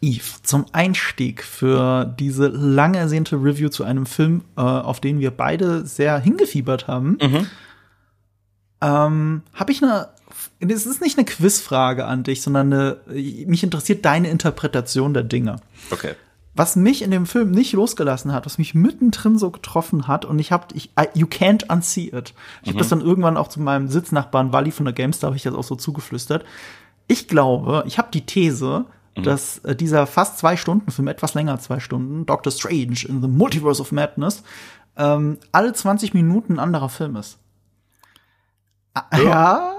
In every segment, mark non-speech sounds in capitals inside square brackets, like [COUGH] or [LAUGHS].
Eve, zum Einstieg für diese lang ersehnte Review zu einem Film, äh, auf den wir beide sehr hingefiebert haben, Mhm. ähm, habe ich eine. Es ist nicht eine Quizfrage an dich, sondern eine, mich interessiert deine Interpretation der Dinge. Okay. Was mich in dem Film nicht losgelassen hat, was mich mittendrin so getroffen hat und ich habe, ich, I, you can't unsee it. Ich habe das dann irgendwann auch zu meinem Sitznachbarn Wally von der GameStar, habe ich das auch so zugeflüstert. Ich glaube, ich habe die These, dass äh, dieser fast zwei Stunden Film, etwas länger zwei Stunden, Doctor Strange in the Multiverse of Madness, ähm, alle 20 Minuten ein anderer Film ist. Ah, Ja,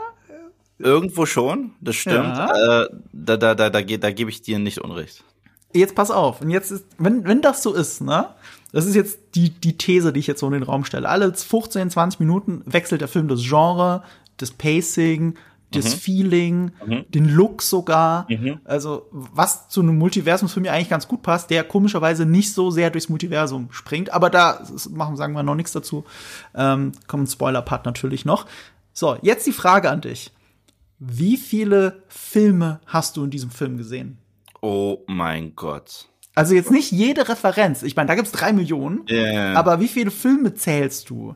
Irgendwo schon, das stimmt. Ja. Äh, da da, da, da, da gebe ich dir nicht Unrecht. jetzt pass auf. Und jetzt ist, wenn, wenn das so ist, ne? Das ist jetzt die, die These, die ich jetzt so in den Raum stelle. Alle 15, 20 Minuten wechselt der Film das Genre, das Pacing, das Feeling, den Look sogar. Also, was zu einem Multiversumsfilm ja eigentlich ganz gut passt, der komischerweise nicht so sehr durchs Multiversum springt. Aber da ist- machen, sagen wir noch nichts dazu. Ähm, kommt ein Spoiler-Part natürlich noch. So, jetzt die Frage an dich. Wie viele Filme hast du in diesem Film gesehen? Oh mein Gott. Also jetzt nicht jede Referenz. Ich meine, da gibt's drei Millionen. Yeah. Aber wie viele Filme zählst du?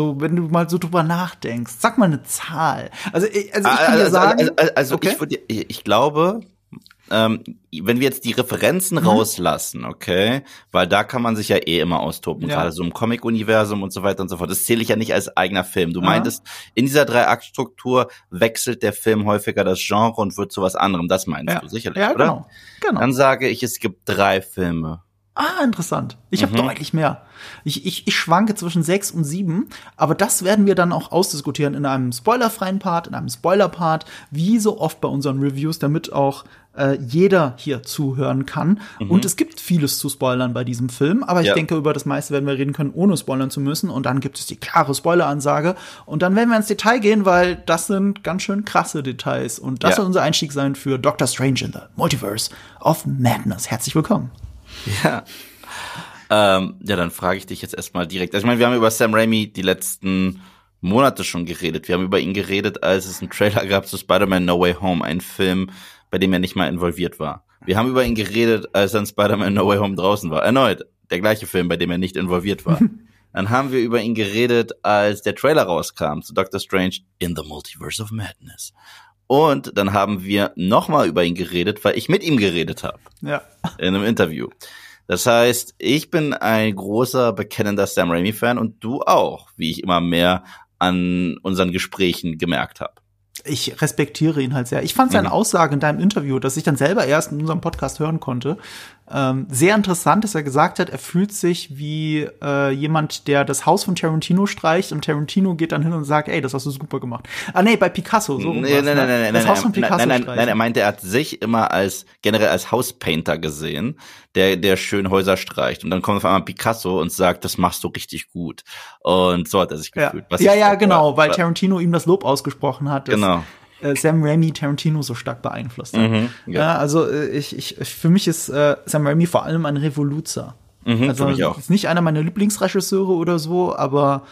So, wenn du mal so drüber nachdenkst. Sag mal eine Zahl. Also, ich- also ich kann dir also, sagen. also, also Okay. ich, würde, ich ich glaube, ähm, wenn wir jetzt die Referenzen Mhm. rauslassen, okay, weil da kann man sich ja eh immer austoben, Ja. gerade so im Comic-Universum und so weiter und so fort. Das zähle ich ja nicht als eigener Film. Du Aha. meintest, in dieser Drei-Akt-Struktur wechselt der Film häufiger das Genre und wird zu was anderem. Das meinst ja, du sicherlich, ja, oder? genau. genau. Dann sage ich, es gibt drei Filme. Ah, interessant. Ich Mhm. habe deutlich mehr. Ich, ich, ich schwanke zwischen sechs und sieben, aber das werden wir dann auch ausdiskutieren in einem spoilerfreien Part, in einem Spoiler-Part, wie so oft bei unseren Reviews, damit auch äh, jeder hier zuhören kann. Und es gibt vieles zu spoilern bei diesem Film, aber ich Mhm. Ja. denke, über das meiste werden wir reden können, ohne spoilern zu müssen. Und dann gibt es die klare Spoiler-Ansage. Und dann werden wir ins Detail gehen, weil das sind ganz schön krasse Details. Und das Ja. soll unser Einstieg sein für Doctor Strange in the Multiverse of Madness. Herzlich willkommen. Ja. Ähm, ja, dann frage ich dich jetzt erstmal direkt. Also ich meine, wir haben über Sam Raimi die letzten Monate schon geredet. Wir haben über ihn geredet, als es einen Trailer gab zu Spider-Man No Way Home, ein Film, bei dem er nicht mal involviert war. Wir haben über ihn geredet, als er in Spider-Man No Way Home draußen war. Erneut, der gleiche Film, bei dem er nicht involviert war. [LAUGHS] Dann haben wir über ihn geredet, als der Trailer rauskam zu Doctor Strange in the Multiverse of Madness. Und dann haben wir nochmal über ihn geredet, weil ich mit ihm geredet habe Ja. in einem Interview. Das heißt, ich bin ein großer, bekennender Sam Raimi-Fan und du auch, wie ich immer mehr an unseren Gesprächen gemerkt habe. Ich respektiere ihn halt sehr. Ich fand seine Mhm. Aussage in deinem Interview, das ich dann selber erst in unserem Podcast hören konnte, ähm, sehr interessant, dass er gesagt hat, er fühlt sich wie äh, jemand, der das Haus von Tarantino streicht und Tarantino geht dann hin und sagt, ey, das hast du super gemacht. Ah nee, bei Picasso. So Nee, nein, ne? nein, nein, nein, das nein, Haus von nein, Picasso nein, nein, streichen. nein, er meinte, er hat sich immer als generell als Hauspainter gesehen, der der schön Häuser streicht und dann kommt auf einmal Picasso und sagt, das machst du richtig gut und so hat er sich ja, gefühlt. Was ja, ich- ja, genau, weil war- Tarantino ihm das Lob ausgesprochen hat, dass Genau. äh, Sam Raimi Tarantino so stark beeinflusst hat. Mhm, ja. ja. also äh, ich, ich, für mich ist äh, Sam Raimi vor allem ein Revoluzer. Mhm, also ist nicht einer meiner Lieblingsregisseure oder so, aber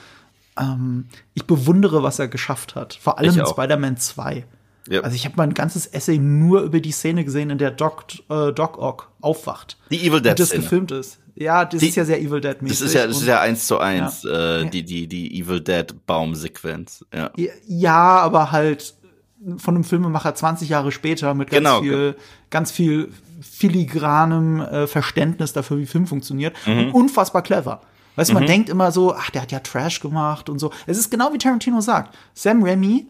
ähm, ich bewundere, was er geschafft hat. Vor allem in. Spider-Man 2. Ja. Also ich habe mein ganzes Essay nur über die Szene gesehen, in der Doc, äh, Doc Ock aufwacht. Die Evil Dead Und das Szene. gefilmt ist. Ja, das Die- ist ja sehr Evil Dead mäßig. Das ist ja, das ist ja eins zu eins, Ja. äh, die, die, die Evil Dead Baumsequenz. Ja. Ja, aber halt von einem Filmemacher 20 Jahre später mit ganz Genau. viel, ganz viel filigranem äh, Verständnis dafür, wie Film funktioniert. Mhm. Und unfassbar clever. Weißt du, man denkt immer so, ach, der hat ja Trash gemacht und so. Es ist genau wie Tarantino sagt. Sam Raimi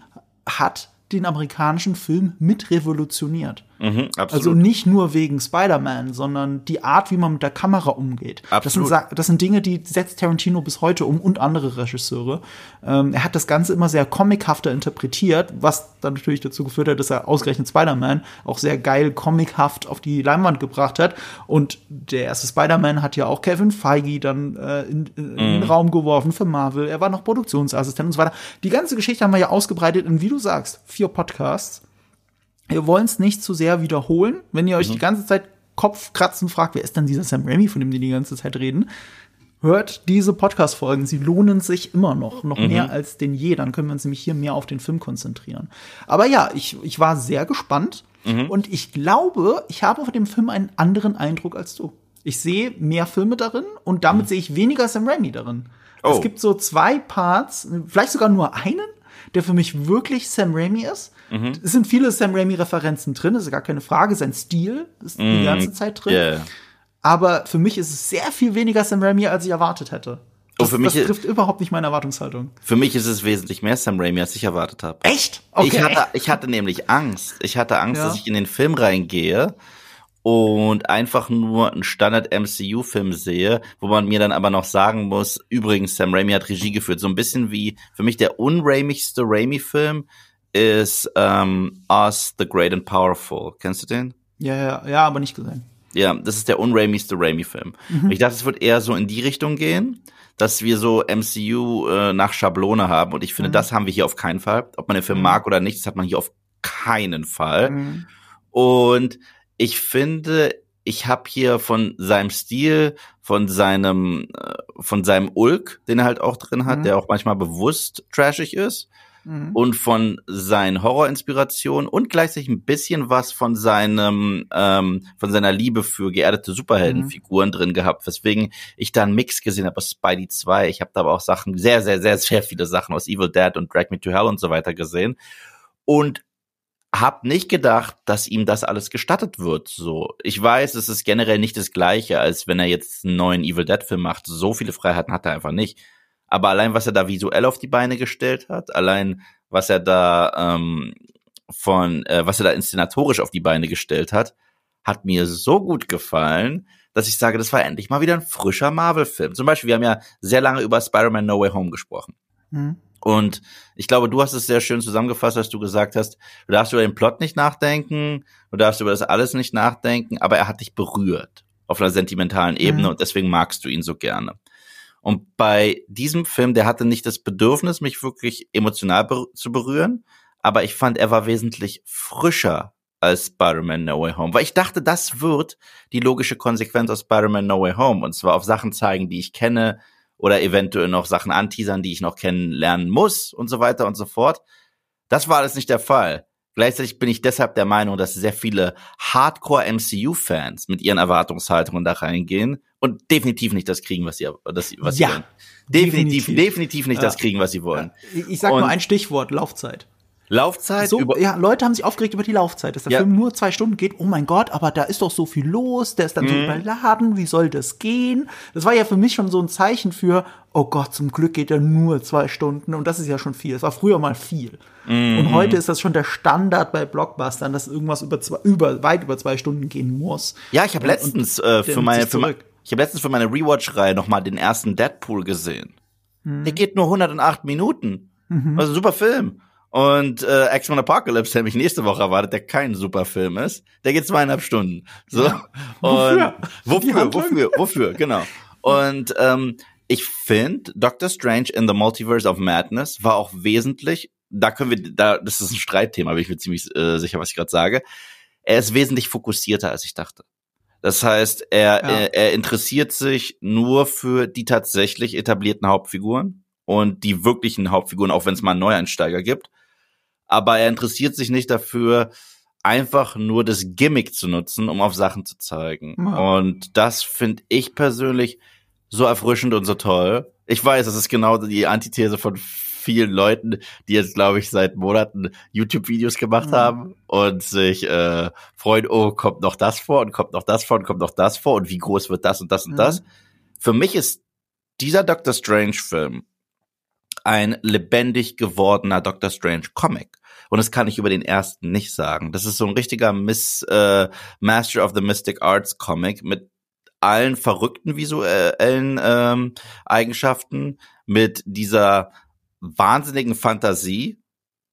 hat den amerikanischen Film mit revolutioniert. Mhm, absolut. Also nicht nur wegen Spider-Man, sondern die Art, wie man mit der Kamera umgeht. Das sind, Absolut. Das sind Dinge, die setzt Tarantino bis heute um und andere Regisseure. Ähm, er hat das Ganze immer sehr comichafter interpretiert, was dann natürlich dazu geführt hat, dass er ausgerechnet Spider-Man auch sehr geil comichaft auf die Leinwand gebracht hat. Und der erste Spider-Man hat ja auch Kevin Feige dann äh, in, in, in den Mhm. Raum geworfen für Marvel. Er war noch Produktionsassistent und so weiter. Die ganze Geschichte haben wir ja ausgebreitet in, wie du sagst, vier Podcasts. Wir wollen es nicht zu sehr wiederholen. Wenn ihr euch die ganze Zeit Kopfkratzen fragt, wer ist denn dieser Sam Raimi, von dem die die ganze Zeit reden? hört diese Podcast-Folgen. Sie lohnen sich immer noch, noch mhm. mehr als denn je. Dann können wir uns nämlich hier mehr auf den Film konzentrieren. Aber ja, ich, ich war sehr gespannt mhm. und ich glaube, ich habe von dem Film einen anderen Eindruck als du. Ich sehe mehr Filme darin und damit mhm. sehe ich weniger Sam Raimi darin. Oh. Es gibt so zwei Parts, vielleicht sogar nur einen, der für mich wirklich Sam Raimi ist. Mhm. Es sind viele Sam Raimi-Referenzen drin, ist gar keine Frage. Sein Stil ist die mhm. ganze Zeit drin. Yeah. Aber für mich ist es sehr viel weniger Sam Raimi, als ich erwartet hätte. Oh, das, für mich das trifft überhaupt nicht meine Erwartungshaltung. Für mich ist es wesentlich mehr Sam Raimi, als ich erwartet habe. Echt? Okay. Ich hatte, ich hatte nämlich Angst. Ich hatte Angst, ja. dass ich in den Film reingehe und einfach nur einen Standard MCU-Film sehe, wo man mir dann aber noch sagen muss, übrigens, Sam Raimi hat Regie geführt. So ein bisschen wie für mich der unraimigste Raimi-Film ist ähm, Us, The Great and Powerful. Kennst du den? Ja, ja, ja, aber nicht gesehen. Ja, das ist der unraimigste Raimi-Film. Mhm. Ich dachte, es wird eher so in die Richtung gehen, dass wir so MCU äh, nach Schablone haben. Und ich finde, mhm. das haben wir hier auf keinen Fall. Ob man den Film mhm. mag oder nicht, das hat man hier auf keinen Fall. Mhm. Und ich finde, ich habe hier von seinem Stil, von seinem, äh, von seinem Ulk, den er halt auch drin hat, mhm. der auch manchmal bewusst trashig ist, mhm. und von seinen Horrorinspirationen und gleichzeitig ein bisschen was von seinem, ähm, von seiner Liebe für geerdete Superheldenfiguren mhm. drin gehabt, weswegen ich da einen Mix gesehen habe aus Spidey 2. Ich habe da aber auch Sachen, sehr, sehr, sehr, sehr viele Sachen aus Evil Dead und Drag Me to Hell und so weiter gesehen. Und hab nicht gedacht, dass ihm das alles gestattet wird. So, ich weiß, es ist generell nicht das Gleiche, als wenn er jetzt einen neuen Evil Dead Film macht. So viele Freiheiten hat er einfach nicht. Aber allein, was er da visuell auf die Beine gestellt hat, allein, was er da ähm, von, äh, was er da inszenatorisch auf die Beine gestellt hat, hat mir so gut gefallen, dass ich sage, das war endlich mal wieder ein frischer Marvel-Film. Zum Beispiel, wir haben ja sehr lange über Spider-Man No Way Home gesprochen. Mhm. Und ich glaube, du hast es sehr schön zusammengefasst, als du gesagt hast, du darfst über den Plot nicht nachdenken, du darfst über das alles nicht nachdenken, aber er hat dich berührt auf einer sentimentalen Ebene mhm. und deswegen magst du ihn so gerne. Und bei diesem Film, der hatte nicht das Bedürfnis, mich wirklich emotional ber zu berühren, aber ich fand, er war wesentlich frischer als Spider-Man No Way Home, weil ich dachte, das wird die logische Konsequenz aus Spider-Man No Way Home und zwar auf Sachen zeigen, die ich kenne, oder eventuell noch Sachen anteasern, die ich noch kennenlernen muss und so weiter und so fort. Das war alles nicht der Fall. Gleichzeitig bin ich deshalb der Meinung, dass sehr viele Hardcore-MCU-Fans mit ihren Erwartungshaltungen da reingehen und definitiv nicht das kriegen, was sie, das, was ja, sie wollen. Definitiv, definitiv, definitiv nicht ja. das kriegen, was sie wollen. Ich sag und nur ein Stichwort, Laufzeit. Laufzeit? So, ja, Leute haben sich aufgeregt über die Laufzeit, dass der ja. Film nur zwei Stunden geht. Oh mein Gott, aber da ist doch so viel los, der ist dann mhm. so überladen, wie soll das gehen? Das war ja für mich schon so ein Zeichen für, oh Gott, zum Glück geht er nur zwei Stunden und das ist ja schon viel. Das war früher mal viel. Mhm. Und heute ist das schon der Standard bei Blockbustern, dass irgendwas über, zwei, über weit über zwei Stunden gehen muss. Ja, ich habe letztens äh, für meine, für meine, ich habe letztens für meine Rewatch-Reihe noch mal den ersten Deadpool gesehen. Mhm. Der geht nur 108 Minuten. Mhm. Also super Film. Und äh, X-Men Apocalypse, der mich nächste Woche erwartet, der kein super Film ist, der geht zweieinhalb Stunden. So. Ja. Und wofür? Wofür? Wofür? Wofür? Genau. Und ähm, ich finde, Doctor Strange in the Multiverse of Madness war auch wesentlich, da können wir, da, das ist ein Streitthema, bin ich mir ziemlich äh, sicher, was ich gerade sage. Er ist wesentlich fokussierter, als ich dachte. Das heißt, er, ja. er, er interessiert sich nur für die tatsächlich etablierten Hauptfiguren und die wirklichen Hauptfiguren, auch wenn es mal einen Neueinsteiger gibt aber er interessiert sich nicht dafür, einfach nur das Gimmick zu nutzen, um auf Sachen zu zeigen. Ja. Und das finde ich persönlich so erfrischend und so toll. Ich weiß, das ist genau die Antithese von vielen Leuten, die jetzt, glaube ich, seit Monaten YouTube-Videos gemacht mhm. haben und sich äh, freuen, oh, kommt noch das vor und kommt noch das vor und kommt noch das vor und wie groß wird das und das und mhm. das. Für mich ist dieser Doctor Strange-Film ein lebendig gewordener Doctor Strange Comic. Und das kann ich über den ersten nicht sagen. Das ist so ein richtiger Miss, äh, Master of the Mystic Arts Comic mit allen verrückten visuellen ähm, Eigenschaften, mit dieser wahnsinnigen Fantasie.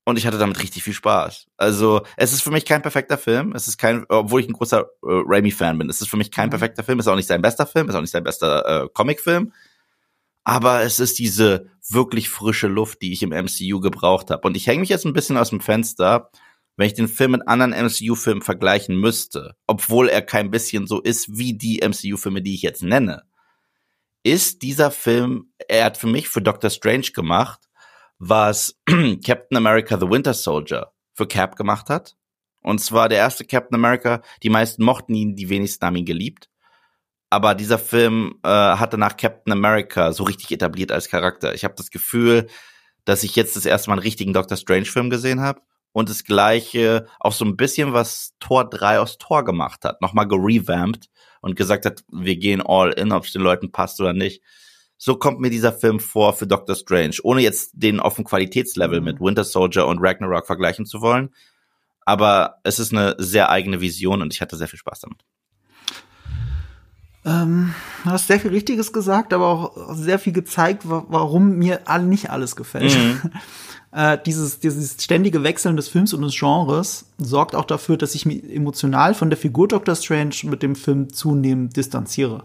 Und ich hatte damit richtig viel Spaß. Also, es ist für mich kein perfekter Film. Es ist kein, obwohl ich ein großer äh, Raimi-Fan bin, es ist für mich kein mhm. perfekter Film. Es ist auch nicht sein bester Film, es ist auch nicht sein bester äh, Comic-Film aber es ist diese wirklich frische Luft, die ich im MCU gebraucht habe. Und ich hänge mich jetzt ein bisschen aus dem Fenster, wenn ich den Film mit anderen MCU-Filmen vergleichen müsste, obwohl er kein bisschen so ist wie die MCU-Filme, die ich jetzt nenne, ist dieser Film, er hat für mich für Doctor Strange gemacht, was [CLEARS THROAT] Captain America The Winter Soldier für Cap gemacht hat. Und zwar der erste Captain America, die meisten mochten ihn, die wenigsten haben ihn geliebt. Aber dieser Film äh, hatte nach Captain America so richtig etabliert als Charakter. Ich habe das Gefühl, dass ich jetzt das erste Mal einen richtigen Doctor Strange-Film gesehen habe. Und das gleiche auch so ein bisschen, was Tor 3 aus Tor gemacht hat. Nochmal gerevamped und gesagt hat, wir gehen all in, ob es den Leuten passt oder nicht. So kommt mir dieser Film vor für Doctor Strange, ohne jetzt den auf dem Qualitätslevel mhm. mit Winter Soldier und Ragnarok vergleichen zu wollen. Aber es ist eine sehr eigene Vision und ich hatte sehr viel Spaß damit. Ähm, du hast sehr viel Richtiges gesagt, aber auch sehr viel gezeigt, warum mir nicht alles gefällt. Mhm. [LAUGHS] äh, dieses, dieses ständige Wechseln des Films und des Genres sorgt auch dafür, dass ich mich emotional von der Figur Doctor Strange mit dem Film zunehmend distanziere.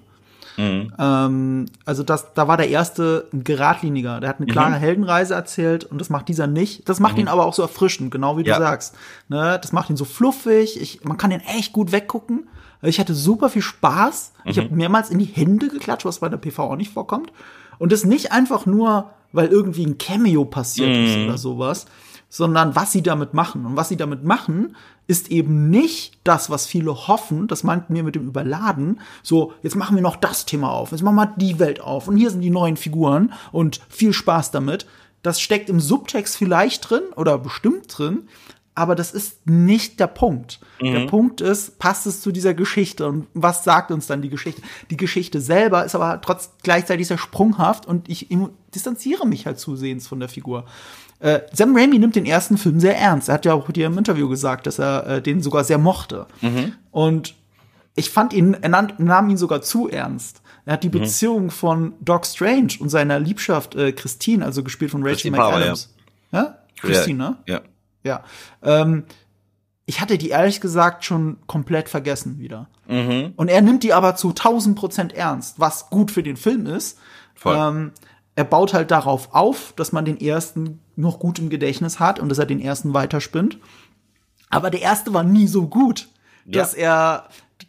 Mhm. Ähm, also das, da war der erste ein geradliniger. Der hat eine klare mhm. Heldenreise erzählt und das macht dieser nicht. Das macht mhm. ihn aber auch so erfrischend, genau wie du ja. sagst. Ne? Das macht ihn so fluffig. Ich, man kann den echt gut weggucken. Ich hatte super viel Spaß. Ich habe mhm. mehrmals in die Hände geklatscht, was bei der PV auch nicht vorkommt. Und das nicht einfach nur, weil irgendwie ein Cameo passiert ist mhm. oder sowas, sondern was sie damit machen. Und was sie damit machen, ist eben nicht das, was viele hoffen, das meinten wir mit dem Überladen, so, jetzt machen wir noch das Thema auf, jetzt machen wir die Welt auf und hier sind die neuen Figuren und viel Spaß damit. Das steckt im Subtext vielleicht drin oder bestimmt drin, aber das ist nicht der Punkt. Mhm. Der Punkt ist, passt es zu dieser Geschichte und was sagt uns dann die Geschichte? Die Geschichte selber ist aber trotz gleichzeitig sehr sprunghaft und ich distanziere mich halt zusehends von der Figur. Äh, Sam Raimi nimmt den ersten Film sehr ernst. Er hat ja auch dir im Interview gesagt, dass er äh, den sogar sehr mochte. Mhm. Und ich fand ihn, er nahm ihn sogar zu ernst. Er hat die mhm. Beziehung von Doc Strange und seiner Liebschaft äh, Christine, also gespielt von Rachel McAdams. Ja. ja? Christine, ne? Ja. Ja. Ähm, ich hatte die ehrlich gesagt schon komplett vergessen wieder. Mhm. Und er nimmt die aber zu 1000 Prozent ernst, was gut für den Film ist. Ähm, er baut halt darauf auf, dass man den ersten noch gut im Gedächtnis hat und dass er den ersten weiterspinnt. Aber der erste war nie so gut, dass ja.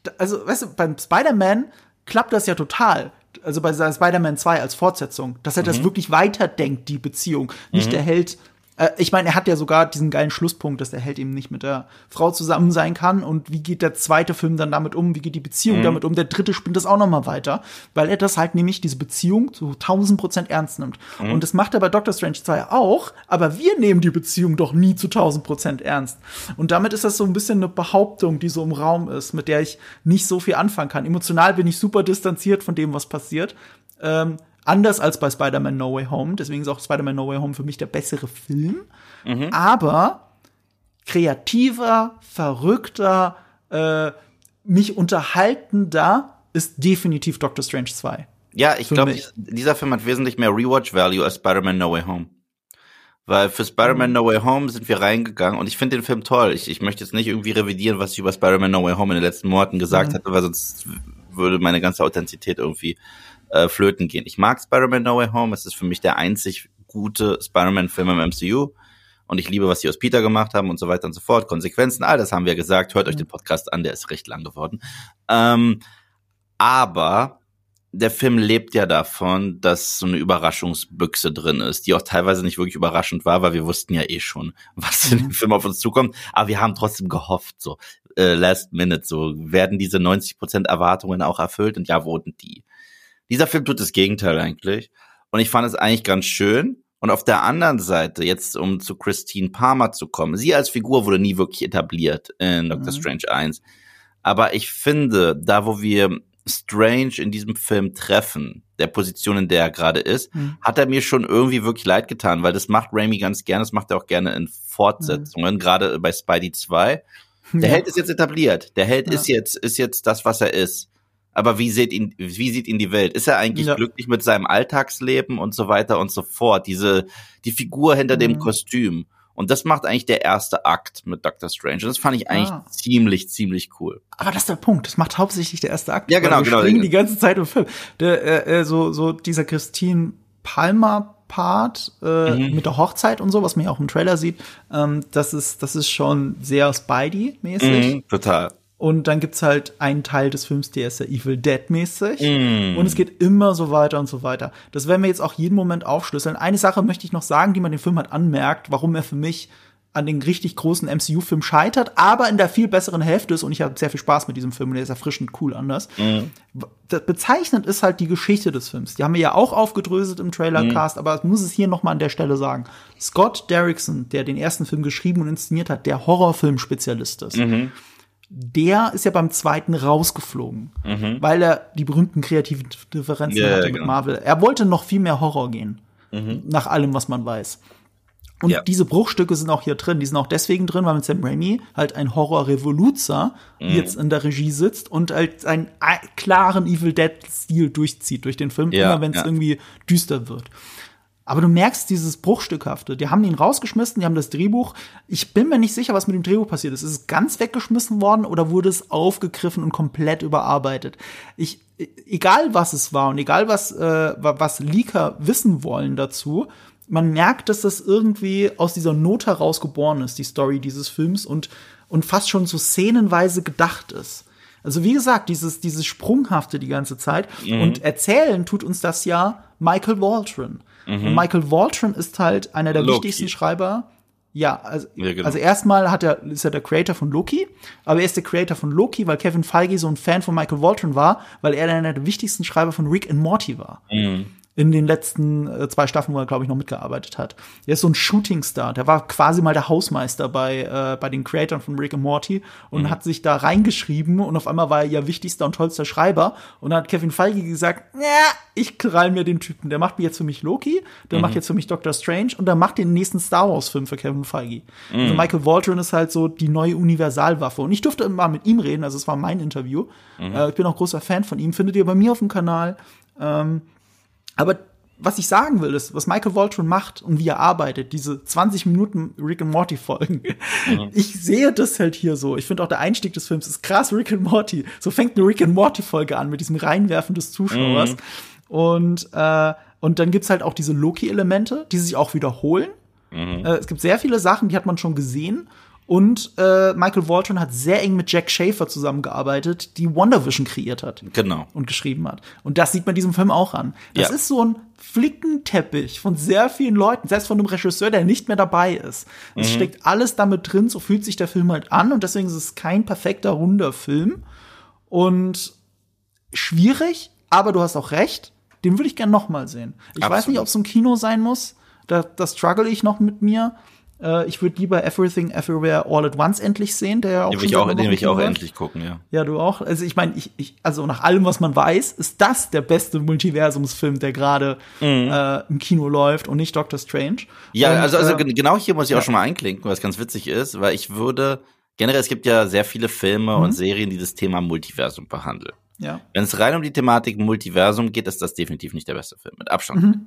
er, also, weißt du, beim Spider-Man klappt das ja total. Also bei Spider-Man 2 als Fortsetzung, dass er mhm. das wirklich weiterdenkt, die Beziehung. Nicht mhm. der Held äh, ich meine, er hat ja sogar diesen geilen Schlusspunkt, dass der Held eben nicht mit der Frau zusammen sein kann. Und wie geht der zweite Film dann damit um? Wie geht die Beziehung mhm. damit um? Der dritte spinnt das auch noch mal weiter, weil er das halt nämlich diese Beziehung zu 1000 Prozent ernst nimmt. Mhm. Und das macht er bei Doctor Strange 2 auch, aber wir nehmen die Beziehung doch nie zu 1000 Prozent ernst. Und damit ist das so ein bisschen eine Behauptung, die so im Raum ist, mit der ich nicht so viel anfangen kann. Emotional bin ich super distanziert von dem, was passiert. Ähm, Anders als bei Spider-Man No Way Home. Deswegen ist auch Spider-Man No Way Home für mich der bessere Film. Mhm. Aber kreativer, verrückter, äh, mich unterhaltender ist definitiv Doctor Strange 2. Ja, ich glaube, dieser Film hat wesentlich mehr Rewatch-Value als Spider-Man No Way Home. Weil für Spider-Man mhm. No Way Home sind wir reingegangen und ich finde den Film toll. Ich, ich möchte jetzt nicht irgendwie revidieren, was ich über Spider-Man No Way Home in den letzten Monaten gesagt mhm. hatte, weil sonst würde meine ganze Authentizität irgendwie äh, flöten gehen. Ich mag Spider-Man No Way Home. Es ist für mich der einzig gute Spider-Man-Film im MCU. Und ich liebe, was die aus Peter gemacht haben und so weiter und so fort. Konsequenzen, all das haben wir gesagt. Hört euch den Podcast an, der ist recht lang geworden. Ähm, aber der Film lebt ja davon, dass so eine Überraschungsbüchse drin ist, die auch teilweise nicht wirklich überraschend war, weil wir wussten ja eh schon, was in dem mhm. Film auf uns zukommt. Aber wir haben trotzdem gehofft, so äh, Last Minute, so werden diese 90 Prozent Erwartungen auch erfüllt und ja, wurden die. Dieser Film tut das Gegenteil eigentlich. Und ich fand es eigentlich ganz schön. Und auf der anderen Seite, jetzt um zu Christine Palmer zu kommen, sie als Figur wurde nie wirklich etabliert in Doctor mhm. Strange 1. Aber ich finde, da wo wir Strange in diesem Film treffen, der Position, in der er gerade ist, mhm. hat er mir schon irgendwie wirklich leid getan, weil das macht Raimi ganz gerne, das macht er auch gerne in Fortsetzungen, mhm. gerade bei Spidey 2. Der ja. Held ist jetzt etabliert. Der Held ja. ist jetzt, ist jetzt das, was er ist aber wie sieht ihn, wie sieht ihn die Welt? Ist er eigentlich ja. glücklich mit seinem Alltagsleben und so weiter und so fort? Diese, die Figur hinter mhm. dem Kostüm. Und das macht eigentlich der erste Akt mit Doctor Strange. Und das fand ich eigentlich ah. ziemlich, ziemlich cool. Aber das ist der Punkt. Das macht hauptsächlich der erste Akt. Ja, genau, wir genau. Wir springen die ganze Zeit im Film. Der, äh, äh, so, so dieser Christine Palmer Part äh, mhm. mit der Hochzeit und so, was man ja auch im Trailer sieht, ähm, das ist das ist schon sehr Spidey-mäßig. Mhm, total. Und dann gibt's halt einen Teil des Films, der ist ja Evil Dead-mäßig. Mm. Und es geht immer so weiter und so weiter. Das werden wir jetzt auch jeden Moment aufschlüsseln. Eine Sache möchte ich noch sagen, die man den Film halt anmerkt, warum er für mich an den richtig großen MCU-Film scheitert, aber in der viel besseren Hälfte ist und ich habe sehr viel Spaß mit diesem Film und der ist erfrischend cool anders. Mhm. Bezeichnend ist halt die Geschichte des Films. Die haben wir ja auch aufgedröselt im Trailercast, aber ich muss es hier noch mal an der Stelle sagen. Scott Derrickson, der den ersten Film geschrieben und inszeniert hat, der Horrorfilm-Spezialist ist, der ist ja beim zweiten rausgeflogen, weil er die berühmten kreativen Differenzen Ja, hatte mit genau. Marvel. Er wollte noch viel mehr Horror gehen, nach allem, was man weiß. Und Ja. diese Bruchstücke sind auch hier drin. Die sind auch deswegen drin, weil mit Sam Raimi halt ein Horror-Revoluzer Mhm. jetzt in der Regie sitzt und halt einen klaren Evil Dead-Stil durchzieht durch den Film, Ja, immer wenn es irgendwie düster wird. Aber du merkst dieses Bruchstückhafte. Die haben ihn rausgeschmissen, die haben das Drehbuch. Ich bin mir nicht sicher, was mit dem Drehbuch passiert ist. Ist es ganz weggeschmissen worden oder wurde es aufgegriffen und komplett überarbeitet? Ich, e- egal was es war und egal was, äh, wa- was Leaker wissen wollen dazu, man merkt, dass das irgendwie aus dieser Not heraus geboren ist, die Story dieses Films und, und fast schon so szenenweise gedacht ist. Also wie gesagt, dieses, dieses Sprunghafte die ganze Zeit. Mhm. Und erzählen tut uns das ja Michael Waldron. Und Michael Waldron ist halt einer der Mhm. Loki. wichtigsten Schreiber. Ja, also, Ja, genau. also erstmal hat er, ist er der Creator von Loki, aber er ist der Creator von Loki, weil Kevin Feige so ein Fan von Michael Waldron war, weil er einer der wichtigsten Schreiber von Rick and Morty war Mhm. In den letzten äh, zwei Staffeln, wo er, glaube ich, noch mitgearbeitet hat. Er ist so ein Shootingstar. Der war quasi mal der Hausmeister bei, äh, bei den Creatoren von Rick and Morty und hat sich da reingeschrieben und auf einmal war er ihr wichtigster und tollster Schreiber. Und dann hat Kevin Feige gesagt, ja, ich krall mir den Typen. Der macht jetzt für mich Loki, der macht jetzt für mich Doctor Strange und der macht den nächsten Star Wars-Film für Kevin Feige. Also Michael Waldron ist halt so die neue Universalwaffe. Und ich durfte mal mit ihm reden, also es war mein Interview. Äh, ich bin auch großer Fan von ihm. Findet ihr bei mir auf dem Kanal. Ähm, aber was ich sagen will, ist, was Michael Waldron macht und wie er arbeitet, diese 20 Minuten Rick and Morty Folgen. [LAUGHS] Ich sehe das halt hier so. Ich finde auch der Einstieg des Films ist krass Rick and Morty. So fängt eine Rick and Morty Folge an mit diesem Reinwerfen des Zuschauers. Und, äh, und dann gibt's halt auch diese Loki-Elemente, die sich auch wiederholen. Äh, es gibt sehr viele Sachen, die hat man schon gesehen. Und äh, Michael Waldron hat sehr eng mit Jack Schaefer zusammengearbeitet, die WandaVision kreiert hat Genau. und geschrieben hat. Und das sieht man diesem Film auch an. Das Ja. ist so ein Flickenteppich von sehr vielen Leuten, selbst von einem Regisseur, der nicht mehr dabei ist. Es Mhm. steckt alles damit drin, so fühlt sich der Film halt an und deswegen ist es kein perfekter, runder Film. Und schwierig, aber du hast auch recht, den würde ich gern noch mal sehen. Ich weiß Absolut. nicht, ob es im Kino sein muss, da, da struggle ich noch mit mir. Äh, ich würde lieber Everything Everywhere All at Once endlich sehen, der ja auch Den schon will ich auch, den will ich auch endlich gucken, ja. Ja, du auch. Also ich meine, ich, ich, also nach allem, was man weiß, ist das der beste Multiversumsfilm, der gerade äh, im Kino läuft und nicht Doctor Strange. Ja, und, also, also äh, gen- genau hier muss ich auch schon mal einklinken, was ganz witzig ist, weil ich würde, generell, es gibt ja sehr viele Filme Mhm. und Serien, die das Thema Multiversum behandeln. ja. Wenn es rein um die Thematik Multiversum geht, ist das definitiv nicht der beste Film, mit Abstand.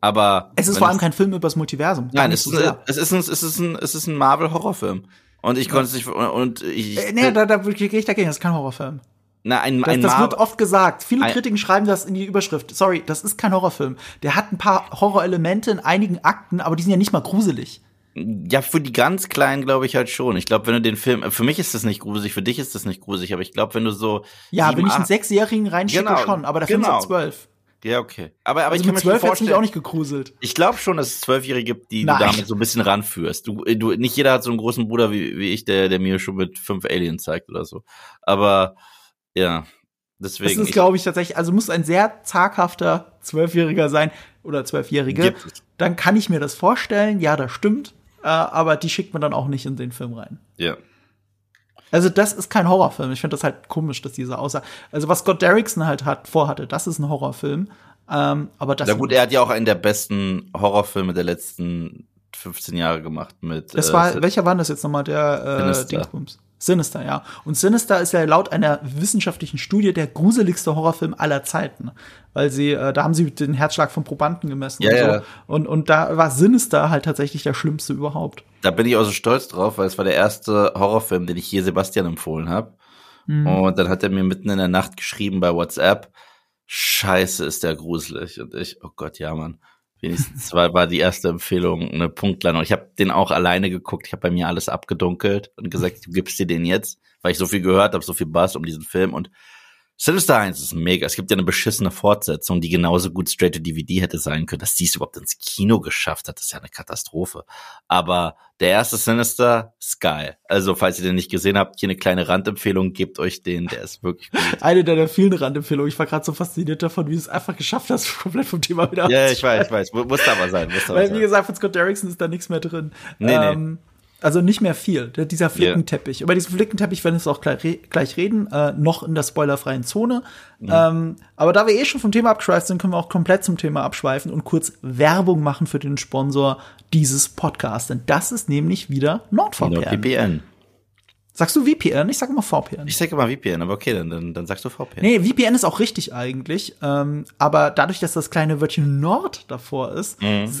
Aber. Es ist vor allem kein Film über das Multiversum. Nein, es so ist, es ist ein, es ist ein, es ist ein Marvel-Horrorfilm. Und ich konnte es nicht, und- ich, Äh, nee, da, da gehe ich dagegen. Das ist kein Horrorfilm. na, ein, Das, ein das wird Marvel, oft gesagt. Viele Kritiken schreiben das in die Überschrift. Sorry, das ist kein Horrorfilm. Der hat ein paar Horrorelemente in einigen Akten, aber die sind ja nicht mal gruselig. ja, für die ganz Kleinen glaube ich halt schon. Ich glaube, wenn du den Film, für mich ist das nicht gruselig, für dich ist das nicht gruselig, aber ich glaube, wenn du so, Ja, wenn ich einen Sechsjährigen reinschicke, Genau, schon. Aber der Film genau. ist ab zwölf. Ja, okay. Aber, aber Also ich kann mit zwölf hätte mich auch nicht gegruselt. ich glaube schon, dass es Zwölfjährige gibt, die Nein. du damit so ein bisschen ranführst. Du, du, nicht jeder hat so einen großen Bruder wie, wie ich, der, der mir schon mit fünf Aliens zeigt oder so. Aber, ja. Das Deswegen. ist, glaube ich, tatsächlich, also muss ein sehr zaghafter Zwölfjähriger sein oder Zwölfjährige. Dann kann ich mir das vorstellen. Ja, das stimmt. Äh, aber die schickt man dann auch nicht in den Film rein. ja. Also das ist kein Horrorfilm. Ich finde das halt komisch, dass diese Aussage. Also was Scott Derrickson halt hat vorhatte, das ist ein Horrorfilm. Ähm, aber das. Na gut, er hat ja auch einen der besten Horrorfilme der letzten 15 Jahre gemacht mit. das äh, war, welcher war das jetzt nochmal? Der äh, Sinister. Dingsbums. Sinister, ja. Und Sinister ist ja laut einer wissenschaftlichen Studie der gruseligste Horrorfilm aller Zeiten. Weil sie, äh, da haben sie den Herzschlag von Probanden gemessen Ja, und so. ja. Und, und da war Sinister halt tatsächlich der schlimmste überhaupt. Da bin ich auch so stolz drauf, weil es war der erste Horrorfilm, den ich hier Sebastian empfohlen habe. Mhm. Und dann hat er mir mitten in der Nacht geschrieben bei WhatsApp, Scheiße, ist der gruselig. Und ich, oh Gott, ja, Mann. Wenigstens war, war die erste Empfehlung eine Punktlandung. Ich habe den auch alleine geguckt. Ich habe bei mir alles abgedunkelt und gesagt, du gibst dir den jetzt, weil ich so viel gehört habe, so viel Bass um diesen Film und Sinister 1 ist mega. Es gibt ja eine beschissene Fortsetzung, die genauso gut straight to DVD hätte sein können. Dass die es überhaupt ins Kino geschafft hat, ist ja eine Katastrophe. Aber der erste Sinister ist geil. Also, falls ihr den nicht gesehen habt, hier eine kleine Randempfehlung, gebt euch den, der ist wirklich gut. [LAUGHS] Eine deiner vielen Randempfehlungen. Ich war gerade so fasziniert davon, wie du es einfach geschafft hast, [LAUGHS] komplett vom Thema wieder Ja, ich weiß, ich weiß. Muss aber sein. Muss aber Weil, sein. wie gesagt, von Scott Derrickson ist da nichts mehr drin. Nee, nee. Also nicht mehr viel. Dieser Flickenteppich. Über diesen Flickenteppich werden wir auch gleich, gleich reden, äh, noch in der spoilerfreien Zone. Ähm, aber da wir eh schon vom Thema abgeschweift sind, können wir auch komplett zum Thema abschweifen und kurz Werbung machen für den Sponsor dieses Podcasts. Denn das ist nämlich wieder NordVPN. Nur VPN. Sagst du VPN? Ich sag immer VPN. Ich sage immer VPN, aber okay, dann, dann, dann sagst du VPN. Nee, VPN ist auch richtig eigentlich. Ähm, aber dadurch, dass das kleine Wörtchen Nord davor ist,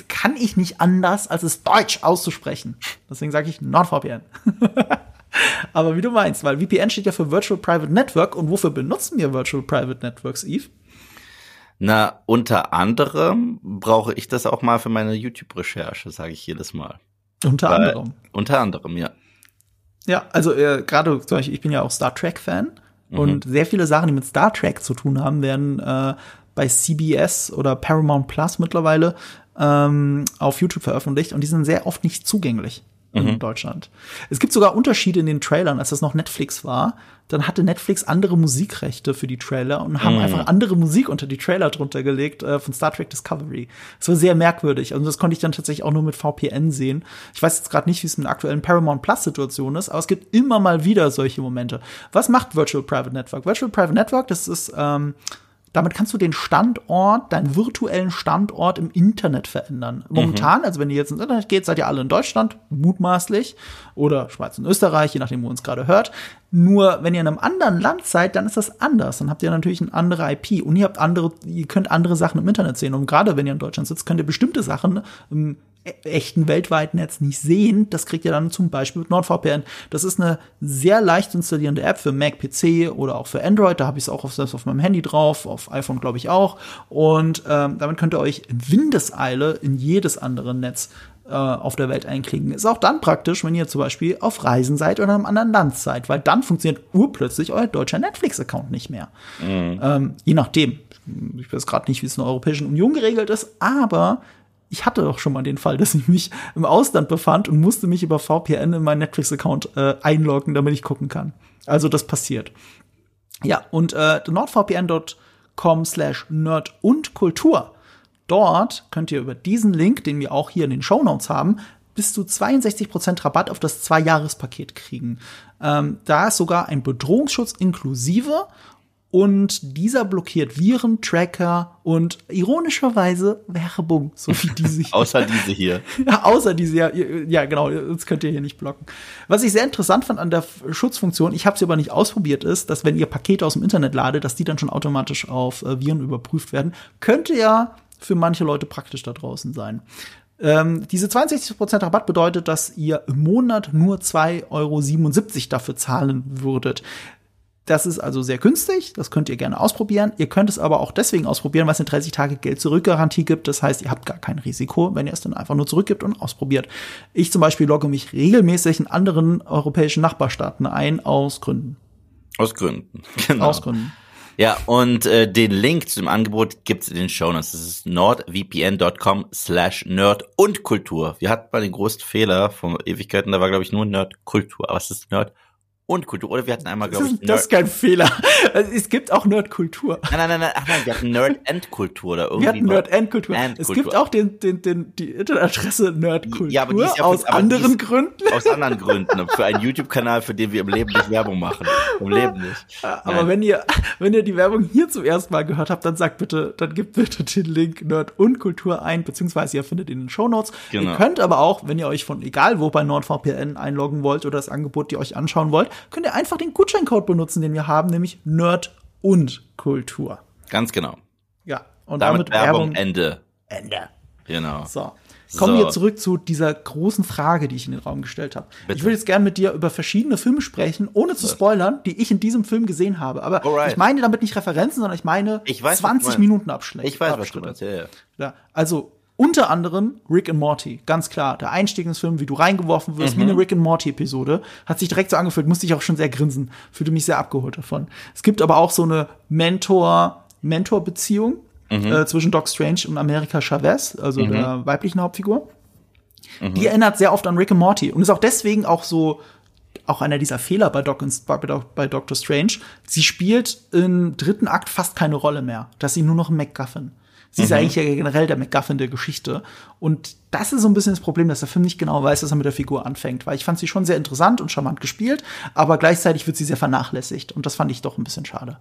kann ich nicht anders, als es Deutsch auszusprechen. Deswegen sage ich NordVPN. [LAUGHS] aber wie du meinst, weil VPN steht ja für Virtual Private Network. Und wofür benutzen wir Virtual Private Networks, Eve? Na, unter anderem brauche ich das auch mal für meine YouTube-Recherche, sage ich jedes Mal. Unter Weil- anderem. Unter anderem, ja. Ja, also äh, gerade zum Beispiel, ich bin ja auch Star Trek-Fan. Und sehr viele Sachen, die mit Star Trek zu tun haben, werden äh, bei CBS oder Paramount Plus mittlerweile ähm, auf YouTube veröffentlicht und die sind sehr oft nicht zugänglich in Deutschland. Es gibt sogar Unterschiede in den Trailern, als das noch Netflix war. Dann hatte Netflix andere Musikrechte für die Trailer und haben einfach andere Musik unter die Trailer drunter gelegt äh, von Star Trek Discovery. Das war sehr merkwürdig. Also das konnte ich dann tatsächlich auch nur mit VPN sehen. Ich weiß jetzt gerade nicht, wie es mit der aktuellen Paramount Plus Situation ist, aber es gibt immer mal wieder solche Momente. Was macht Virtual Private Network? Virtual Private Network, das ist ähm, damit kannst du den Standort, deinen virtuellen Standort im Internet verändern. Momentan, also wenn ihr jetzt ins Internet geht, seid ihr alle in Deutschland, mutmaßlich, oder Schweiz und Österreich, je nachdem, wo ihr uns gerade hört. Nur wenn ihr in einem anderen Land seid, dann ist das anders. Dann habt ihr natürlich eine andere IP und ihr habt andere, ihr könnt andere Sachen im Internet sehen. Und gerade wenn ihr in Deutschland sitzt, könnt ihr bestimmte Sachen im echten weltweiten Netz nicht sehen. Das kriegt ihr dann zum Beispiel mit NordVPN. Das ist eine sehr leicht installierende App für Mac, PC oder auch für Android. Da habe ich es auch auf, selbst auf meinem Handy drauf, auf iPhone glaube ich auch. Und ähm, damit könnt ihr euch in Windeseile in jedes andere Netz äh, auf der Welt einklicken. Ist auch dann praktisch, wenn ihr zum Beispiel auf Reisen seid oder in einem anderen Land seid, weil dann funktioniert urplötzlich euer deutscher Netflix-Account nicht mehr. Ähm, je nachdem. Ich weiß gerade nicht, wie es in der Europäischen Union geregelt ist, aber ich hatte doch schon mal den Fall, dass ich mich im Ausland befand und musste mich über VPN in meinen Netflix-Account äh, einloggen, damit ich gucken kann. Also das passiert. Ja, und äh, nordvpn.com slash nerd und Kultur. Dort könnt ihr über diesen Link, den wir auch hier in den Shownotes haben, bis zu 62% Rabatt auf das Zwei-Jahres-Paket kriegen. Ähm, da ist sogar ein Bedrohungsschutz inklusive und dieser blockiert Viren, Tracker und ironischerweise Werbung, so wie diese hier. [LAUGHS] Außer diese hier. [LAUGHS] Ja, außer diese, ja, ja, genau, das könnt ihr hier nicht blocken. Was ich sehr interessant fand an der Schutzfunktion, ich habe sie aber nicht ausprobiert, ist, dass wenn ihr Pakete aus dem Internet ladet, dass die dann schon automatisch auf äh, Viren überprüft werden. Könnte ja für manche Leute praktisch da draußen sein. Ähm, diese 62% Rabatt bedeutet, dass ihr im Monat nur 2,77 Euro dafür zahlen würdet. Das ist also sehr günstig, das könnt ihr gerne ausprobieren. Ihr könnt es aber auch deswegen ausprobieren, weil es eine 30 Tage Geld zurück-Garantie gibt. Das heißt, ihr habt gar kein Risiko, wenn ihr es dann einfach nur zurückgibt und ausprobiert. Ich zum Beispiel logge mich regelmäßig in anderen europäischen Nachbarstaaten ein, aus Gründen. Aus Gründen. [LAUGHS] Genau. Aus Gründen. Ja, und äh, den Link zu dem Angebot gibt's in den Shownotes. Das ist nordvpn.com slash nerd und Kultur. Wir hatten mal den großen Fehler von Ewigkeiten, da war, glaube ich, nur Nerd Kultur. Aber es ist Nerd und Kultur. Oder wir hatten einmal, Das glaube ich, ist, das ist kein Fehler. [LAUGHS] Es gibt auch Nerdkultur. Nein, nein, nein, nein, ach nein, wir hatten Nerd and Kultur oder irgendwie. Wir hatten war- Nerd-Endkultur. Es Endkultur. gibt auch den, den, den, die Internetadresse Nerdkultur Ja, aber die ist ja aus anderen Gründen. Aus anderen Gründen. Für einen YouTube-Kanal, für den wir im Leben nicht Werbung machen. Im Leben nicht. Aber Nein. wenn ihr, wenn ihr die Werbung hier zum ersten Mal gehört habt, dann sagt bitte, dann gebt bitte den Link Nerd und Kultur ein, beziehungsweise ihr findet ihn in den Shownotes. Genau. Ihr könnt aber auch, wenn ihr euch von egal wo bei NordVPN einloggen wollt oder das Angebot, die euch anschauen wollt, könnt ihr einfach den Gutscheincode benutzen, den wir haben, nämlich Nerd und Kultur. Ganz genau. Ja. Und Damit, damit, Werbung, Werbung Ende. Ende. Genau. So. Kommen So. wir zurück zu dieser großen Frage, die ich in den Raum gestellt habe. Bitte. Ich würde jetzt gerne mit dir über verschiedene Filme sprechen, ohne zu spoilern, die ich in diesem Film gesehen habe. Aber Alright. ich meine damit nicht Referenzen, sondern ich meine Ich weiß, was du 20 meinst. Minuten Abschnitt. Ich weiß, was du meinst. Ja, ja. Ja, also Unter anderem Rick and Morty, ganz klar. Der Einstieg ins Film, wie du reingeworfen wirst, Mhm. wie eine Rick and Morty-Episode, hat sich direkt so angefühlt, musste ich auch schon sehr grinsen, fühlte mich sehr abgeholt davon. Es gibt aber auch so eine Mentor-Mentor-Beziehung Mhm. äh, zwischen Doc Strange und America Chavez, also der weiblichen Hauptfigur. Mhm. Die erinnert sehr oft an Rick and Morty und ist auch deswegen auch so auch einer dieser Fehler bei, Doc, bei, Doc, bei Doctor Strange. Sie spielt im dritten Akt fast keine Rolle mehr. Das ist sie nur noch ein MacGuffin. Sie ist ja eigentlich ja generell der MacGuffin der Geschichte. Und das ist so ein bisschen das Problem, dass der Film nicht genau weiß, was er mit der Figur anfängt. Weil ich fand sie schon sehr interessant und charmant gespielt, aber gleichzeitig wird sie sehr vernachlässigt. Und das fand ich doch ein bisschen schade.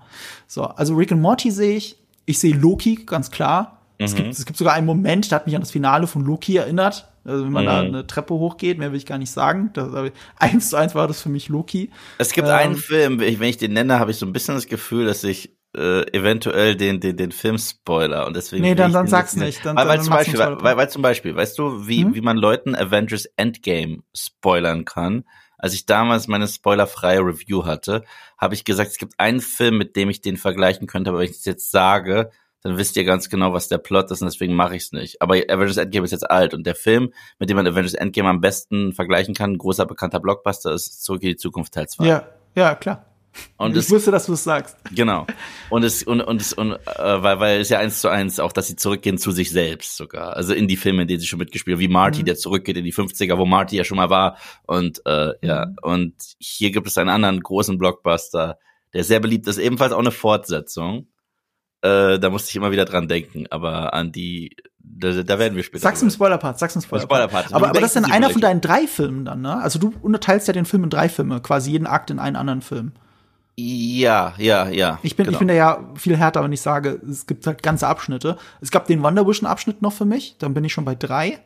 So, also Rick and Morty sehe ich. Ich sehe Loki, ganz klar. Es, gibt, es gibt sogar einen Moment, der hat mich an das Finale von Loki erinnert. Also wenn man da eine Treppe hochgeht, mehr will ich gar nicht sagen. Das, [LAUGHS] eins zu eins war das für mich Loki. Es gibt Ähm. einen Film, wenn ich den nenne, habe ich so ein bisschen das Gefühl, dass ich äh, eventuell den, den, den Film spoiler und deswegen. Nee, dann- dann sag's jetzt nicht. Dann- weil, weil dann zum Beispiel, weil, weil zum Beispiel, weißt du, wie, Hm? wie man Leuten Avengers Endgame spoilern kann? Als ich damals meine spoilerfreie Review hatte, habe ich gesagt, es gibt einen Film, mit dem ich den vergleichen könnte, aber wenn ich es jetzt sage, dann wisst ihr ganz genau, was der Plot ist und deswegen mache ich es nicht. Aber Avengers Endgame ist jetzt alt und der Film, mit dem man Avengers Endgame am besten vergleichen kann, ein großer bekannter Blockbuster, ist Zurück in die Zukunft Teil 2. Ja, ja, klar. Und ich es, wusste, dass du es sagst. genau. Und es, und, und es, und, äh, weil, weil es ja eins zu eins auch, dass sie zurückgehen zu sich selbst sogar. Also in die Filme, in denen sie schon mitgespielt haben, wie Marty, Mhm. der zurückgeht in die 50er, wo Marty ja schon mal war. Und, äh, ja, Mhm. und hier gibt es einen anderen großen Blockbuster, der sehr beliebt ist, ebenfalls auch eine Fortsetzung. Äh, da musste ich immer wieder dran denken, aber an die, da, da werden wir später. Sag's im Spoilerpart, sag's im Spoilerpart. Spoilerpart. Aber, Du aber das ist dann einer von deinen drei Filmen dann, ne? Also du unterteilst ja den Film in drei Filme, quasi jeden Akt in einen anderen Film. Ja, ja, ja. Ich bin, genau. ich bin da ja viel härter, wenn ich sage, es gibt halt ganze Abschnitte. Es gab den Wonder Vision Abschnitt noch für mich, dann bin ich schon bei drei.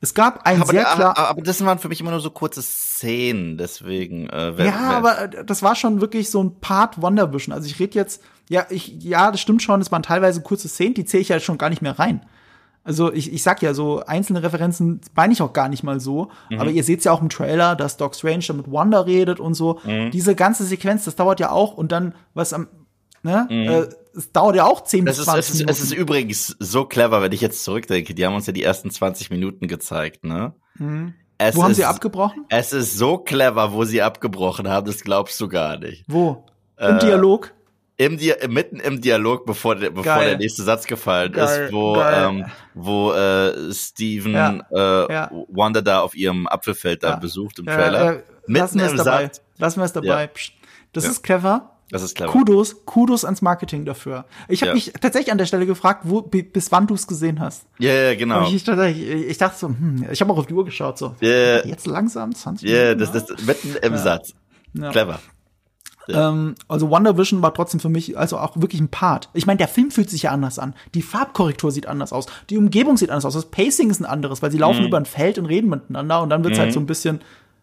Es gab einen aber, sehr klar. aber, aber das waren für mich immer nur so kurze Szenen, deswegen. Äh, wer, ja, wer, aber äh, das war schon wirklich so ein Part Wonder Vision. Also ich rede jetzt, ja, ich, ja, das stimmt schon, es waren teilweise kurze Szenen, die zähle ich ja schon gar nicht mehr rein. Also ich, ich sag ja, so einzelne Referenzen meine ich auch gar nicht mal so. Mhm. Aber ihr seht ja auch im Trailer, dass Doc Strange da mit Wanda redet und so. Mhm. Diese ganze Sequenz, das dauert ja auch und dann, was am, ne, äh, es dauert ja auch 10 Mhm. Es bis ist, 20 es, ist, Minuten. es ist übrigens so clever, wenn ich jetzt zurückdenke. Die haben uns ja die ersten 20 Minuten gezeigt, ne? Es Mhm. Wo haben ist, sie abgebrochen? Es ist so clever, wo sie abgebrochen haben, das glaubst du gar nicht. Wo? Im Äh, Dialog? Im Dia mitten im Dialog, bevor, der, bevor Geil. der nächste Satz gefallen Geil, ist, wo, geil. ähm, wo äh, Steven Ja, äh, ja. Wanda da auf ihrem Apfelfeld da Ja. besucht im Trailer. äh, lassen wir es im dabei. Satz. Lassen wir es dabei. Das ist clever. Das ist clever. Kudos, Kudos ans Marketing dafür. Ich habe mich tatsächlich an der Stelle gefragt, wo, bi- bis wann du es gesehen hast. Ja, ja, genau. Ich, tatsächlich- ich dachte so, hm, ich habe auch auf die Uhr geschaut, so. Ja. Jetzt langsam, 20 Ja, Minuten. das, das mitten im Satz. Ja. Ähm, also Wonder Vision war trotzdem für mich also auch wirklich ein Part. Ich meine, der Film fühlt sich ja anders an. Die Farbkorrektur sieht anders aus. Die Umgebung sieht anders aus. Das Pacing ist ein anderes, weil sie laufen Mhm. über ein Feld und reden miteinander und dann wird's halt so ein bisschen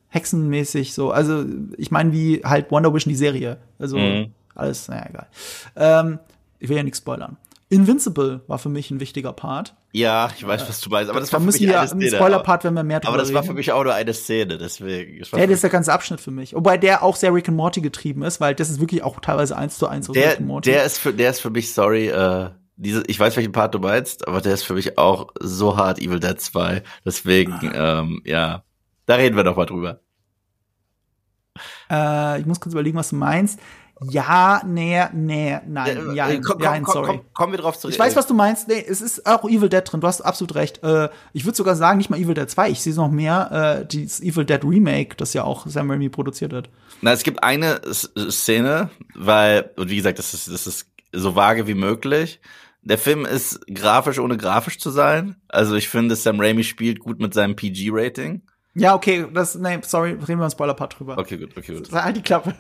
hexenmäßig so. Also ich meine, wie halt Wonder Vision die Serie. Also Mhm. alles, naja, egal. Ähm, ich will ja nichts spoilern. Invincible war für mich ein wichtiger Part. Ja, ich weiß, was du meinst, aber das da war für müssen mich wir eine Szene. Spoiler-Part, wenn wir mehr drüber aber das war reden. für mich auch nur eine Szene, deswegen. Das war Ja, das ist der ganze Abschnitt für mich. Wobei der auch sehr Rick and Morty getrieben ist, weil das ist wirklich auch teilweise eins zu eins der, Rick and Morty. der ist für, der ist für mich, sorry, äh, diese, ich weiß, welchen Part du meinst, aber der ist für mich auch so hart Evil Dead 2. Deswegen, Ah. ähm, ja, da reden wir doch mal drüber. Äh, ich muss kurz überlegen, was du meinst. Ja, nee, nee, nein, Äh, ja, äh, komm, komm, sorry. komm, kommen wir drauf zurück. Ich weiß, was du meinst. Nee, es ist auch Evil Dead drin. Du hast absolut recht. Äh, ich würde sogar sagen, nicht mal Evil Dead 2. Ich sehe noch mehr äh, dieses Evil Dead Remake, das ja auch Sam Raimi produziert hat. Na, es gibt eine Szene, weil, und wie gesagt, das ist, das ist so vage wie möglich. Der Film ist grafisch, ohne grafisch zu sein. Also ich finde, Sam Raimi spielt gut mit seinem PG-Rating. Ja, okay, das, nee, sorry, reden wir im Spoiler-Part drüber. Okay, gut, okay, gut. Halt die Klappe.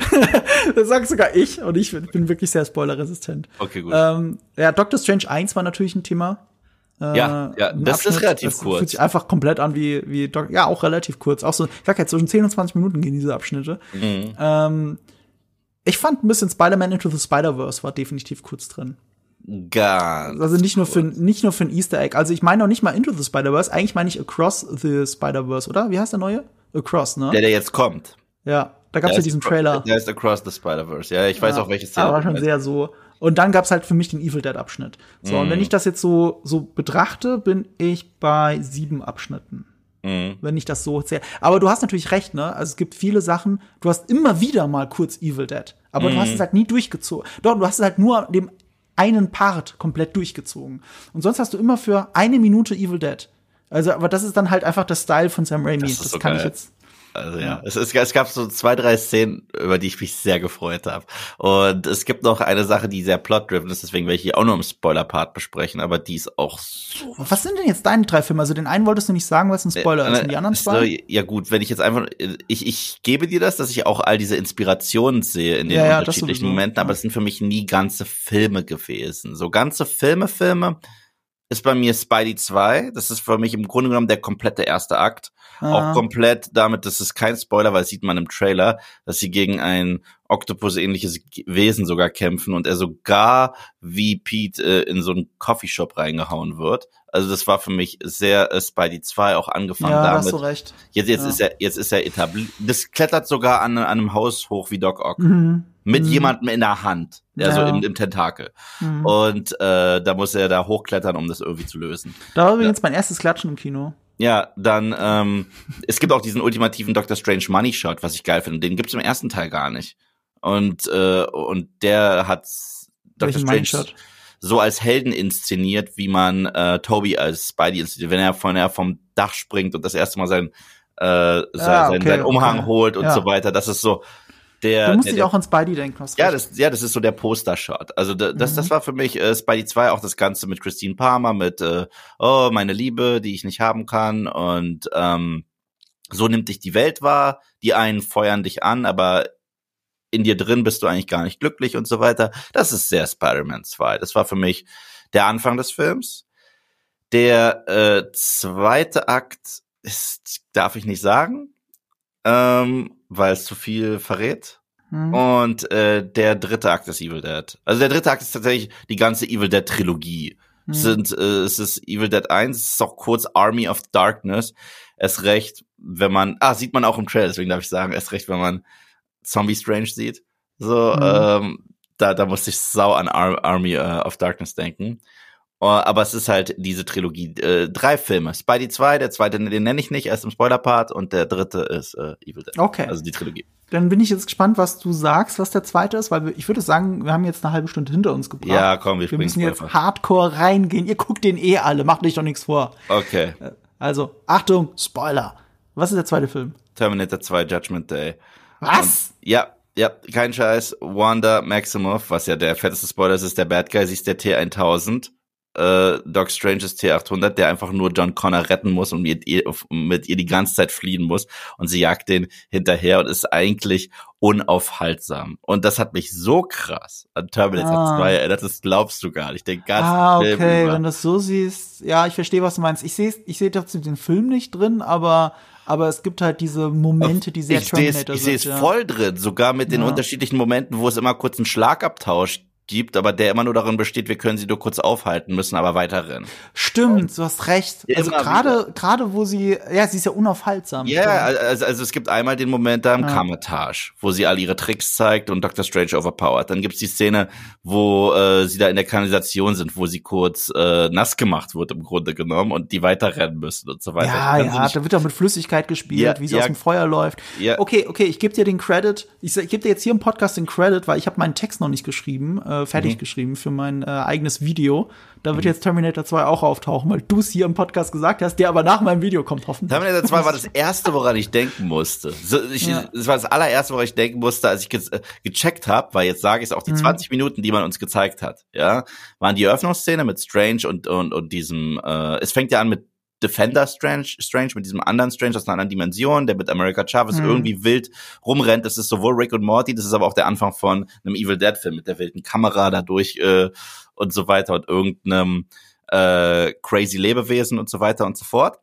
[LAUGHS] das sag sogar ich und ich bin wirklich sehr spoilerresistent. Okay, gut. Ähm, ja, Doctor Strange 1 war natürlich ein Thema. Äh, Ja, ja, das ist Abschnitt. relativ das kurz. Fühlt sich einfach komplett an wie, wie Doc ja, auch relativ kurz. Auch so, ich sag ja, zwischen 10 und 20 Minuten gehen diese Abschnitte. Mhm. Ähm, ich fand ein bisschen Spider-Man Into the Spider-Verse war definitiv kurz drin. Ganz. Also nicht nur für nicht nur für ein Easter Egg. Also ich meine auch nicht mal Into the Spider-Verse, eigentlich meine ich Across the Spider-Verse, oder? Wie heißt der neue? Across, ne? Der, der jetzt kommt. Ja. Da gab's ja diesen Trailer. Der ist Across the Spider-Verse. Ja, ich weiß Ja, auch, welche Szene. Aber du schon sehr so. Und dann gab's halt für mich den Evil Dead Abschnitt. So, und Mhm. wenn ich das jetzt so, so betrachte, bin ich bei sieben Abschnitten. Mhm. Wenn ich das so zähle. Aber du hast natürlich recht, ne? Also es gibt viele Sachen, du hast immer wieder mal kurz Evil Dead. Aber du Mhm. hast es halt nie durchgezogen. Doch, du hast es halt nur dem einen Part komplett durchgezogen. Und sonst hast du immer für eine Minute Evil Dead. Also, aber das ist dann halt einfach der Style von Sam Raimi. Das Das, so kann ich geil. jetzt. Also ja, Es, es, es gab so zwei, drei Szenen, über die ich mich sehr gefreut habe. Und es gibt noch eine Sache, die sehr plot-driven ist, deswegen werde ich hier auch nur im Spoiler-Part besprechen, aber die ist auch so Was sind denn jetzt deine drei Filme? Also den einen wolltest du nicht sagen, weil es ein Spoiler ist. Und die anderen Äh, zwei? so, Ja gut, wenn ich jetzt einfach, ich, ich gebe dir das, dass ich auch all diese Inspirationen sehe in den Ja, ja, unterschiedlichen sowieso. Momenten, aber Ja. es sind für mich nie ganze Filme gewesen. So ganze Filme, Filme ist bei mir Spidey 2. Das ist für mich im Grunde genommen der komplette erste Akt. Auch komplett damit, das ist kein Spoiler, weil das sieht man im Trailer, dass sie gegen ein Oktopus-ähnliches Wesen sogar kämpfen und er sogar wie Pete äh, in so einen Coffeeshop reingehauen wird. Also das war für mich sehr äh, Spidey 2 auch angefangen ja, da damit. hast du recht. Jetzt, jetzt Ja. ist er, jetzt ist er etabliert. Das klettert sogar an, an einem Haus hoch wie Doc Ock. Mhm. Mit Mhm. jemandem in der Hand. Also Ja. im, im Tentakel. Mhm. Und äh, da muss er da hochklettern, um das irgendwie zu lösen. Da war übrigens mein erstes Klatschen im Kino. Ja, dann, ähm, es gibt auch diesen ultimativen Doctor Strange Money Shot, was ich geil finde. Den gibt's im ersten Teil gar nicht. Und, äh, und der hat Doctor Welchen Money Strange Shot? So als Helden inszeniert, wie man äh, Toby als Spidey inszeniert, wenn er von er vom Dach springt und das erste Mal sein, äh, sein, Ah, sein, okay, seinen Umhang okay. holt und Ja. so weiter. Das ist so der. Du musst der, dich auch an Spidey denken. hast ja, das, ja, das ist so der Poster-Shot. Also da, das, Mhm. das war für mich äh, Spidey 2 auch das Ganze mit Christine Palmer, mit äh, oh, meine Liebe, die ich nicht haben kann. Und ähm, so nimmt dich die Welt wahr. Die einen feuern dich an, aber in dir drin bist du eigentlich gar nicht glücklich und so weiter. Das ist sehr Spider-Man 2. Das war für mich der Anfang des Films. Der äh, zweite Akt ist, darf ich nicht sagen, ähm, weil es zu viel verrät. Mhm. Und äh, der dritte Akt ist Evil Dead. Also der dritte Akt ist tatsächlich die ganze Evil Dead Trilogie. Es sind äh, es ist Evil Dead 1, es ist auch kurz Army of Darkness. Es recht, wenn man ah sieht man auch im Trailer, deswegen darf ich sagen, es recht, wenn man Zombie Strange sieht. So Mhm. ähm, da da musste ich sau an Ar Army äh, of Darkness denken. Uh, aber es ist halt diese Trilogie, äh, drei Filme. Spidey 2, der zweite, den nenne ich nicht, erst im Spoiler-Part und der dritte ist äh, Evil Dead. Okay. Also die Trilogie. Dann bin ich jetzt gespannt, was du sagst, was der zweite ist, weil wir, ich würde sagen, wir haben jetzt eine halbe Stunde hinter uns gebracht. Ja, komm, wir wir müssen jetzt einfach. hardcore reingehen. Ihr guckt den eh alle, macht euch doch nichts vor. Okay. Also, Achtung, Spoiler. Was ist der zweite Film? Terminator 2 Judgment Day. Was? Ja, ja, kein Scheiß. Wanda Maximoff, was ja der fetteste Spoiler ist, ist der Bad Guy, sie ist der T1000. Äh, Doc Strange ist T800, der einfach nur John Connor retten muss und mit ihr, mit ihr die ganze Zeit fliehen muss. Und sie jagt den hinterher und ist eigentlich unaufhaltsam. Und das hat mich so krass an Terminator Ah. 2 erinnert, das glaubst du gar nicht. Den ganzen Ah, Film okay, über. wenn du das so siehst. Ja, ich verstehe, was du meinst. Ich sehe ich sehe trotzdem den Film nicht drin, aber aber es gibt halt diese Momente, die sehr ich sehe es, Terminator ich sehe es sind. ja. voll drin, sogar mit den Ja. unterschiedlichen Momenten, wo es immer kurz einen Schlagabtausch gibt, aber der immer nur darin besteht, wir können sie nur kurz aufhalten, müssen aber weiterrennen. Stimmt, du hast recht. Ja, Also gerade gerade wo sie ja, sie ist ja unaufhaltsam. Ja, stimmt. also, also es gibt einmal den Moment da im Ja. Kammertage, wo sie all ihre Tricks zeigt und Dr. Strange overpowered. Dann gibt's die Szene, wo äh, sie da in der Kanalisation sind, wo sie kurz äh, nass gemacht wird im Grunde genommen und die weiterrennen müssen und so weiter. Ja, ja, da wird auch mit Flüssigkeit gespielt, Ja, wie sie ja. aus dem Feuer läuft. Ja. Okay, okay, ich gebe dir den Credit. Ich, ich gebe dir jetzt hier im Podcast den Credit, weil ich habe meinen Text noch nicht geschrieben, äh, fertig Mhm. geschrieben für mein äh, eigenes Video. Da wird jetzt Terminator 2 auch auftauchen, weil du es hier im Podcast gesagt hast, der aber nach meinem Video kommt, hoffentlich. Terminator 2 war das [LAUGHS] erste, woran ich denken musste. So, ich, Ja. Das war das allererste, woran ich denken musste, als ich ge äh, gecheckt habe, weil jetzt sage ich es auch, die Mhm. 20 Minuten, die man uns gezeigt hat, ja, waren die Eröffnungsszene mit Strange und, und, und diesem, äh, es fängt ja an mit Defender Strange, Strange mit diesem anderen Strange aus einer anderen Dimension, der mit America Chavez Mhm. irgendwie wild rumrennt. Das ist sowohl Rick und Morty, das ist aber auch der Anfang von einem Evil Dead Film mit der wilden Kamera dadurch äh, und so weiter und irgendeinem äh, crazy Lebewesen und so weiter und so fort.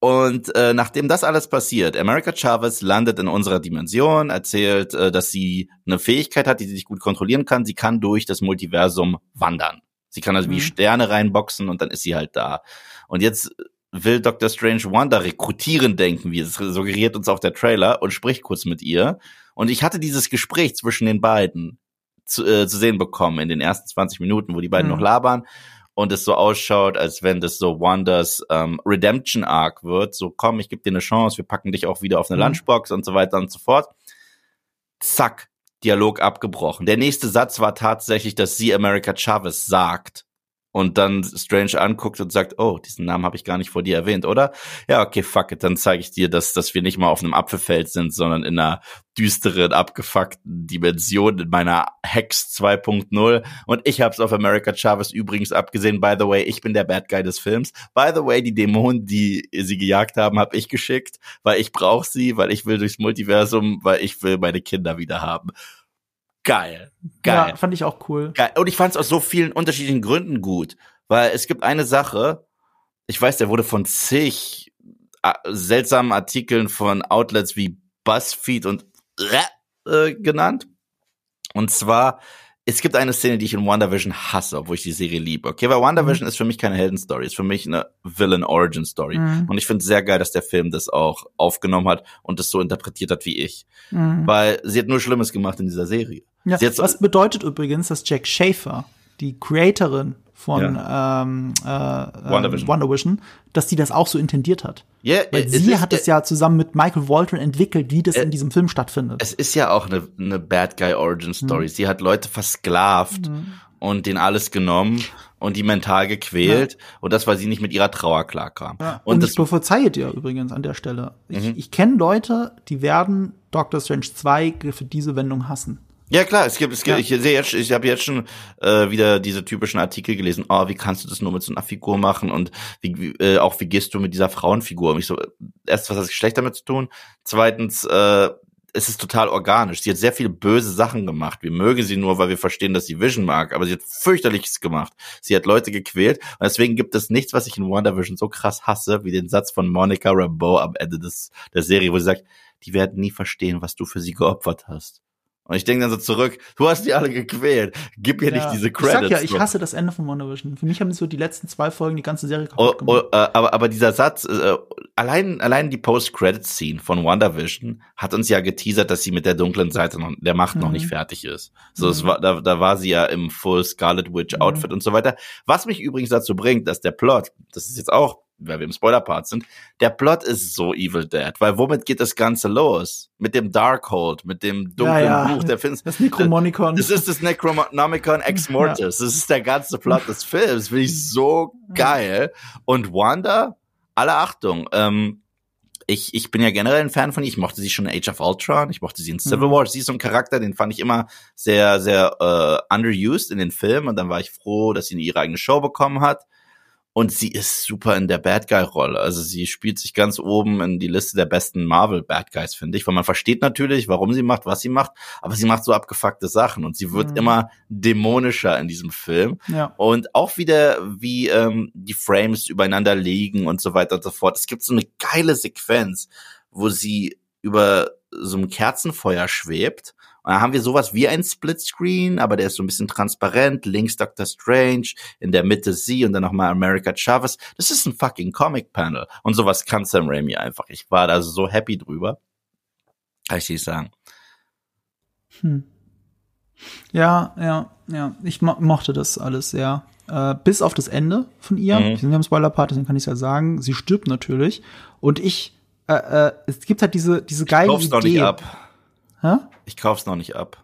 Und äh, nachdem das alles passiert, America Chavez landet in unserer Dimension, erzählt, äh, dass sie eine Fähigkeit hat, die sie sich gut kontrollieren kann. Sie kann durch das Multiversum wandern. Sie kann also wie Mhm. Sterne reinboxen und dann ist sie halt da. Und jetzt will Dr. Strange Wanda rekrutieren, denken wir. Das suggeriert uns auch der Trailer und spricht kurz mit ihr. Und ich hatte dieses Gespräch zwischen den beiden zu, äh, zu sehen bekommen in den ersten 20 Minuten, wo die beiden mhm. noch labern und es so ausschaut, als wenn das so Wandas ähm, Redemption Arc wird. So, komm, ich gebe dir eine Chance, wir packen dich auch wieder auf eine mhm. Lunchbox und so weiter und so fort. Zack, Dialog abgebrochen. Der nächste Satz war tatsächlich, dass sie America Chavez sagt und dann Strange anguckt und sagt, oh, diesen Namen habe ich gar nicht vor dir erwähnt, oder? Ja, okay, fuck it, dann zeige ich dir, dass, dass wir nicht mal auf einem Apfelfeld sind, sondern in einer düsteren, abgefuckten Dimension in meiner Hex 2.0 und ich habe es auf America Chavez übrigens abgesehen, by the way, ich bin der Bad Guy des Films. By the way, die Dämonen, die sie gejagt haben, habe ich geschickt, weil ich brauche sie, weil ich will durchs Multiversum, weil ich will meine Kinder wieder haben geil. Geil. Ja, fand ich auch cool. Geil. Und ich fand es aus so vielen unterschiedlichen Gründen gut. Weil es gibt eine Sache, ich weiß, der wurde von zig seltsamen Artikeln von Outlets wie BuzzFeed und äh, genannt. Und zwar es gibt eine Szene, die ich in WandaVision hasse, obwohl ich die Serie liebe. Okay, weil WandaVision mhm. ist für mich keine Heldenstory, ist für mich eine Villain Origin Story. Mhm. Und ich finde es sehr geil, dass der Film das auch aufgenommen hat und es so interpretiert hat wie ich. Mhm. Weil sie hat nur Schlimmes gemacht in dieser Serie. Ja, was bedeutet übrigens, dass Jack Schaefer, die Creatorin von ja. ähm, äh, WandaVision. WandaVision, dass die das auch so intendiert hat. Yeah, Weil sie hat es ja zusammen mit Michael Waldron entwickelt, wie das äh, in diesem Film stattfindet. Es ist ja auch eine, eine Bad Guy Origin Story. Mhm. Sie hat Leute versklavt mhm. und denen alles genommen und die mental gequält ja. und das, weil sie nicht mit ihrer Trauer klarkam. Ja. Und, und ich prophezeie dir übrigens an der Stelle. Ich, mhm. ich kenne Leute, die werden Doctor Strange 2 für diese Wendung hassen. Ja klar, es gibt, es gibt, ja. ich sehe jetzt, ich habe jetzt schon äh, wieder diese typischen Artikel gelesen. Oh, wie kannst du das nur mit so einer Figur machen und wie, wie äh, auch wie gehst du mit dieser Frauenfigur? Und ich so, erst was hat das Geschlecht damit zu tun? Zweitens, äh, es ist total organisch. Sie hat sehr viele böse Sachen gemacht. Wir mögen sie nur, weil wir verstehen, dass sie Vision mag, aber sie hat fürchterliches gemacht. Sie hat Leute gequält und deswegen gibt es nichts, was ich in WandaVision so krass hasse, wie den Satz von Monica Rambeau am Ende des der Serie, wo sie sagt, die werden nie verstehen, was du für sie geopfert hast. Und ich denke dann so zurück, du hast die alle gequält. Gib mir ja. nicht diese Credits. Ich sag ja, ich hasse das Ende von WandaVision. Für mich haben so die letzten zwei Folgen die ganze Serie kaputt oh, oh, äh, aber, aber dieser Satz, äh, allein, allein die Post-Credit-Scene von WandaVision hat uns ja geteasert, dass sie mit der dunklen Seite noch, der Macht mhm. noch nicht fertig ist. So, mhm. es war, da, da war sie ja im Full Scarlet Witch mhm. Outfit mhm. und so weiter. Was mich übrigens dazu bringt, dass der Plot, das ist jetzt auch weil wir im Spoiler-Part sind, der Plot ist so Evil Dead, weil womit geht das Ganze los? Mit dem Darkhold, mit dem dunklen ja, ja. Buch der Finster. Das Necromonicon. Das ist das Necronomicon [LAUGHS] Ex Mortis. Ja. Das ist der ganze Plot des Films. Finde ich so geil. Und Wanda, alle Achtung, ähm, ich, ich bin ja generell ein Fan von ihr. Ich mochte sie schon in Age of Ultron. Ich mochte sie in Civil mhm. War. Sie ist so ein Charakter, den fand ich immer sehr, sehr äh, underused in den Filmen. Und dann war ich froh, dass sie ihre eigene Show bekommen hat. Und sie ist super in der Bad Guy-Rolle. Also sie spielt sich ganz oben in die Liste der besten Marvel-Bad Guys, finde ich. Weil man versteht natürlich, warum sie macht, was sie macht, aber sie macht so abgefuckte Sachen und sie wird mhm. immer dämonischer in diesem Film. Ja. Und auch wieder, wie ähm, die Frames übereinander liegen und so weiter und so fort. Es gibt so eine geile Sequenz, wo sie über so einem Kerzenfeuer schwebt und dann haben wir sowas wie ein Splitscreen, aber der ist so ein bisschen transparent. Links Doctor Strange, in der Mitte sie und dann nochmal America Chavez. Das ist ein fucking Comic-Panel. Und sowas kann Sam Raimi einfach. Ich war da so happy drüber. Kann ich nicht sagen. Hm. Ja, ja, ja. Ich mo mochte das alles sehr. Äh, bis auf das Ende von ihr. Mhm. Wir sind ja im Spoiler-Part, deswegen kann ich ja sagen. Sie stirbt natürlich. Und ich, äh, äh, es gibt halt diese, diese geile ich Idee. Doch nicht ab. Hä? Ich kauf's noch nicht ab.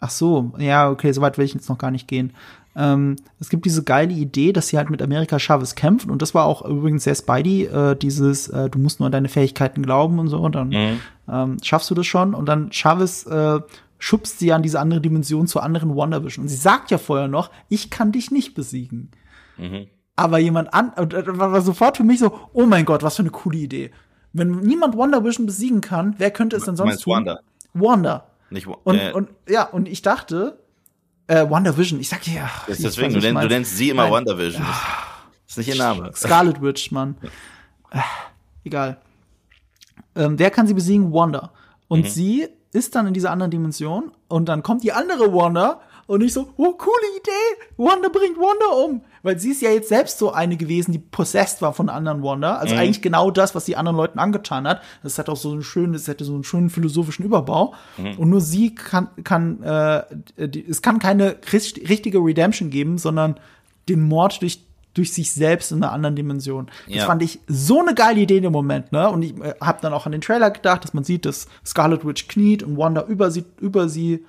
Ach so, ja, okay, soweit will ich jetzt noch gar nicht gehen. Ähm, es gibt diese geile Idee, dass sie halt mit Amerika Chavez kämpfen und das war auch übrigens sehr Spidey, äh, dieses, äh, du musst nur an deine Fähigkeiten glauben und so und dann mhm. ähm, schaffst du das schon und dann Chavez äh, schubst sie an diese andere Dimension zur anderen WandaVision und sie sagt ja vorher noch, ich kann dich nicht besiegen. Mhm. Aber jemand an, und äh, war sofort für mich so, oh mein Gott, was für eine coole Idee. Wenn niemand WandaVision besiegen kann, wer könnte es denn sonst tun? Wanda. Wanda. Nicht und, äh, und ja, und ich dachte, äh, WandaVision, ich sag dir ja. Das deswegen, du, nennst, du nennst sie immer WandaVision. Das ist nicht ihr Name. Scarlet Witch, Mann. Äh, egal. Ähm, wer kann sie besiegen? Wanda. Und mhm. sie ist dann in dieser anderen Dimension und dann kommt die andere Wanda und ich so, oh, coole Idee, Wanda bringt Wanda um. Weil sie ist ja jetzt selbst so eine gewesen, die possessed war von anderen Wanda. Also Mhm. eigentlich genau das, was die anderen Leuten angetan hat. Das hat auch so einen schönen, das hätte so einen schönen philosophischen Überbau. Mhm. Und nur sie kann, kann, äh, die, es kann keine richt- richtige Redemption geben, sondern den Mord durch durch sich selbst in einer anderen Dimension. Das Ja. fand ich so eine geile Idee in dem Moment, ne? Und ich äh, habe dann auch an den Trailer gedacht, dass man sieht, dass Scarlet Witch kniet und Wanda über sie über sie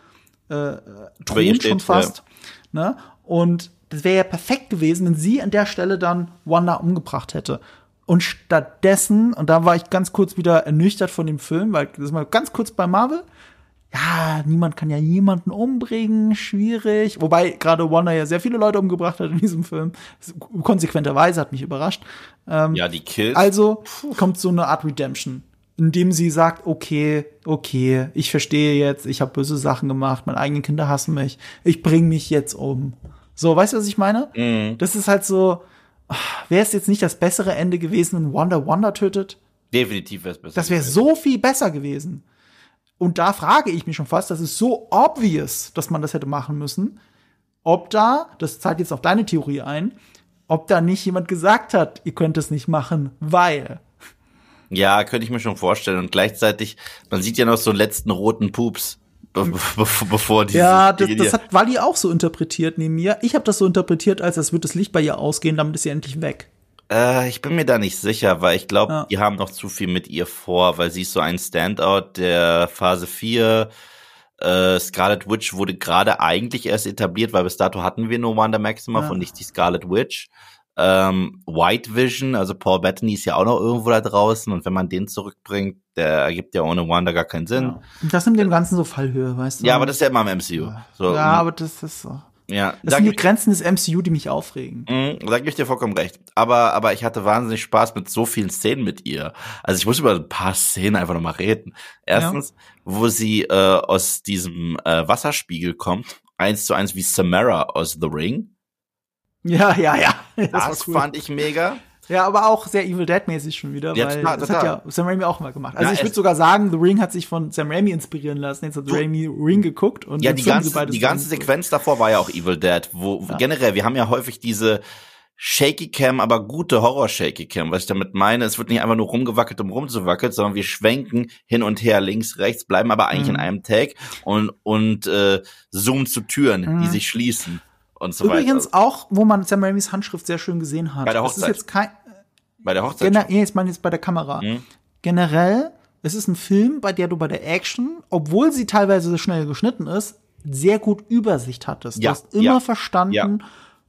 äh, äh, thront schon fast. Ne? Und das wäre ja perfekt gewesen, wenn sie an der Stelle dann Wanda umgebracht hätte. Und stattdessen, und da war ich ganz kurz wieder ernüchtert von dem Film, weil das ist mal ganz kurz bei Marvel. Ja, niemand kann ja jemanden umbringen, schwierig. Wobei gerade Wanda ja sehr viele Leute umgebracht hat in diesem Film. Konsequenterweise hat mich überrascht. Ähm, Ja, die Kills. also kommt so eine Art Redemption, indem sie sagt, okay, okay, ich verstehe jetzt, ich habe böse Sachen gemacht, meine eigenen Kinder hassen mich, ich bring mich jetzt um. So, weißt du, was ich meine? Mhm. Das ist halt so, wäre es jetzt nicht das bessere Ende gewesen, wenn Wanda Wanda tötet? Definitiv wäre es besser. Das wäre so viel besser gewesen. Und da frage ich mich schon fast, das ist so obvious, dass man das hätte machen müssen, ob da, das zahlt jetzt auf deine Theorie ein, ob da nicht jemand gesagt hat, ihr könnt es nicht machen, weil. Ja, könnte ich mir schon vorstellen. Und gleichzeitig, man sieht ja noch so einen letzten roten Pups, be be bevor die. Ja, das, das hat Wally auch so interpretiert neben mir. Ich habe das so interpretiert, als es wird das Licht bei ihr ausgehen, damit ist sie endlich weg. Äh, ich bin mir da nicht sicher, weil ich glaube, Ja. die haben noch zu viel mit ihr vor, weil sie ist so ein Standout der Phase 4. Äh, Scarlet Witch wurde gerade eigentlich erst etabliert, weil bis dato hatten wir nur Wanda Maximoff Ja. und nicht die Scarlet Witch. Ähm, White Vision, also Paul Bettany ist ja auch noch irgendwo da draußen und wenn man den zurückbringt, der ergibt ja ohne Wanda gar keinen Sinn. Ja. Das nimmt dem Ganzen so Fallhöhe, weißt du? Ja, aber das ist ja immer im MCU. So, ja, aber das ist so. ja, Das da sind die Grenzen des MCU, die mich aufregen. Mhm, da gebe ich dir vollkommen recht. Aber, aber ich hatte wahnsinnig Spaß mit so vielen Szenen mit ihr. Also ich muss über ein paar Szenen einfach nochmal reden. Erstens, wo sie äh, aus diesem äh, Wasserspiegel kommt, eins zu eins wie Samara aus The Ring. Ja, ja, ja. [LAUGHS] Das, Das, cool. fand ich mega. Ja, aber auch sehr Evil Dead-mäßig schon wieder, Ja, weil total, das total. hat ja Sam Raimi auch mal gemacht. Also Ja, ich würde sogar sagen, The Ring hat sich von Sam Raimi inspirieren lassen. Jetzt hat Du- Raimi Ring geguckt und Ja, jetzt die ganze, die ganze. Sequenz davor war ja auch Evil Dead, wo Ja. generell, wir haben ja häufig diese Shaky Cam, aber gute Horror Shaky Cam. Was ich damit meine, es wird nicht einfach nur rumgewackelt, um rumzuwackeln, sondern wir schwenken hin und her, links, rechts, bleiben aber eigentlich Mhm. in einem Tag und, und äh, zoomen zu Türen, die Mhm. sich schließen und so Übrigens weiter. auch, wo man Sam Raimis Handschrift sehr schön gesehen hat. Bei der Das ist Hochzeit. jetzt kein, Bei der Hochzeit. Gener nee, ich meine jetzt bei der Kamera. Mhm. Generell, es ist ein Film, bei der du bei der Action, obwohl sie teilweise schnell geschnitten ist, sehr gut Übersicht hattest. Ja, du hast immer ja, verstanden, ja.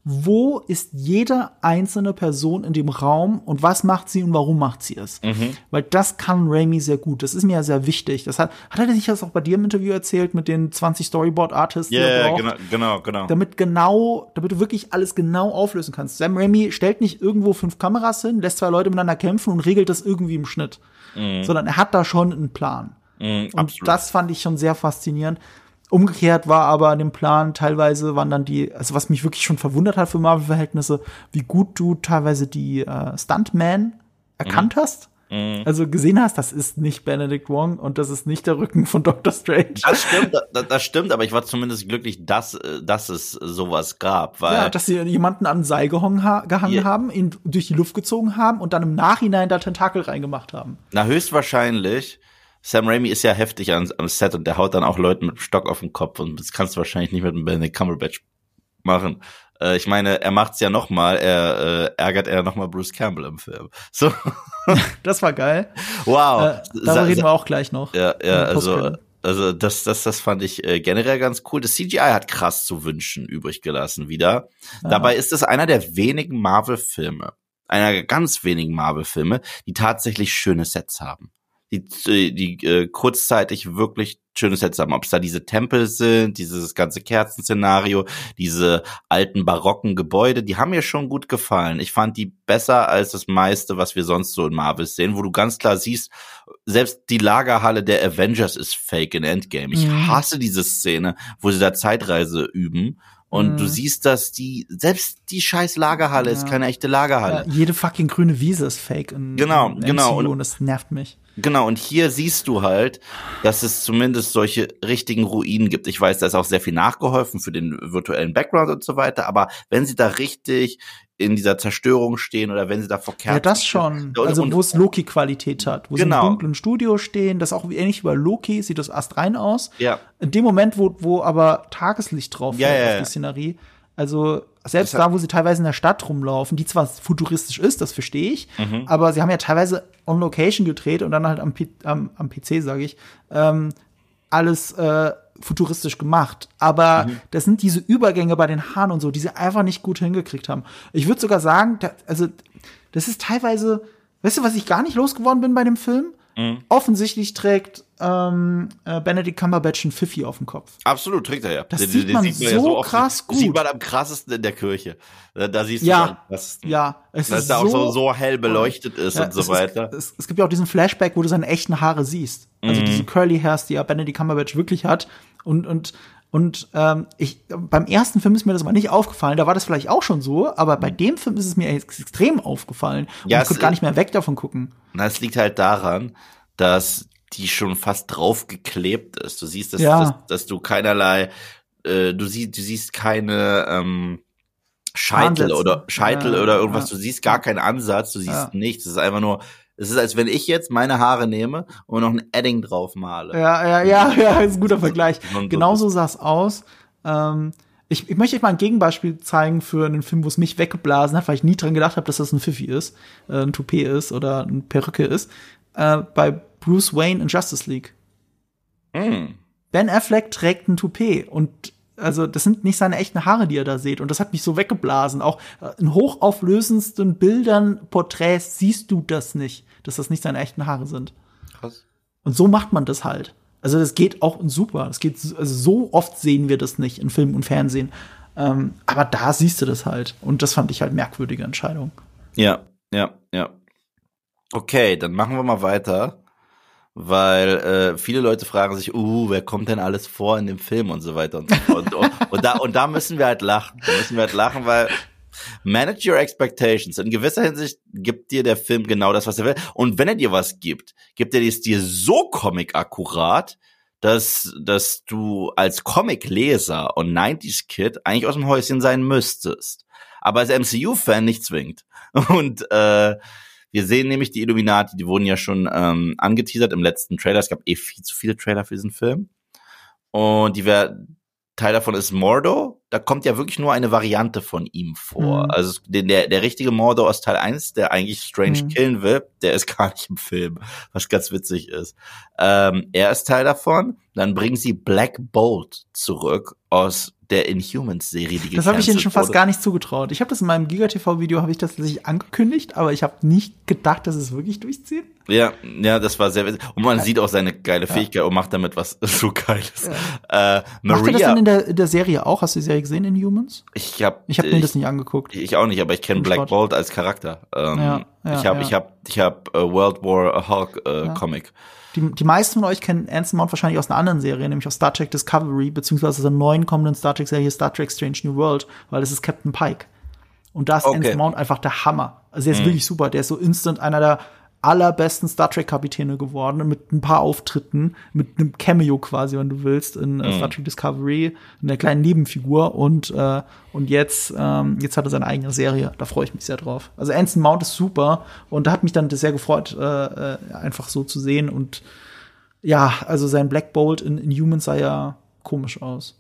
Wo ist jede einzelne Person in dem Raum und was macht sie und warum macht sie es. Mhm. Weil das kann Raimi sehr gut. Das ist mir ja sehr wichtig. Das hat, hat er nicht das auch bei dir im Interview erzählt mit den 20 Storyboard-Artists, Ja, yeah, genau, genau, genau. damit genau, damit du wirklich alles genau auflösen kannst. Sam Raimi stellt nicht irgendwo fünf Kameras hin, lässt zwei Leute miteinander kämpfen und regelt das irgendwie im Schnitt, sondern er hat da schon einen Plan. Mhm, Und das fand ich schon sehr faszinierend. Umgekehrt war aber an dem Plan teilweise waren dann die, also was mich wirklich schon verwundert hat für Marvel-Verhältnisse, wie gut du teilweise die äh, Stuntman erkannt hast. Also gesehen hast, das ist nicht Benedict Wong und das ist nicht der Rücken von Doctor Strange. das stimmt, das, das stimmt, aber ich war zumindest glücklich, dass, äh, dass es sowas gab, weil Ja, dass sie jemanden an ein Seil gehangen, ha gehangen Ja. haben, ihn durch die Luft gezogen haben und dann im Nachhinein da Tentakel reingemacht haben. Na, höchstwahrscheinlich. Sam Raimi ist ja heftig am, am Set und der haut dann auch Leuten mit dem Stock auf den Kopf und das kannst du wahrscheinlich nicht mit einem Benedict Cumberbatch machen. Äh, ich meine, er macht's ja noch mal, er äh, ärgert er noch mal Bruce Campbell im Film. [LAUGHS] So, [LAUGHS] Das war geil. wow. Äh, darüber reden wir auch gleich noch. Ja, ja, also, also das, das, das fand ich äh, generell ganz cool. Das CGI hat krass zu wünschen übrig gelassen wieder. Dabei ist es einer der wenigen Marvel-Filme, einer der ganz wenigen Marvel-Filme, die tatsächlich schöne Sets haben. Die, äh, die äh, kurzzeitig wirklich schöne Sets haben. Ob es da diese Tempel sind, dieses ganze Kerzenszenario, diese alten barocken Gebäude, die haben mir schon gut gefallen. Ich fand die besser als das meiste, was wir sonst so in Marvel sehen, wo du ganz klar siehst, selbst die Lagerhalle der Avengers ist fake in Endgame. Ich Mhm. hasse diese Szene, wo sie da Zeitreise üben. Und Mhm. du siehst, dass die, selbst die scheiß Lagerhalle ist Ja. keine echte Lagerhalle. Ja, jede fucking grüne Wiese ist fake in, Genau, im genau. Und- und das nervt mich. Genau, und hier siehst du halt, dass es zumindest solche richtigen Ruinen gibt. Ich weiß, da ist auch sehr viel nachgeholfen für den virtuellen Background und so weiter, aber wenn sie da richtig in dieser Zerstörung stehen oder wenn sie da Kerzen Ja, das schon. Und- also wo es Loki-Qualität hat, wo sie Genau. im dunklen Studio stehen, das auch ähnlich wie bei Loki, sieht das astrein aus. Ja. In dem Moment, wo, wo aber Tageslicht drauf Ja, fällt ja, auf ja. die Szenerie, also selbst Das hat- da, wo sie teilweise in der Stadt rumlaufen, die zwar futuristisch ist, das verstehe ich, Mhm. aber sie haben ja teilweise on Location gedreht und dann halt am, P am, am PC, sage ich, ähm, alles äh, futuristisch gemacht. Aber Mhm. das sind diese Übergänge bei den Haaren und so, die sie einfach nicht gut hingekriegt haben. Ich würde sogar sagen, da, also das ist teilweise, weißt du, was ich gar nicht losgeworden bin bei dem Film? Mhm. Offensichtlich trägt ähm, äh, Benedict Cumberbatch ein Pfiffi auf dem Kopf. Absolut, trägt er ja. Das sieht man so oft. krass Das Sieht gut. man am krassesten in der Kirche. Da, da siehst du Ja. krassesten. Ja, es Dass ist da auch so, so, so hell beleuchtet ist Ja, und so weiter. Ist, es, es gibt ja auch diesen Flashback, wo du seine echten Haare siehst. Also diese Curly Hairs, die ja Benedict Cumberbatch wirklich hat. Und, und, und ähm, ich, beim ersten Film ist mir das mal nicht aufgefallen. Da war das vielleicht auch schon so, aber bei dem Film ist es mir ex extrem aufgefallen. Und Ja, ich es- konnte gar nicht mehr weg davon gucken. Na, es liegt halt daran, dass die schon fast draufgeklebt ist. Du siehst, dass, Ja. dass, dass du keinerlei, äh, du siehst, du siehst keine ähm, Scheitel Ansätze. oder Scheitel Ja, oder irgendwas. Du siehst gar keinen Ansatz. Du siehst nichts. Es ist einfach nur. Es ist, als wenn ich jetzt meine Haare nehme und noch ein Edding drauf male. Ja, ja, ja, [LAUGHS] ja, ist ein guter Vergleich. Genauso sah es aus. Ähm, ich, ich möchte euch mal ein Gegenbeispiel zeigen für einen Film, wo es mich weggeblasen hat, weil ich nie dran gedacht habe, dass das ein Pfiffi ist, äh, ein Toupet ist oder ein Perücke ist. Äh, bei Bruce Wayne in Justice League. Hm. Ben Affleck trägt ein Toupet und also das sind nicht seine echten Haare, die ihr da seht. Und das hat mich so weggeblasen. Auch äh, in hochauflösendsten Bildern, Porträts siehst du das nicht, dass das nicht seine echten Haare sind. Krass. Und so macht man das halt. Also das geht auch super. Das geht so- also so oft sehen wir das nicht in Film und Fernsehen. Ähm, aber da siehst du das halt. Und das fand ich halt merkwürdige Entscheidung. Ja, ja, ja. Okay, dann machen wir mal weiter, weil äh, viele Leute fragen sich, uh, wer kommt denn alles vor in dem Film und so weiter und so fort. und, und, da, und da müssen wir halt lachen. Da müssen wir halt lachen, weil manage your expectations. In gewisser Hinsicht gibt dir der Film genau das, was er will. Und wenn er dir was gibt, gibt er es dir so comic-akkurat, dass, dass du als Comic-Leser und 90s-Kid eigentlich aus dem Häuschen sein müsstest. Aber als MCU-Fan nicht zwingend. Und äh, wir sehen nämlich die Illuminati, die wurden ja schon ähm, angeteasert im letzten Trailer. Es gab eh viel zu viele Trailer für diesen Film. Und die wär, Teil davon ist Mordo. Da kommt ja wirklich nur eine Variante von ihm vor. Mhm. Also der, der, richtige Mordo aus Teil 1, der eigentlich Strange Mhm. killen will, der ist [LAUGHS] gar nicht im Film, was ganz witzig ist. Ähm, er ist Teil davon. Dann bringen sie Black Bolt zurück aus der Inhumans-Serie, die Das habe ich ihnen schon fast wurde. gar nicht zugetraut. Ich habe das in meinem GigaTV-Video, habe ich das tatsächlich angekündigt, aber ich habe nicht gedacht, dass es wirklich durchziehen. Ja, ja, das war sehr witzig. Und man sieht auch seine geile Fähigkeit und macht damit was [LAUGHS] so Geiles. Äh, Macht ihr das Maria, denn in der, in der Serie auch? Hast du die Serie gesehen in Humans? ich habe Ich habe mir das nicht angeguckt. Ich auch nicht, aber ich kenne Black Sport. Bolt als Charakter. Ähm, Ja, ja, ich habe, ja. ich habe, ich habe äh, World War Hulk äh, Comic. Die, die meisten von euch kennen Anson Mount wahrscheinlich aus einer anderen Serie, nämlich aus Star Trek Discovery, beziehungsweise aus der neuen kommenden Star Trek-Serie Star Trek Strange New World, weil das ist Captain Pike. Und da ist Okay. Anson Mount einfach der Hammer. Also der ist wirklich super. Der ist so instant einer der allerbesten Star Trek-Kapitäne geworden, mit ein paar Auftritten, mit einem Cameo quasi, wenn du willst, in äh, Star Trek Discovery, in der kleinen Nebenfigur und, äh, und jetzt, ähm, jetzt hat er seine eigene Serie. Da freue ich mich sehr drauf. Also Anson Mount ist super und da hat mich dann sehr gefreut, äh, äh, einfach so zu sehen und ja, also sein Black Bolt in, in Humans sah ja komisch aus.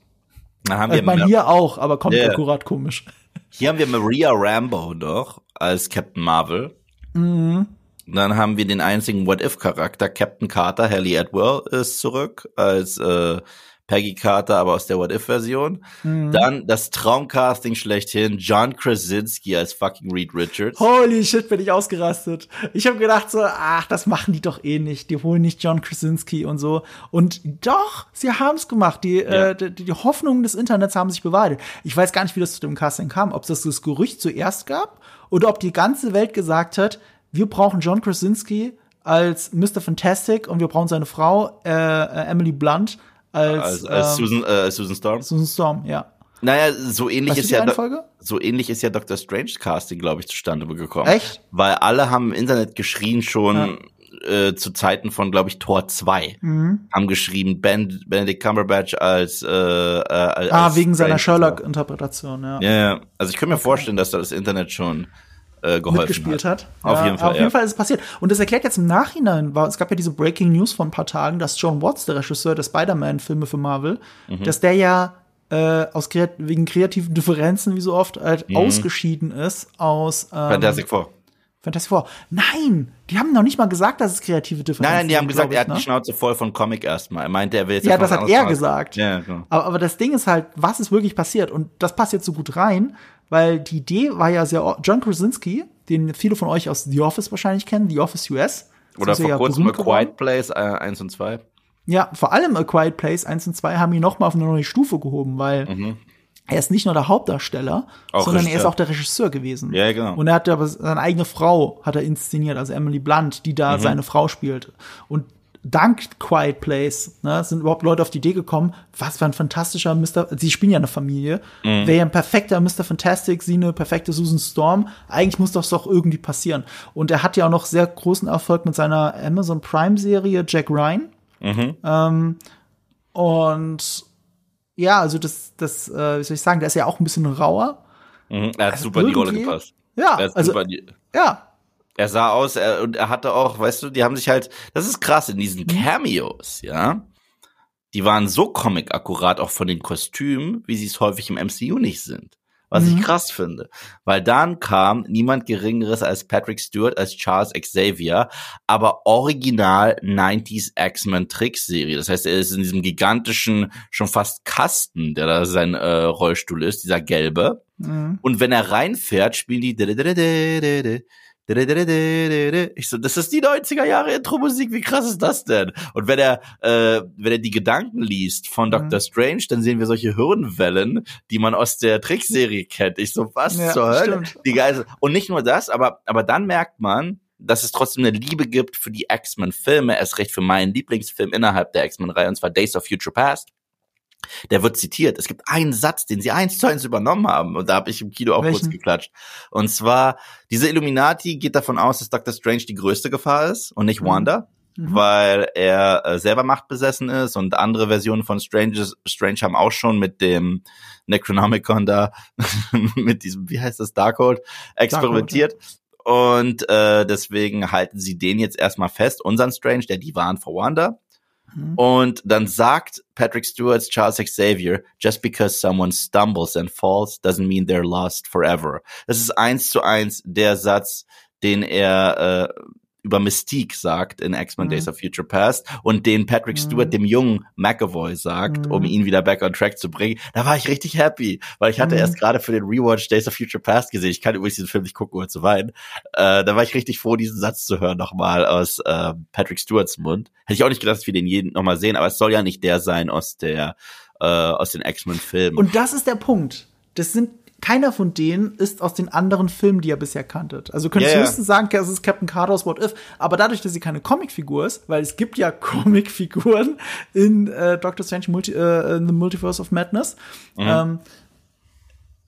Dann haben Ich wir, meine, Ma- hier auch, aber kommt Ja. akkurat komisch. hier haben wir Maria Rambo noch als Captain Marvel. Mhm. Dann haben wir den einzigen What-If-Charakter, Captain Carter, Haley Atwell ist zurück als äh, Peggy Carter, aber aus der What-If-Version. Mhm. Dann das Traumcasting schlechthin, John Krasinski als fucking Reed Richards. Holy shit, bin ich ausgerastet. Ich habe gedacht so, ach, das machen die doch eh nicht. Die holen nicht John Krasinski und so. Und doch, sie haben es gemacht. Die, Ja. äh, die, die Hoffnungen des Internets haben sich bewahrheitet. Ich weiß gar nicht, wie das zu dem Casting kam. Ob es das, das Gerücht zuerst gab oder ob die ganze Welt gesagt hat, wir brauchen John Krasinski als Mr. Fantastic und wir brauchen seine Frau äh, äh, Emily Blunt als, Als, als ähm, Susan, äh, Susan Storm. Susan Storm, ja. Naja, so ähnlich Weißt ist ja Reihenfolge? so ähnlich ist ja Dr. Strange Casting, glaube ich, zustande gekommen. Echt? Weil alle haben im Internet geschrien schon, äh, zu Zeiten von, glaube ich, Tor 2 Mhm. haben geschrieben, ben, Benedict Cumberbatch als, äh, äh, als Ah, wegen seiner Strange. Sherlock-Interpretation, ja. Ja, ja. Also ich kann mir vorstellen, dass da das Internet schon äh, geholfen mitgespielt hat. hat. Auf Ja, jeden Fall, Auf ja. jeden Fall ist es passiert. Und das erklärt jetzt im Nachhinein, war, es gab ja diese Breaking News vor ein paar Tagen, dass John Watts, der Regisseur der Spider-Man-Filme für Marvel, Mhm. dass der ja äh, aus kreat wegen kreativen Differenzen, wie so oft, halt Mhm. ausgeschieden ist aus ähm, Fantastic Four. Fantastic Four. Nein, die haben noch nicht mal gesagt, dass es kreative Differenzen Nein, nein, die haben gesagt, glaub er ich, hat die ne? Schnauze voll von Comic erstmal. Er meinte, er will jetzt Ja, das hat er machen. gesagt. Ja, genau. Aber, aber das Ding ist halt, was ist wirklich passiert? Und das passt jetzt so gut rein, weil die Idee war ja sehr, John Krasinski, den viele von euch aus The Office wahrscheinlich kennen, The Office US. Oder er vor ja kurzem A. Quiet Place äh, 1 und 2. Ja, vor allem A Quiet Place 1 und 2 haben ihn noch mal auf eine neue Stufe gehoben, weil er ist nicht nur der Hauptdarsteller, Mhm. Auch sondern er ist Regisseur. auch der Regisseur gewesen. Ja, genau. Und er hat aber seine eigene Frau hat er inszeniert, also Emily Blunt, die Mhm. da seine Frau spielt. Und dank Quiet Place ne, sind überhaupt Leute auf die Idee gekommen, was für ein fantastischer Mr. Sie spielen ja eine Familie. Mhm. Wäre ja ein perfekter Mr. Fantastic, sie eine perfekte Susan Storm. Eigentlich muss das doch irgendwie passieren. Und er hat ja auch noch sehr großen Erfolg mit seiner Amazon Prime Serie Jack Ryan. Mhm. Ähm, und ja, also das, das, äh, wie soll ich sagen, der ist ja auch ein bisschen rauer. Mhm. Er hat super in die Rolle gepasst. Ja, Er, hat also, super in die, ja, er sah aus er, und er hatte auch, weißt du, die haben sich halt, das ist krass, in diesen Cameos, ja, die waren so comic-akkurat auch von den Kostümen, wie sie es häufig im MCU nicht sind. Was Mhm. ich krass finde. Weil dann kam niemand Geringeres als Patrick Stewart als Charles Xavier, aber original 90s X-Men Trickserie. Das heißt, er ist in diesem gigantischen, schon fast Kasten, der da sein äh, Rollstuhl ist, dieser gelbe. Mhm. Und wenn er reinfährt, spielen die ich so, das ist die 90er Jahre Intro-Musik, wie krass ist das denn? Und wenn er, äh, wenn er die Gedanken liest von Mhm. Dr. Strange, dann sehen wir solche Hirnwellen, die man aus der Trickserie kennt. Ich so, was Ja, zur Hölle? stimmt. Die Geise. Und nicht nur das, aber, aber dann merkt man, dass es trotzdem eine Liebe gibt für die X-Men-Filme, erst recht für meinen Lieblingsfilm innerhalb der X-Men-Reihe, und zwar Days of Future Past. Der wird zitiert. Es gibt einen Satz, den sie eins zu eins übernommen haben. Und da habe ich im Kino auch kurz Welchen? geklatscht. Und zwar, diese Illuminati geht davon aus, dass Dr. Strange die größte Gefahr ist und nicht Mhm. Wanda. Mhm. Weil er äh, selber machtbesessen ist und andere Versionen von Strange, Strange haben auch schon mit dem Necronomicon da, [LAUGHS] mit diesem, wie heißt das, Darkhold, experimentiert. Und äh, deswegen halten sie den jetzt erstmal fest, unseren Strange, der die waren vor Wanda. Mhm. Und dann sagt Patrick Stewart's Charles Xavier, just because someone stumbles and falls doesn't mean they're lost forever. Das ist eins zu eins der Satz, den er äh, über Mystique sagt in X-Men Mhm. Days of Future Past und den Patrick Mhm. Stewart dem jungen McAvoy sagt, Mhm. um ihn wieder back on track zu bringen. Da war ich richtig happy, weil ich hatte Mhm. erst gerade für den Rewatch Days of Future Past gesehen. Ich kann übrigens diesen Film nicht gucken, ohne zu weinen. Äh, da war ich richtig froh, diesen Satz zu hören nochmal aus äh, Patrick Stewarts Mund. Hätte ich auch nicht gedacht, dass wir den jeden nochmal sehen, aber es soll ja nicht der sein aus der äh, aus den X-Men-Filmen. Und das ist der Punkt. Das sind keiner von denen ist aus den anderen Filmen, die ihr bisher kanntet. Also könntest ja. höchstens sagen, es ist Captain Carter's What If, aber dadurch, dass sie keine Comicfigur ist, weil es gibt ja [LAUGHS] Comicfiguren in äh, Doctor Strange Multi, äh, in the Multiverse of Madness, Mhm. ähm,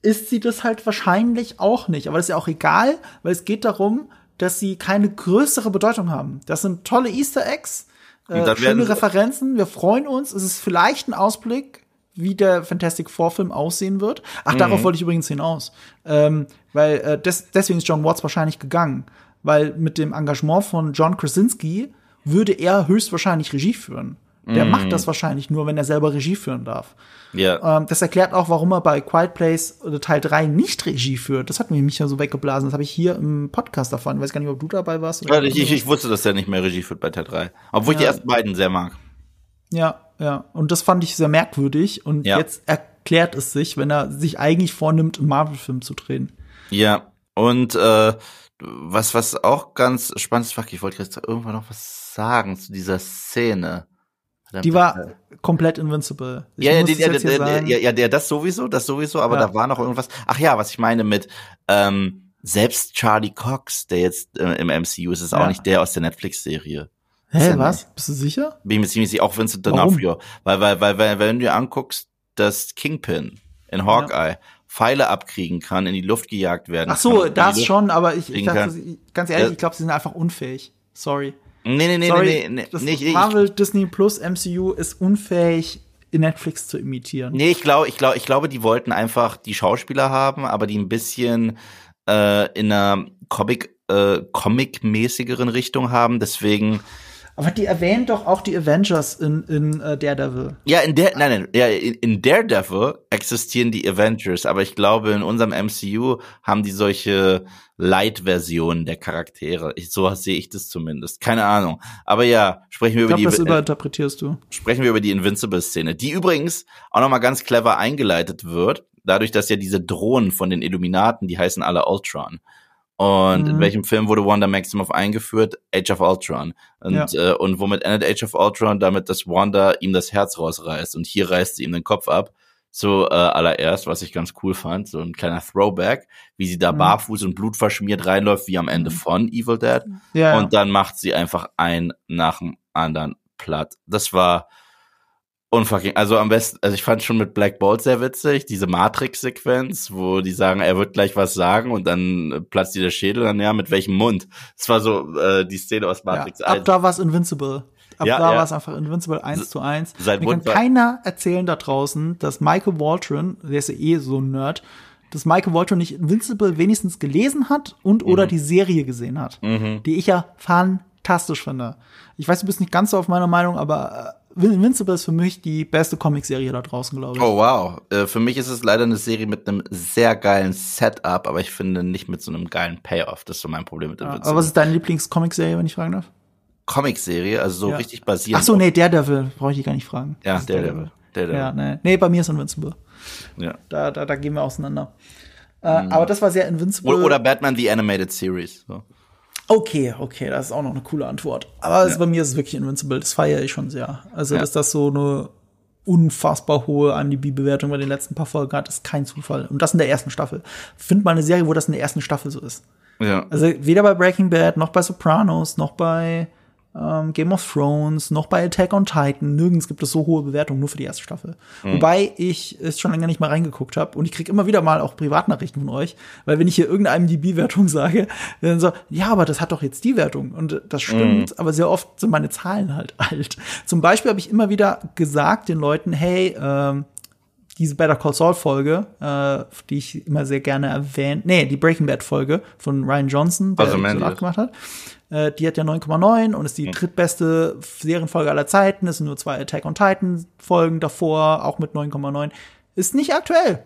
ist sie das halt wahrscheinlich auch nicht. Aber das ist ja auch egal, weil es geht darum, dass sie keine größere Bedeutung haben. Das sind tolle Easter Eggs, äh, schöne Referenzen. Wir freuen uns. Es ist vielleicht ein Ausblick, wie der Fantastic Four Film aussehen wird. Ach, Mhm. darauf wollte ich übrigens hinaus, ähm, weil äh, des, deswegen ist John Watts wahrscheinlich gegangen, weil mit dem Engagement von John Krasinski würde er höchstwahrscheinlich Regie führen. Der macht das wahrscheinlich nur, wenn er selber Regie führen darf. ja. Ähm, das erklärt auch, warum er bei Quiet Place oder Teil 3 nicht Regie führt. Das hat mir mich ja so weggeblasen. Das habe ich hier im Podcast davon. Ich weiß gar nicht, ob du dabei warst. Ja, ich, ich, ich wusste, dass er nicht mehr Regie führt bei Teil 3. Obwohl ich die Ja. ersten beiden sehr mag. Ja, ja. Und das fand ich sehr merkwürdig. Und Ja. jetzt erklärt es sich, wenn er sich eigentlich vornimmt, einen Marvel-Film zu drehen. Ja, und äh, was, was auch ganz spannend ist, fuck, ich wollte jetzt irgendwann noch was sagen zu dieser Szene. Die war komplett invincible. Ich ja, ja, die, ja, ja, ja, ja, das sowieso, das sowieso, aber Ja. da war noch irgendwas. Ach ja, was ich meine mit ähm, selbst Charlie Cox, der jetzt äh, im MCU ist, ist auch nicht der aus der Netflix-Serie. Hä, ja was? Bist du sicher? Bin ich mir ziemlich sicher, auch Vincent? D'Onofrio. Weil, weil, weil, weil, wenn du dir anguckst, dass Kingpin in Hawkeye Pfeile abkriegen kann, in die Luft gejagt werden Ach so, kann, das schon, aber ich, ich dachte, ganz ehrlich, Ja. ich glaube, sie sind einfach unfähig. Sorry. Nee, nee, nee, Sorry, nee, nee, nee, Marvel, Disney Plus, MCU ist unfähig, Netflix zu imitieren. Nee, ich glaube, ich glaube, ich glaube, die wollten einfach die Schauspieler haben, aber die ein bisschen äh, in einer Comic, äh, Comic-mäßigeren Richtung haben. Deswegen. Aber die erwähnen doch auch die Avengers in, in äh, Daredevil. Ja, in der, nein, nein, ja, in, in Daredevil existieren die Avengers, aber ich glaube, in unserem MCU haben die solche Light-Versionen der Charaktere. Ich, so sehe ich das zumindest. Keine Ahnung. Aber ja, sprechen wir Ich glaube, über das die. überinterpretierst du. sprechen wir über die Invincible-Szene, die übrigens auch nochmal ganz clever eingeleitet wird, dadurch, dass ja diese Drohnen von den Illuminaten, die heißen alle Ultron. Und in Mhm. welchem Film wurde Wanda Maximoff eingeführt? Age of Ultron. Und, äh, und womit endet Age of Ultron? Damit, dass Wanda ihm das Herz rausreißt. Und hier reißt sie ihm den Kopf ab. So äh, allererst, was ich ganz cool fand, so ein kleiner Throwback, wie sie da Mhm. barfuß und blutverschmiert reinläuft, wie am Ende Mhm. von Evil Dead. Ja, Und dann macht sie einfach ein nach dem anderen platt. Das war unfucking, also am besten, also ich fand schon mit Black Bolt sehr witzig, diese Matrix-Sequenz, wo die sagen, er wird gleich was sagen und dann platzt der Schädel, dann ja, mit welchem Mund? Das war so äh, die Szene aus Matrix ja. Ab 1. da war es Invincible. Ab Ja, da ja. war es einfach Invincible 1 zu 1. sein Mir kann keiner erzählen da draußen, dass Michael Waldron, der ist ja eh so ein Nerd, dass Michael Waldron nicht Invincible wenigstens gelesen hat und Mhm. oder die Serie gesehen hat. Die ich ja fantastisch finde. Ich weiß, du bist nicht ganz so auf meiner Meinung, aber äh, Invincible ist für mich die beste Comicserie da draußen, glaube ich. Oh wow. Äh, für mich ist es leider eine Serie mit einem sehr geilen Setup, aber ich finde nicht mit so einem geilen Payoff. Das ist so mein Problem mit Ja, Invincible. aber was ist deine Lieblings-Comicserie, wenn ich fragen darf? Comic-Serie, also so Ja. richtig basierend. Ach so, nee, Daredevil, brauche ich dich gar nicht fragen. Ja, Daredevil. Daredevil. Ja, nee. nee, bei mir ist Invincible. Ja. Da, da, da gehen wir auseinander. Äh, aber das war sehr Invincible. Oder, oder Batman The Animated Series. So. Okay, okay, das ist auch noch eine coole Antwort. Aber es, bei mir ist es wirklich Invincible, das feiere ich schon sehr. Also, Ja. dass das so eine unfassbar hohe IMDb-Bewertung bei den letzten paar Folgen hat, ist kein Zufall. Und das in der ersten Staffel. Find mal eine Serie, wo das in der ersten Staffel so ist. Ja. Also weder bei Breaking Bad, noch bei Sopranos, noch bei ähm, Game of Thrones, noch bei Attack on Titan. Nirgends gibt es so hohe Bewertungen, nur für die erste Staffel. Wobei ich es schon länger nicht mal reingeguckt habe und ich krieg immer wieder mal auch Privatnachrichten von euch, weil wenn ich hier irgendeine IMDb-Wertung sage, dann so, ja, aber das hat doch jetzt die Wertung und das stimmt, aber sehr oft sind meine Zahlen halt [LAUGHS] alt. Zum Beispiel habe ich immer wieder gesagt den Leuten, hey, ähm, diese Better Call Saul Folge, äh, die ich immer sehr gerne erwähne, nee, die Breaking Bad Folge von Ryan Johnson, der Also 8 gemacht hat, äh, die hat ja 9,9 und ist die drittbeste Serienfolge aller Zeiten. Es sind nur zwei Attack on Titan Folgen davor, auch mit 9,9. Ist nicht aktuell.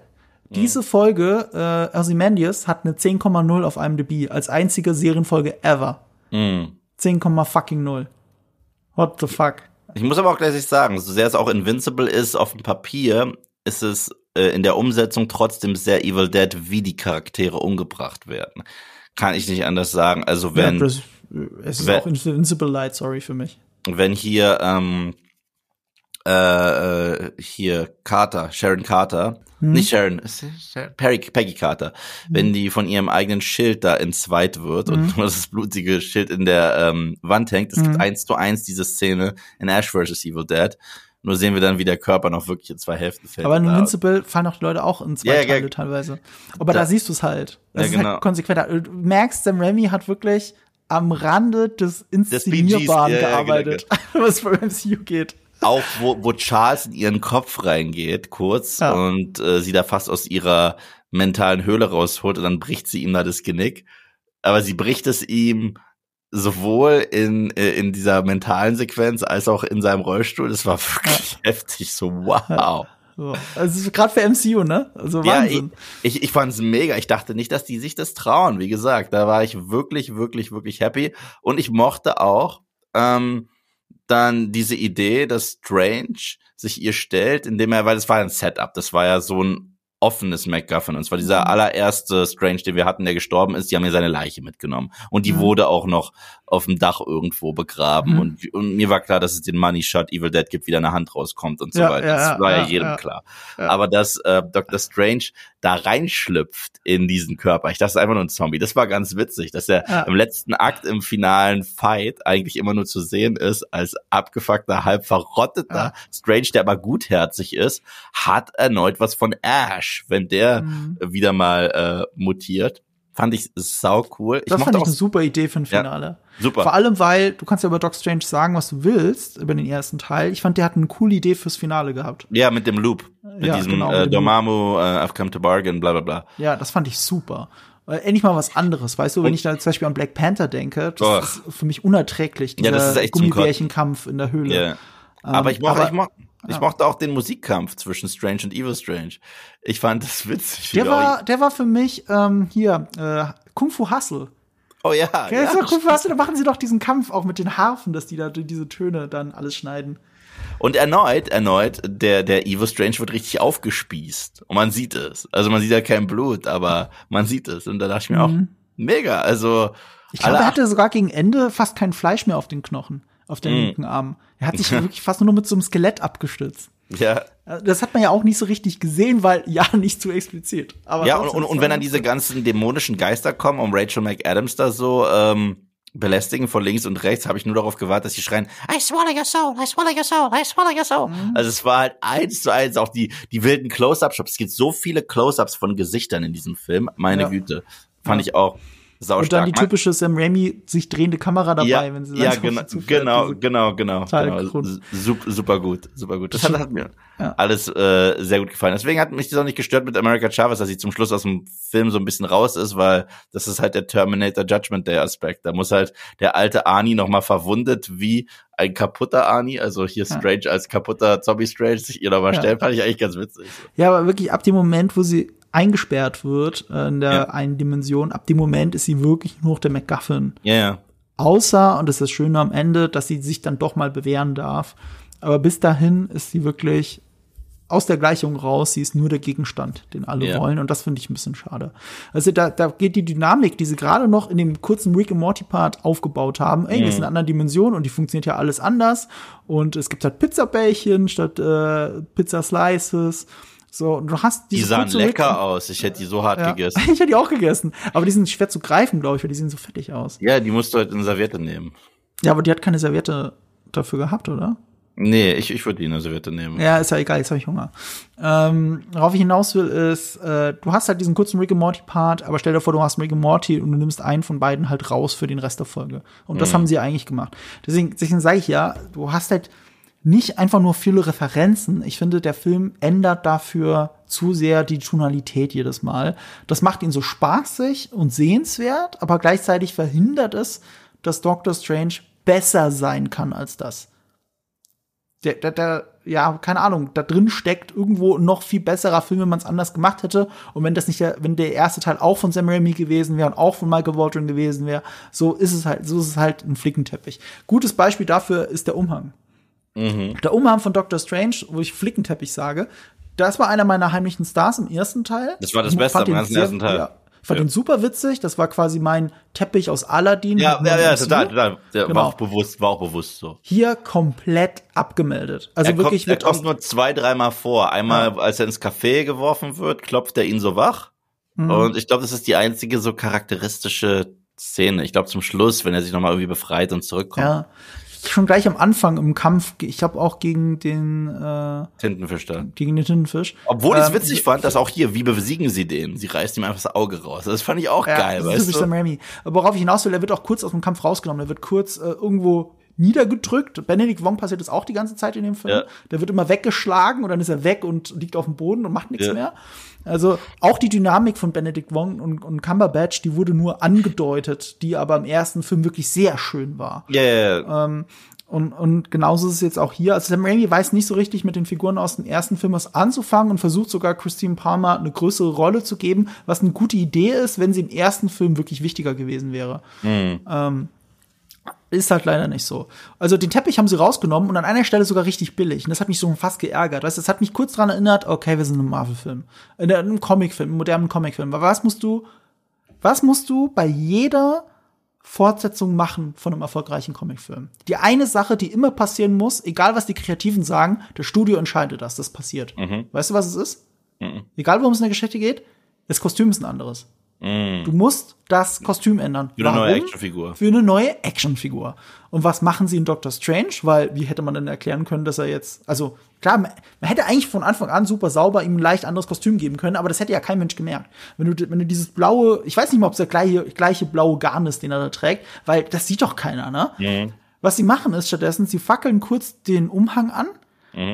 Diese Folge, äh, Ozymandias, hat eine 10,0 auf IMDb als einzige Serienfolge ever. Mhm. 10, fucking 0. What the fuck? Ich muss aber auch gleich sagen, so sehr es auch Invincible ist, auf dem Papier ist es äh, in der Umsetzung trotzdem sehr Evil Dead, wie die Charaktere umgebracht werden. Kann ich nicht anders sagen. Also wenn, ja, es ist wenn- auch Invincible Light, sorry für mich. wenn hier, ähm, äh, äh, hier Carter, Sharon Carter, nicht Sharon? Perry, Peggy Carter, wenn die von ihrem eigenen Schild da entzweit wird und nur [LAUGHS] das blutige Schild in der ähm, Wand hängt, es gibt eins zu eins diese Szene in Ash vs. Evil Dead. Nur sehen wir dann, wie der Körper noch wirklich in zwei Hälften fällt. Aber in Invincible fallen auch die Leute auch in zwei ja, Teile ja. teilweise. Aber da, Da- siehst du es halt. Das Ja, ist genau. halt konsequenter. Du merkst, Sam Raimi hat wirklich am Rande des Inszenierbaren PGs, ja, ja, genau, gearbeitet, [LAUGHS] was für MCU geht. auch wo, wo Charles in ihren Kopf reingeht, kurz, Ja. und äh, sie da fast aus ihrer mentalen Höhle rausholt und dann bricht sie ihm da das Genick. Aber sie bricht es ihm sowohl in, äh, in dieser mentalen Sequenz als auch in seinem Rollstuhl. Das war wirklich [LAUGHS] heftig, so wow. So. Also gerade für MCU, ne? Also Ja, ich, Wahnsinn. ich, ich fand's mega. Ich dachte nicht, dass die sich das trauen. Wie gesagt, da war ich wirklich, wirklich, wirklich happy. Und ich mochte auch ähm, dann diese Idee, dass Strange sich ihr stellt, indem er, weil das war ein Setup, das war ja so ein offenes MacGuffin. Und zwar dieser allererste Strange, den wir hatten, der gestorben ist, die haben ja seine Leiche mitgenommen. Und die Mhm. wurde auch noch auf dem Dach irgendwo begraben. Mhm. Und, und mir war klar, dass es den Money Shot Evil Dead gibt, wie da eine Hand rauskommt und so Ja, weiter. ja, das war ja, ja, jedem klar. Aber dass äh, Dr. Strange da reinschlüpft in diesen Körper, ich dachte, das ist einfach nur ein Zombie. Das war ganz witzig, dass er Ja. im letzten Akt im finalen Fight eigentlich immer nur zu sehen ist als abgefuckter, halb verrotteter Ja. Strange, der aber gutherzig ist, hat erneut was von Ash, wenn der Mhm. wieder mal äh, mutiert. Fand ich sau cool. Ich das fand ich eine super Idee für ein Finale. Ja, super. Vor allem, weil du kannst ja über Doc Strange sagen, was du willst über den ersten Teil. Ich fand, der hat eine coole Idee fürs Finale gehabt. Ja, mit dem Loop. Mit ja, diesem genau, äh, Dormammu, äh, I've come to bargain, bla bla bla. Ja, das fand ich super. Äh, endlich mal was anderes, weißt du, wenn ich da zum Beispiel an Black Panther denke, das Och. ist für mich unerträglich, dieser ja, das ist echt Gummibärchenkampf in der Höhle. Yeah. aber ich mochte, ich mochte, ich ja. mochte auch den Musikkampf zwischen Strange und Evil Strange. Ich fand das witzig. Der war, der war für mich ähm, hier äh, Kung Fu Hustle. Oh ja. ja, ja Kung Fu Hustle, da machen sie doch diesen Kampf auch mit den Harfen, dass die da diese Töne dann alles schneiden. Und erneut, erneut, der, der Evil Strange wird richtig aufgespießt. Und man sieht es. Also man sieht ja kein Blut, aber man sieht es. Und da dachte ich mir mhm. auch, mega. Also. Ich glaube, er hatte sogar gegen Ende fast kein Fleisch mehr auf den Knochen, auf den mhm. linken Arm. Er hat sich [LAUGHS] wirklich fast nur mit so einem Skelett abgestützt. Ja. Das hat man ja auch nicht so richtig gesehen, weil ja [LAUGHS] nicht zu explizit. Aber ja, und, und, und wenn dann diese ganzen dämonischen Geister kommen, um Rachel McAdams da so ähm, belästigen von links und rechts, habe ich nur darauf gewartet, dass sie schreien, I swallow your soul, I swallow your soul, I swallow your soul. Mhm. Also es war halt eins zu eins, auch die, die wilden Close-Up-Shops. Es gibt so viele Close-Ups von Gesichtern in diesem Film. Meine ja. Güte. Fand ja. ich auch. Sau und dann die typische Sam Raimi sich drehende Kamera dabei, ja, wenn sie ja genau genau genau genau, genau. Super, super gut super gut das hat, hat mir ja. alles äh, sehr gut gefallen deswegen hat mich das auch nicht gestört mit America Chavez dass sie zum Schluss aus dem Film so ein bisschen raus ist weil das ist halt der Terminator Judgment Day Aspekt da muss halt der alte Arnie noch mal verwundet wie ein kaputter Arnie, also hier Strange ja. als kaputter Zombie Strange sich ihr nochmal ja. stellen, fand ich eigentlich ganz witzig. Ja, aber wirklich ab dem Moment, wo sie eingesperrt wird äh, in der ja. einen Dimension, ab dem Moment ist sie wirklich nur noch der MacGuffin. Ja, ja. Außer, und das ist das Schöne am Ende, dass sie sich dann doch mal bewähren darf. Aber bis dahin ist sie wirklich aus der Gleichung raus, sie ist nur der Gegenstand, den alle ja. wollen. Und das finde ich ein bisschen schade. Also da, da geht die Dynamik, die sie gerade noch in dem kurzen Rick and Morty Part aufgebaut haben, ey, mhm. die ist in einer anderen Dimension und die funktioniert ja alles anders. Und es gibt halt Pizzabällchen statt äh, Pizza Slices. So, und du hast diese Die sahen lecker aus. Ich hätte die so hart ja. gegessen. [LAUGHS] ich hätte die auch gegessen. Aber die sind schwer zu greifen, glaube ich, weil die sehen so fettig aus. Ja, die musst du halt in Serviette nehmen. Ja, aber die hat keine Serviette dafür gehabt, oder? Nee, ich, ich würde die in eine Serviette nehmen. Ja, ist ja egal, jetzt habe ich Hunger. Ähm, worauf ich hinaus will, ist, äh, du hast halt diesen kurzen Rick and Morty Part, aber stell dir vor, du hast Rick and Morty und du nimmst einen von beiden halt raus für den Rest der Folge. Und das mhm. haben sie eigentlich gemacht. Deswegen, deswegen sage ich ja, du hast halt nicht einfach nur viele Referenzen. Ich finde, der Film ändert dafür zu sehr die Tonalität jedes Mal. Das macht ihn so spaßig und sehenswert, aber gleichzeitig verhindert es, dass Doctor Strange besser sein kann als das. Der, der, der, ja, keine Ahnung, da drin steckt irgendwo noch viel besserer Film, wenn man es anders gemacht hätte. Und wenn das nicht der, wenn der erste Teil auch von Sam Raimi gewesen wäre und auch von Michael Waldron gewesen wäre, so ist es halt, so ist es halt ein Flickenteppich. Gutes Beispiel dafür ist der Umhang. Mhm. Der Umhang von Doctor Strange, wo ich Flickenteppich sage, das war einer meiner heimlichen Stars im ersten Teil. Das war das Beste am ganzen ersten Teil. Ja, fand ja. den super witzig. Das war quasi mein Teppich aus Aladdin. Ja, ja, ja, total, total. Der genau. war auch bewusst, war auch bewusst so. Hier komplett abgemeldet. Also er wirklich. Kommt, er kommt nur zwei, dreimal vor. Einmal, ja. als er ins Café geworfen wird, klopft er ihn so wach. Mhm. Und ich glaube, das ist die einzige so charakteristische Szene. Ich glaube, zum Schluss, wenn er sich nochmal irgendwie befreit und zurückkommt. Ja schon gleich am Anfang im Kampf, ich habe auch gegen den äh, Tintenfisch da. Gegen den Tintenfisch. Obwohl ich es ähm, witzig fand, dass auch hier, wie besiegen sie den? Sie reißt ihm einfach das Auge raus. Das fand ich auch ja, geil, das weißt ist du? Sam Raimi. Worauf ich hinaus will, er wird auch kurz aus dem Kampf rausgenommen. Er wird kurz äh, irgendwo niedergedrückt. Benedict Wong passiert das auch die ganze Zeit in dem Film. Ja. Der wird immer weggeschlagen und dann ist er weg und liegt auf dem Boden und macht nichts ja. mehr. Also auch die Dynamik von Benedict Wong und, und Cumberbatch, die wurde nur angedeutet, die aber im ersten Film wirklich sehr schön war. Ja, ja, ja. Ähm, und, und genauso ist es jetzt auch hier. Also Sam Raimi weiß nicht so richtig mit den Figuren aus dem ersten Film was anzufangen und versucht sogar Christine Palmer eine größere Rolle zu geben, was eine gute Idee ist, wenn sie im ersten Film wirklich wichtiger gewesen wäre. Mhm. Ähm, ist halt leider nicht so. Also den Teppich haben sie rausgenommen und an einer Stelle sogar richtig billig. Und das hat mich so fast geärgert. Weißt, das hat mich kurz daran erinnert, okay, wir sind im Marvel-Film. In einem Comic-Film, einem modernen Comic-Film. Aber was musst du, was musst du bei jeder Fortsetzung machen von einem erfolgreichen Comicfilm? Die eine Sache, die immer passieren muss, egal was die Kreativen sagen, das Studio entscheidet, dass das passiert. Mhm. Weißt du, was es ist? Mhm. Egal, worum es in der Geschichte geht, das Kostüm ist ein anderes. Mm. Du musst das Kostüm ändern. Für eine neue Warum? Actionfigur. Für eine neue Actionfigur. Und was machen sie in Doctor Strange? Weil, wie hätte man denn erklären können, dass er jetzt, also klar, man man hätte eigentlich von Anfang an super sauber ihm ein leicht anderes Kostüm geben können, aber das hätte ja kein Mensch gemerkt. Wenn du, wenn du dieses blaue, ich weiß nicht mal, ob es der gleiche, gleiche blaue Garn ist, den er da trägt, weil das sieht doch keiner, ne? Mhm. Was sie machen ist stattdessen, sie fackeln kurz den Umhang an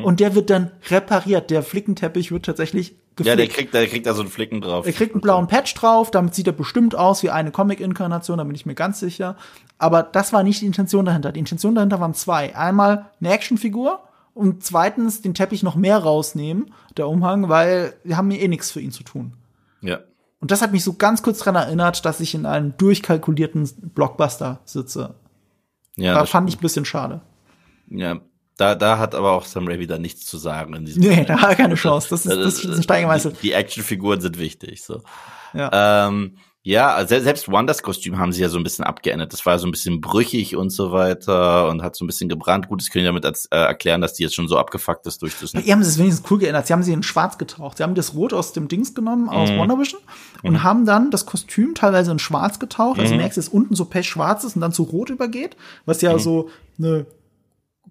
und der wird dann repariert. Der Flickenteppich wird tatsächlich geflickt. Ja, der kriegt, der kriegt da so einen Flicken drauf. Er kriegt einen blauen Patch drauf, damit sieht er bestimmt aus wie eine Comic-Inkarnation, da bin ich mir ganz sicher. Aber das war nicht die Intention dahinter. Die Intention dahinter waren zwei. Einmal eine Actionfigur und zweitens den Teppich noch mehr rausnehmen, der Umhang, weil wir haben hier eh nichts für ihn zu tun. Ja. Und das hat mich so ganz kurz dran erinnert, dass ich in einem durchkalkulierten Blockbuster sitze. Ja, da fand ich ein bisschen schade. ja. Da, da hat aber auch Sam Raimi da nichts zu sagen in diesem Nee, da hat er keine Chance. Das ist, das ist ein Stein gemeißelt. Die, die Actionfiguren sind wichtig, so. Ja. Ähm, ja, selbst Wonders Kostüm haben sie ja so ein bisschen abgeändert. Das war so ein bisschen brüchig und so weiter und hat so ein bisschen gebrannt. Gut, das können wir damit als, äh, erklären, dass die jetzt schon so abgefuckt ist durch das. Ihr haben sie es wenigstens cool geändert. Sie haben sie in schwarz getaucht. Sie haben das Rot aus dem Dings genommen, aus Mhm. Wonder Vision, und haben dann das Kostüm teilweise in schwarz getaucht. Mhm. Also du merkst, dass unten so pech schwarz ist und dann zu rot übergeht, was ja so eine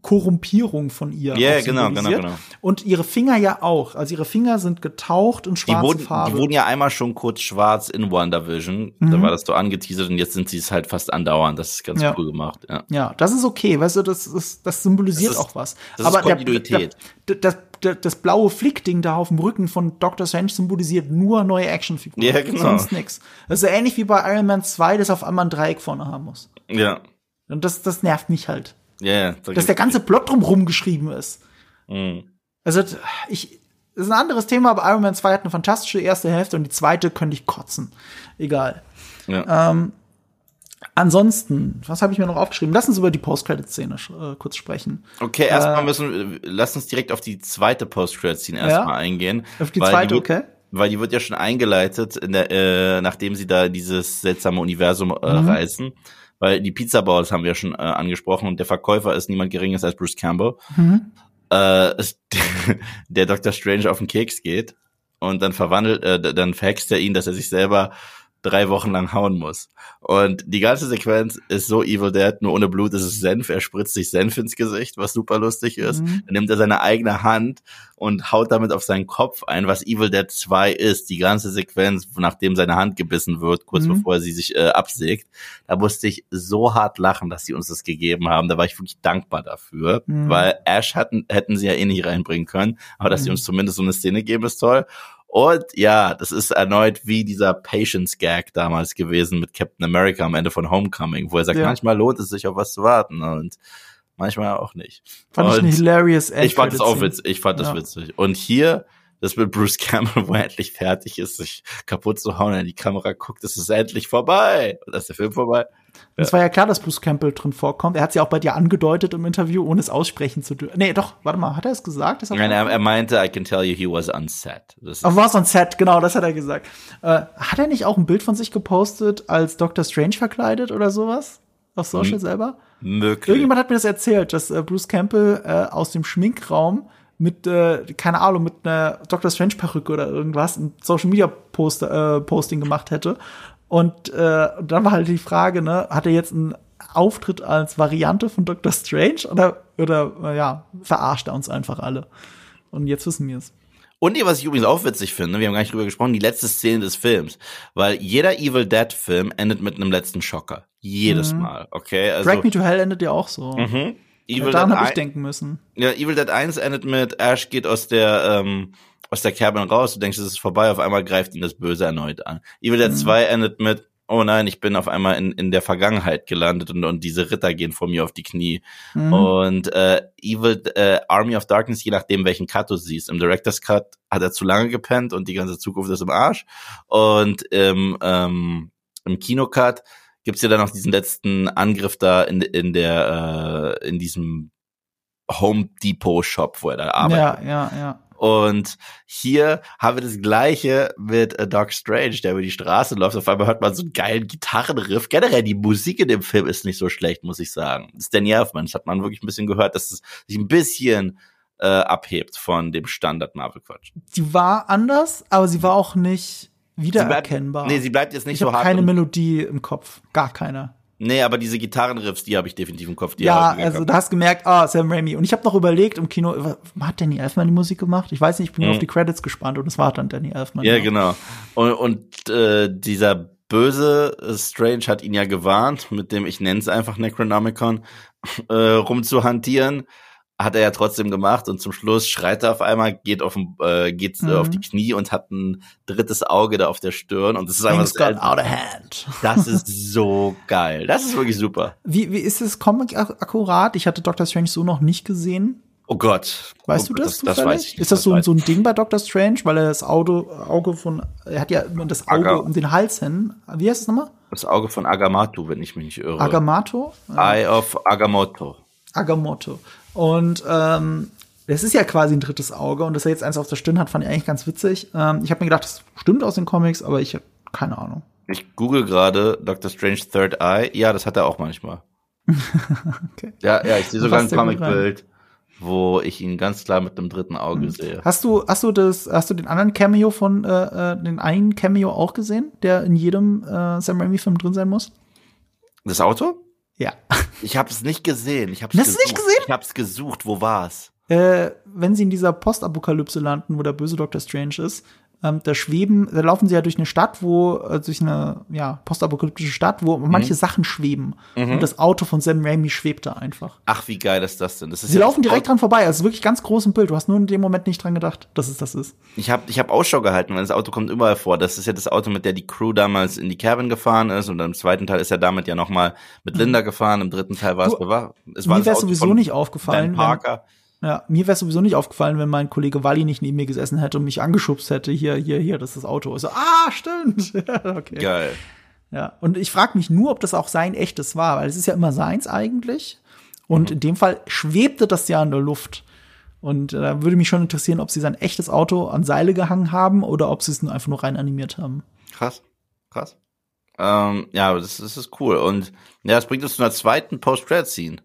Korrumpierung von ihr. Ja, auch genau, genau, genau. Und ihre Finger ja auch. Also ihre Finger sind getaucht in Die schwarze wurden, Farbe. die wurden ja einmal schon kurz schwarz in WandaVision. Da Mhm. war das so angeteasert und jetzt sind sie es halt fast andauernd. Das ist ganz Ja. cool gemacht. Ja. Ja, das ist okay, weißt du, das, ist, das symbolisiert Das ist- auch was. das ist Aber der- Kontinuität. Der, der, der, das blaue Flickding da auf dem Rücken von Dr. Strange symbolisiert nur neue Actionfiguren. Ja, genau. Sonst nix. Das ist ähnlich wie bei Iron Man 2, das auf einmal ein Dreieck vorne haben muss. Ja. Und das, das nervt mich halt. Ja, ja. Dass der ganze Plot drumherum geschrieben ist. Mhm. Also, ich, das ist ein anderes Thema, aber Iron Man 2 hat eine fantastische erste Hälfte und die zweite könnte ich kotzen. Egal. Ja. Ansonsten, was habe ich mir noch aufgeschrieben? Lass uns über die Post-Credit-Szene äh, kurz sprechen. Okay, erstmal müssen, lass uns direkt auf die zweite Post-Credit-Scene erstmal eingehen. Auf die zweite, wird, okay. Weil die wird ja schon eingeleitet, in der, äh, nachdem sie da dieses seltsame Universum äh, Mhm. reisen. Weil die Pizza Balls haben wir schon äh, angesprochen und der Verkäufer ist niemand geringeres als Bruce Campbell. Mhm. Äh, ist [LAUGHS] der Dr. Strange auf den Keks geht und dann verwandelt, äh, dann verhext er ihn, dass er sich selber drei Wochen lang hauen muss. Und die ganze Sequenz ist so Evil Dead, nur ohne Blut ist es Senf. Er spritzt sich Senf ins Gesicht, was super lustig ist. Mhm. Dann nimmt er seine eigene Hand und haut damit auf seinen Kopf ein, was Evil Dead 2 ist. Die ganze Sequenz, nachdem seine Hand gebissen wird, kurz Mhm. bevor er sie sich äh, absägt. Da musste ich so hart lachen, dass sie uns das gegeben haben. Da war ich wirklich dankbar dafür, Mhm. weil Ash hatten, hätten sie ja eh nicht reinbringen können. Aber dass sie Mhm. uns zumindest so eine Szene geben, ist toll. Und ja, das ist erneut wie dieser Patience-Gag damals gewesen mit Captain America am Ende von Homecoming, wo er sagt, Ja. manchmal lohnt es sich auf was zu warten und manchmal auch nicht. Fand ich Und eine hilarious ich fand das auch witzig. Ich fand das Ja. witzig. Und hier, das mit Bruce Campbell, [LAUGHS] wo er endlich fertig ist, sich kaputt zu hauen, in die Kamera guckt, es ist endlich vorbei. Und dann ist der Film vorbei. Es war ja klar, dass Bruce Campbell drin vorkommt. Er hat es ja auch bei dir angedeutet im Interview, ohne es aussprechen zu dürfen. Nee, doch, warte mal, hat er es gesagt? Er Nein, er, er meinte, I can tell you he was on set. Auf was on Set, genau, das hat er gesagt. Äh, hat er nicht auch ein Bild von sich gepostet als Dr. Strange verkleidet oder sowas? Auf Social Hm. selber? möglich. Irgendjemand hat mir das erzählt, dass äh, Bruce Campbell äh, aus dem Schminkraum mit, äh, keine Ahnung, mit einer Dr. Strange Perücke oder irgendwas ein Social Media Poster, äh, Posting gemacht hätte. Und äh, dann war halt die Frage, ne, hat er jetzt einen Auftritt als Variante von Dr. Strange oder, oder ja, verarscht er uns einfach alle? Und jetzt wissen wir es. Und was ich übrigens auch witzig finde, wir haben gar nicht drüber gesprochen, die letzte Szene des Films. Weil jeder Evil Dead Film endet mit einem letzten Schocker. Jedes Mal, okay? Also, Drag Me to Hell endet ja auch so. mhm. Ja, Evil, daran Dead habe ich denken müssen. ja, Evil Dead 1 endet mit Ash geht aus der, ähm, aus der Cabin raus, du denkst, es ist vorbei, auf einmal greift ihn das Böse erneut an. Evil Dead Mhm. 2 endet mit, oh nein, ich bin auf einmal in, in der Vergangenheit gelandet und, und diese Ritter gehen vor mir auf die Knie. Mhm. Und äh, Evil äh, Army of Darkness, je nachdem welchen Cut du siehst. Im Director's Cut hat er zu lange gepennt und die ganze Zukunft ist im Arsch. Und im, ähm, im Kinocut gibt's ja dann noch diesen letzten Angriff da in, in der äh, in diesem Home Depot Shop, wo er da arbeitet. Ja, ja, ja. Und hier haben wir das gleiche mit äh, Doc Strange, der über die Straße läuft. Auf einmal hört man so einen geilen Gitarrenriff. Generell, die Musik in dem Film ist nicht so schlecht, muss ich sagen. Danny Elfman. Das hat man wirklich ein bisschen gehört, dass es sich ein bisschen äh, abhebt von dem Standard Marvel-Quatsch. Die war anders, aber sie war auch nicht wiedererkennbar. Sie bleibt, nee, sie bleibt jetzt nicht ich so habe hart. keine Melodie im Kopf. Gar keine. Nee, aber diese Gitarrenriffs, die habe ich definitiv im Kopf. Die Ja, also da hast gemerkt, ah, Sam Raimi. Und ich habe noch überlegt im Kino, hat Danny Elfman die Musik gemacht? Ich weiß nicht, ich bin Mhm. auf die Credits gespannt und es war dann Danny Elfman. Ja, genau. Und, und äh, dieser böse äh, Strange hat ihn ja gewarnt, mit dem ich nenne es einfach Necronomicon, äh, rumzuhantieren. Hat er ja trotzdem gemacht und zum Schluss schreit er auf einmal, geht auf, äh, geht äh, Mhm. auf die Knie und hat ein drittes Auge da auf der Stirn und das ist einfach got out of hand. das ist so geil. Das ist wirklich super. Wie, wie ist das Comic ak- akkurat? Ich hatte Doctor Strange so noch nicht gesehen. Oh Gott. Weißt oh, du das? Das, das zufällig? weiß ich nicht. Ist das, so, weiß so ein Ding bei Doctor Strange, weil er das Auge, Auge von, er hat ja das Auge Aga- um den Hals hin. Wie heißt es nochmal? Das Auge von Agamotto, wenn ich mich nicht irre. Agamotto? Eye of Agamotto. Agamotto. Und ähm, das ist ja quasi ein drittes Auge und dass er jetzt eins auf der Stirn hat, fand ich eigentlich ganz witzig. Ähm, ich habe mir gedacht, das stimmt aus den Comics, aber ich habe keine Ahnung. Ich google gerade Doctor Strange Third Eye. Ja, das hat er auch manchmal. [LAUGHS] Okay. Ja, ja, ich sehe sogar ein Comicbild, wo ich ihn ganz klar mit einem dritten Auge sehe. Hast du, hast du das, hast du den anderen Cameo von, äh, äh, den einen Cameo auch gesehen, der in jedem äh, Sam Raimi-Film drin sein muss? Das Auto? Ja. Ich habe es nicht gesehen. Ich hab's Hast du nicht gesehen? Ich habe es gesucht. Wo war's? äh, wenn sie in dieser Postapokalypse landen, wo der böse Doctor Strange ist, ähm, da schweben, da laufen sie ja durch eine Stadt, wo, äh, durch eine, ja, postapokalyptische Stadt, wo Mhm. manche Sachen schweben. Und das Auto von Sam Raimi schwebt da einfach. Ach, wie geil ist das denn? Das ist Sie ja laufen direkt Auto- dran vorbei, also wirklich ganz groß im Bild. Du hast nur in dem Moment nicht dran gedacht, dass es das ist. Ich habe ich hab Ausschau gehalten, weil das Auto kommt überall vor. Das ist ja das Auto, mit der die Crew damals in die Cabin gefahren ist. Und im zweiten Teil ist er damit ja noch mal mit Linda gefahren. Im dritten Teil war es Du. Es war Mir wäre sowieso nicht Ben aufgefallen, wenn, Parker. Ja, mir wäre sowieso nicht aufgefallen, wenn mein Kollege Wally nicht neben mir gesessen hätte und mich angeschubst hätte. Hier, hier, hier, das ist das Auto. Ich So, ah, stimmt. [LAUGHS] Ja, okay. Geil. Ja, und ich frage mich nur, ob das auch sein echtes war, weil es ist ja immer seins eigentlich. Und in dem Fall schwebte das ja in der Luft. Und äh, da würde mich schon interessieren, ob sie sein echtes Auto an Seile gehangen haben oder ob sie es nur einfach nur rein animiert haben. Krass, krass. Ähm, ja, das, das ist cool. Und ja, das bringt uns zu einer zweiten Post-Credit-Scene.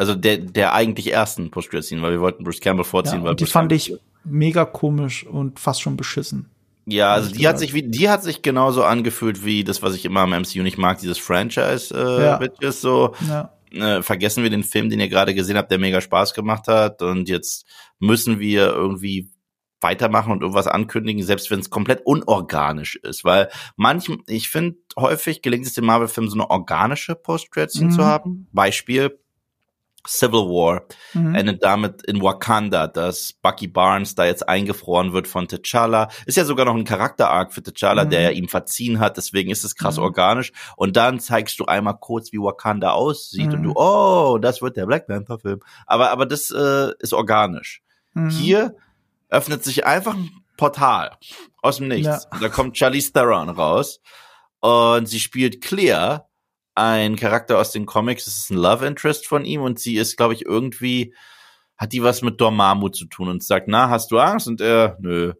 Also der, der eigentlich ersten Post-Credit-Scene, weil wir wollten Bruce Campbell vorziehen. Ja, weil die Bruce fand Campbell- ich mega komisch und fast schon beschissen. Ja, also die hat sich wie, die hat sich genauso angefühlt wie das, was ich immer am MCU nicht mag, dieses Franchise, äh, Ja. Bitches, so. Ja. Äh, vergessen wir den Film, den ihr gerade gesehen habt, der mega Spaß gemacht hat. Und jetzt müssen wir irgendwie weitermachen und irgendwas ankündigen, selbst wenn es komplett unorganisch ist. Weil manchmal, ich finde, häufig gelingt es den Marvel-Filmen so eine organische Post-Credit-Scene Mhm. zu haben. Beispiel Civil War Mhm. endet damit in Wakanda, dass Bucky Barnes da jetzt eingefroren wird von T'Challa. Ist ja sogar noch ein Charakter-Arc für T'Challa, Mhm. der ja ihm verziehen hat, deswegen ist es krass Mhm. organisch. Und dann zeigst du einmal kurz, wie Wakanda aussieht und Mhm. du, oh, das wird der Black Panther-Film. Aber, aber das äh, ist organisch. Mhm. Hier öffnet sich einfach ein Portal aus dem Nichts. Ja. Da kommt Charlize Theron raus und sie spielt Clea, ein Charakter aus den Comics. Das ist ein Love Interest von ihm und sie ist, glaube ich, irgendwie hat die was mit Dormammu zu tun und sagt, na, hast du Angst? Und er, nö.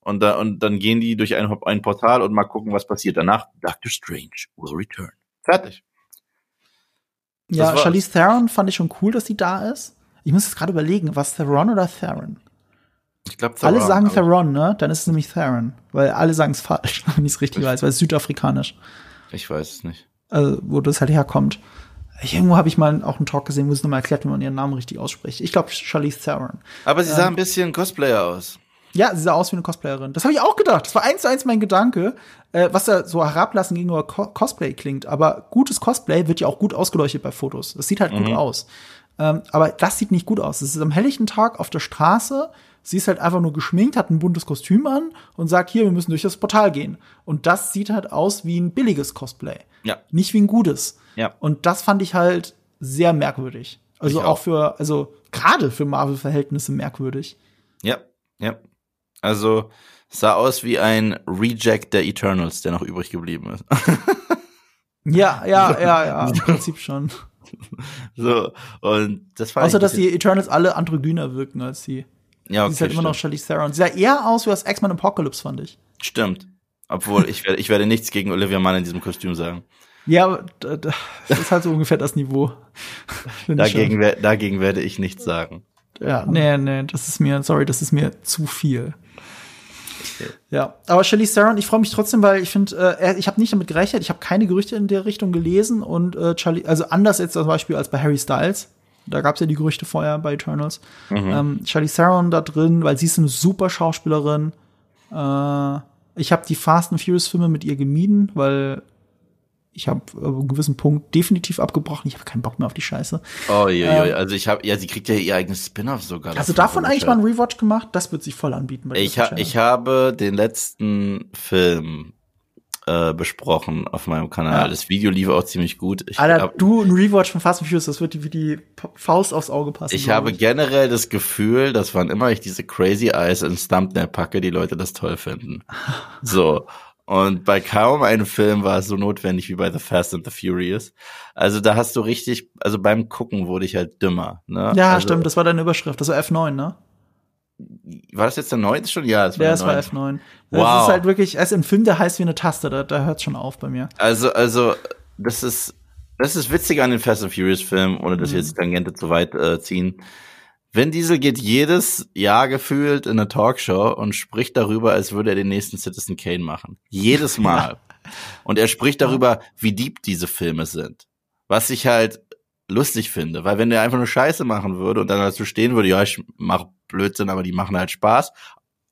Und, da, und dann gehen die durch ein, ein Portal und mal gucken, was passiert. Danach, Doctor Strange will return. Fertig. Ja. Charlize Theron fand ich schon cool, dass sie da ist. Ich muss jetzt gerade überlegen, was Theron oder Theron? Ich glaube, alle sagen Theron, ne? Dann ist es nämlich Theron. Weil alle sagen es falsch, [LAUGHS] wenn ich es richtig weiß, weil es ist südafrikanisch. Ich weiß es nicht. Also, wo das halt herkommt. Irgendwo habe ich mal auch einen Talk gesehen, wo es nochmal erklärt, wie man ihren Namen richtig ausspricht. Ich glaube, Charlize Theron. Aber sie sah ein bisschen Cosplayer aus. Ja, sie sah aus wie eine Cosplayerin. Das habe ich auch gedacht. Das war eins zu eins mein Gedanke, äh, was da so herablassen gegenüber Co Cosplay klingt. Aber gutes Cosplay wird ja auch gut ausgeleuchtet bei Fotos. Das sieht halt gut aus. Ähm, aber das sieht nicht gut aus. Es ist am helllichten Tag auf der Straße. Sie ist halt einfach nur geschminkt, hat ein buntes Kostüm an und sagt, hier, wir müssen durch das Portal gehen. Und das sieht halt aus wie ein billiges Cosplay. Ja. Nicht wie ein gutes. Ja. Und das fand ich halt sehr merkwürdig. Also auch. auch. für, also gerade für Marvel-Verhältnisse merkwürdig. Ja, ja. Also sah aus wie ein Reject der Eternals, der noch übrig geblieben ist. [LAUGHS] [LAUGHS] Ja, ja, ja, ja, im Prinzip schon. [LAUGHS] so und das war Außer, dass die Eternals alle androgyner wirken als sie. Ja sie ist halt immer noch. Charlize Theron. Sie sah eher aus wie das X-Men Apocalypse, fand ich. stimmt. Obwohl ich werde ich werde nichts gegen Olivia Munn in diesem Kostüm sagen. Ja, aber das ist halt so ungefähr das Niveau. [LAUGHS] Dagegen wer- dagegen werde ich nichts sagen. Ja, nee, nee, das ist mir, sorry, das ist mir zu viel. Ja, aber Shelley Theron, ich freue mich trotzdem, weil ich finde, äh, ich habe nicht damit gerechnet, ich habe keine Gerüchte in der Richtung gelesen und äh, Charlie, also anders jetzt zum Beispiel als bei Harry Styles. Da gab es ja die Gerüchte vorher bei Eternals. Mhm. Ähm, Charlie Theron da drin, weil sie ist eine super Schauspielerin. Äh, ich habe die Fast and Furious Filme mit ihr gemieden, weil ich habe äh, einen gewissen Punkt definitiv abgebrochen. Ich habe keinen Bock mehr auf die Scheiße. Oh, ja, ähm, also ich habe, ja, sie kriegt ja ihr eigenes Spin-off sogar. Hast du davon eigentlich mal einen Rewatch gemacht? Das wird sich voll anbieten. ich, ha ich habe den letzten Film äh, besprochen auf meinem Kanal. Ja. Das Video lief auch ziemlich gut. Ich Alter, hab, du ein Rewatch von Fast and Furious, das wird dir wie die Faust aufs Auge passen. Ich habe ich. generell das Gefühl, dass wann immer ich diese Crazy Eyes ins Thumbnail packe, die Leute das toll finden. [LAUGHS] so. Und bei kaum einem Film war es so notwendig wie bei The Fast and the Furious. Also da hast du richtig, also beim Gucken wurde ich halt dümmer. Ne? Ja, also, stimmt, das war deine Überschrift, das war F9, ne? War das jetzt der neunte schon? Ja, das war, ja, das war F9. Wow. Das ist halt wirklich, es der heißt wie eine Taste, da, da hört schon auf bei mir. Also, also, das ist, das ist witzig an den Fast and Furious Film, ohne dass mhm. wir jetzt die Tangente zu weit äh, ziehen. Vin Diesel geht jedes Jahr gefühlt in eine Talkshow und spricht darüber, als würde er den nächsten Citizen Kane machen. Jedes [LAUGHS] Mal. Ja. Und er spricht darüber, wie deep diese Filme sind. Was ich halt lustig finde, weil wenn er einfach nur Scheiße machen würde und dann dazu stehen würde, ja, ich mach Blödsinn, aber die machen halt Spaß.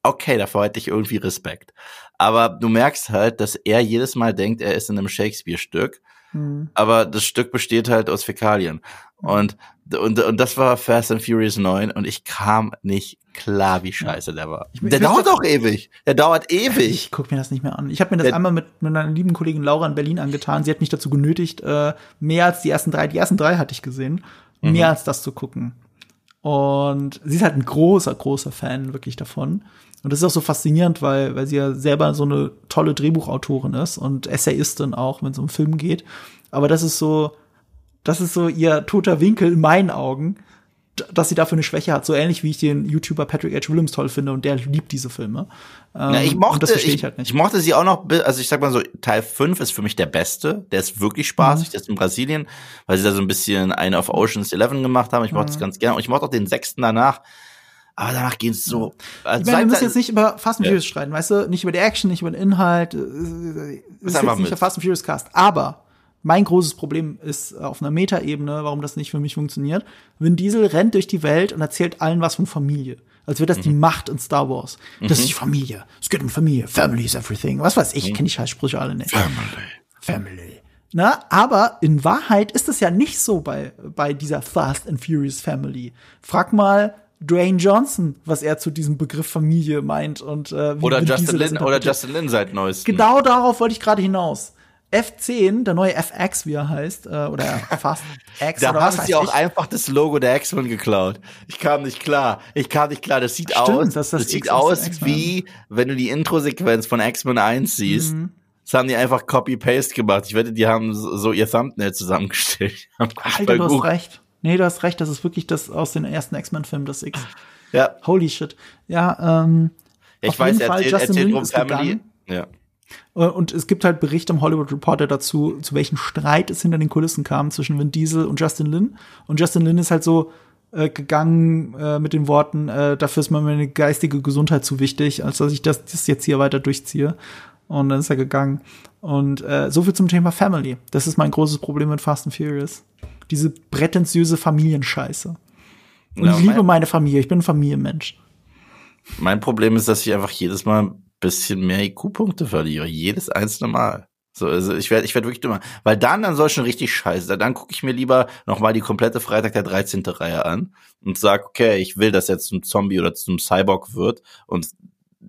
Okay, davor hätte ich irgendwie Respekt. Aber du merkst halt, dass er jedes Mal denkt, er ist in einem Shakespeare-Stück Mhm. Aber das Stück besteht halt aus Fäkalien. Und, und, und das war Fast and Furious 9 und ich kam nicht klar, wie scheiße der war. Ich, der ich dauert doch ewig. Der dauert ewig. Ich guck mir das nicht mehr an. Ich habe mir das der, einmal mit, mit einer lieben Kollegin Laura in Berlin angetan. Sie hat mich dazu genötigt, äh, mehr als die ersten drei, die ersten drei hatte ich gesehen, mhm. mehr als das zu gucken. Und sie ist halt ein großer, großer Fan wirklich davon. Und das ist auch so faszinierend, weil, weil sie ja selber so eine tolle Drehbuchautorin ist und Essayistin auch, wenn es um Film geht. Aber das ist so, das ist so ihr toter Winkel in meinen Augen, dass sie dafür eine Schwäche hat. So ähnlich wie ich den YouTuber Patrick H. Williams toll finde und der liebt diese Filme. Ja, ich ähm, mochte, ich, ich, halt. Ich mochte sie auch noch, also ich sag mal so, Teil 5 ist für mich der beste. Der ist wirklich spaßig, mhm. der ist in Brasilien, weil sie da so ein bisschen eine auf Oceans 11 gemacht haben. Ich mochte mhm. das ganz gerne. Und ich mochte auch den sechsten danach. Aber danach ging es so. Also ich meine, wir müssen jetzt nicht über Fast and Furious ja. streiten, weißt du? Nicht über die Action, nicht über den Inhalt. Äh, ist, ist jetzt nicht der Fast and Furious Cast. Aber mein großes Problem ist auf einer Metaebene, warum das nicht für mich funktioniert. Vin Diesel rennt durch die Welt und erzählt allen was von Familie. Als wäre das mhm. die Macht in Star Wars. Das mhm. ist die Familie. Es geht um Familie. Family is everything. Was weiß ich, mhm. kenne die Scheißsprüche alle nicht. Family. Family. Na, aber in Wahrheit ist es ja nicht so bei, bei dieser Fast and Furious Family. Frag mal Dwayne Johnson, was er zu diesem Begriff Familie meint und äh, wie oder Justin Lin oder Justin Lin seit neuestem. Genau darauf wollte ich gerade hinaus. F10, der neue FX, wie er heißt, äh, oder [LAUGHS] Fast X. da haben sie auch ich. einfach das Logo der X-Men geklaut. Ich kam nicht klar. Ich kam nicht klar. Das sieht Stimmt, aus, das, das sieht aus wie, wenn du die Intro-Sequenz von X-Men 1 siehst. Mhm. Das haben die einfach Copy-Paste gemacht. Ich wette, die haben so ihr Thumbnail zusammengestellt. [LAUGHS] Alter, du hast recht. Nee, du hast recht, das ist wirklich das aus den ersten X-Men-Filmen, das X. Ja. Holy shit. Ja, ähm. Ich auf weiß, jeden Fall, erzählt, Justin erzählt um Family. Ja. Äh, und es gibt halt Berichte im Hollywood Reporter dazu, zu welchem Streit es hinter den Kulissen kam zwischen Vin Diesel und Justin Lin. Und Justin Lin ist halt so äh, gegangen äh, mit den Worten, äh, dafür ist mir meine geistige Gesundheit zu wichtig, als dass ich das, das jetzt hier weiter durchziehe. Und dann ist er gegangen. Und äh, so viel zum Thema Family. Das ist mein großes Problem mit Fast and Furious diese prätentiöse Familienscheiße. Und ja, ich liebe meine Familie, ich bin ein Familienmensch. Mein Problem ist, dass ich einfach jedes Mal bisschen mehr IQ-Punkte verliere. Jedes einzelne Mal. So, also ich werde ich werd wirklich dümmer. Weil dann, dann soll schon richtig scheiße. Dann gucke ich mir lieber nochmal die komplette Freitag der 13. Reihe an und sag, okay, ich will, dass er zum Zombie oder zum Cyborg wird und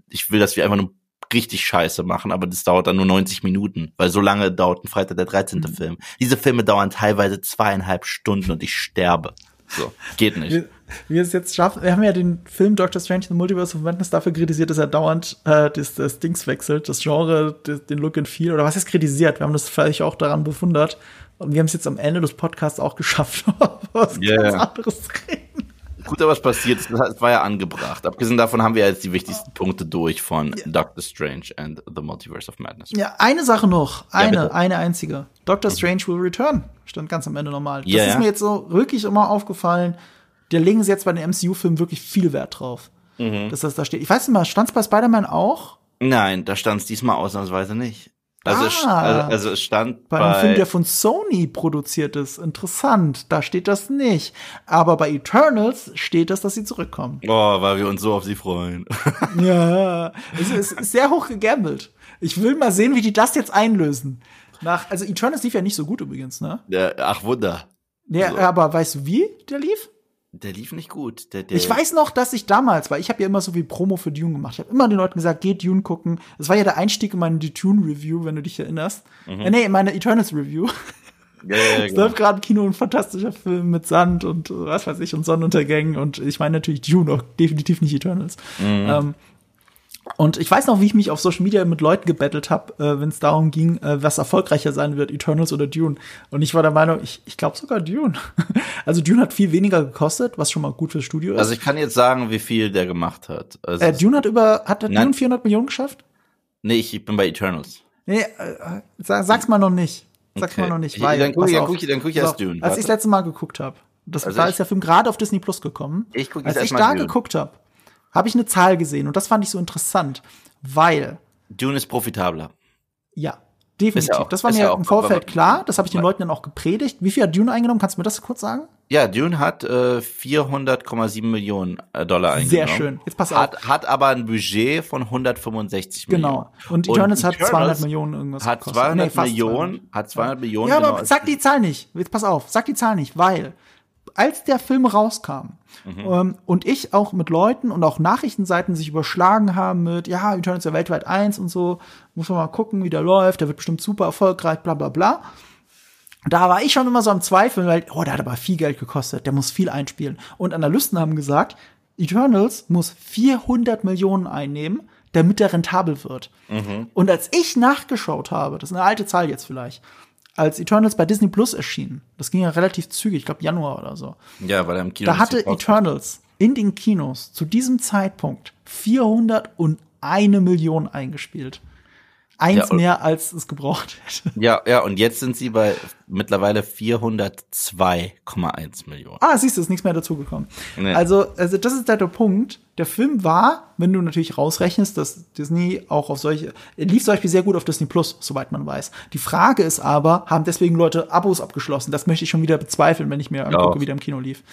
ich will, dass wir einfach nur richtig scheiße machen, aber das dauert dann nur 90 Minuten, weil so lange dauert ein Freitag der 13. Mhm. Film. Diese Filme dauern teilweise zweieinhalb Stunden und ich sterbe. So, geht nicht. [LAUGHS] Wir, es jetzt schaffen, wir haben ja den Film Doctor Strange in the Multiverse of Madness dafür kritisiert, dass er dauernd äh, das, das Dings wechselt, das Genre, das, den Look and Feel, oder was ist kritisiert? Wir haben das vielleicht auch daran bewundert. Und wir haben es jetzt am Ende des Podcasts auch geschafft, [LAUGHS] was yeah. ganz anderes reden. Gut, aber was passiert, das war ja angebracht. Abgesehen davon haben wir jetzt die wichtigsten Punkte durch von ja. Doctor Strange and the Multiverse of Madness. Ja, eine Sache noch. Eine, ja, eine einzige. Doctor Strange will return. Stand ganz am Ende nochmal. Das ja, ist mir jetzt so wirklich immer aufgefallen. Da legen sie jetzt bei den MCU-Filmen wirklich viel Wert drauf. mhm. dass das da steht. Ich weiß nicht mal, stand es bei Spider-Man auch? Nein, da stand es diesmal ausnahmsweise nicht. Also, es, Ah. also, also es stand Bei bei, einem Film, der von Sony produziert ist. Interessant. Da steht das nicht. Aber bei Eternals steht das, dass sie zurückkommen. oh, weil wir uns so auf sie freuen. [LAUGHS] Ja, es ist, sehr hoch gegambelt. Ich will mal sehen, wie die das jetzt einlösen. Nach, also Eternals lief ja nicht so gut übrigens, ne? Der, ach Wunder, Ja, So. aber weißt du, wie der lief? Der lief nicht gut. Der, der, Ich weiß noch, dass ich damals, weil ich habe ja immer so viel Promo für Dune gemacht. Ich habe immer den Leuten gesagt, geht Dune gucken. Das war ja der Einstieg in meine Dune Review, wenn du dich erinnerst. Äh, nee, in meine Eternals Review. [LAUGHS] Ja, ja, ja, Es genau. läuft gerade im Kino ein fantastischer Film mit Sand und was weiß ich und Sonnenuntergängen und ich meine natürlich Dune, auch definitiv nicht Eternals. Ähm, und ich weiß noch, wie ich mich auf Social Media mit Leuten gebettelt habe, äh, wenn es darum ging, äh, was erfolgreicher sein wird, Eternals oder Dune. Und ich war der Meinung, ich, ich glaube sogar Dune. [LAUGHS] also Dune hat viel weniger gekostet, was schon mal gut fürs Studio ist. Also ich kann jetzt sagen, wie viel der gemacht hat. Also, äh, Dune hat über, hat der. Dune 400 Millionen geschafft? nee, ich, ich bin bei Eternals. Nee, äh, sag, sag's mal noch nicht. Sag's Okay. mal noch nicht, Ich- weil. dann ich- dann auf. guck ich- dann guck ich erst. Dune, Als ich das letzte Mal geguckt habe, das Also da ich- ist der Film gerade auf Disney Plus gekommen. Ich guck Als jetzt ich erst mal da Dune. geguckt habe, habe ich eine Zahl gesehen und das fand ich so interessant, weil Dune ist profitabler. ja, definitiv. Ja auch- das war mir ja auch- im Vorfeld klar. Das habe ich den Leuten dann auch gepredigt. Wie viel hat Dune eingenommen? Kannst du mir das kurz sagen? Ja, Dune hat äh, 400,7 Millionen äh, Dollar eingenommen. Sehr schön. Jetzt pass auf. Hat, hat aber ein Budget von 165 Millionen. Genau. Und Eternals hat 200 Eternals Millionen irgendwas Hat gekostet. 200 Nee, Millionen, hat 200 Millionen. Ja, genau, aber sag die Zahl nicht. Jetzt pass auf, sag die Zahl nicht, weil als der Film rauskam ähm, und ich auch mit Leuten und auch Nachrichtenseiten sich überschlagen haben mit, ja, Eternals ist ja weltweit eins und so, muss man mal gucken, wie der läuft, der wird bestimmt super erfolgreich, bla bla bla. Da war ich schon immer so am Zweifeln, weil, oh, der hat aber viel Geld gekostet, der muss viel einspielen. Und Analysten haben gesagt, Eternals muss 400 Millionen einnehmen, damit er rentabel wird. Und als ich nachgeschaut habe, das ist eine alte Zahl jetzt vielleicht, als Eternals bei Disney Plus erschien, das ging ja relativ zügig, ich glaube Januar oder so, Ja, weil er im Kino da hatte Eternals in den Kinos zu diesem Zeitpunkt 401 Millionen eingespielt. Eins Ja, mehr, als es gebraucht hätte. [LAUGHS] Ja, ja, und jetzt sind sie bei mittlerweile 402,1 Millionen. Ah, siehst du, ist nichts mehr dazugekommen. Nee. Also, also, das ist der, der Punkt. Der Film war, wenn du natürlich rausrechnest, dass Disney auch auf solche, er lief zum Beispiel sehr gut auf Disney Plus, soweit man weiß. Die Frage ist aber, haben deswegen Leute Abos abgeschlossen? Das möchte ich schon wieder bezweifeln, wenn ich mir angucke, wie der im Kino lief.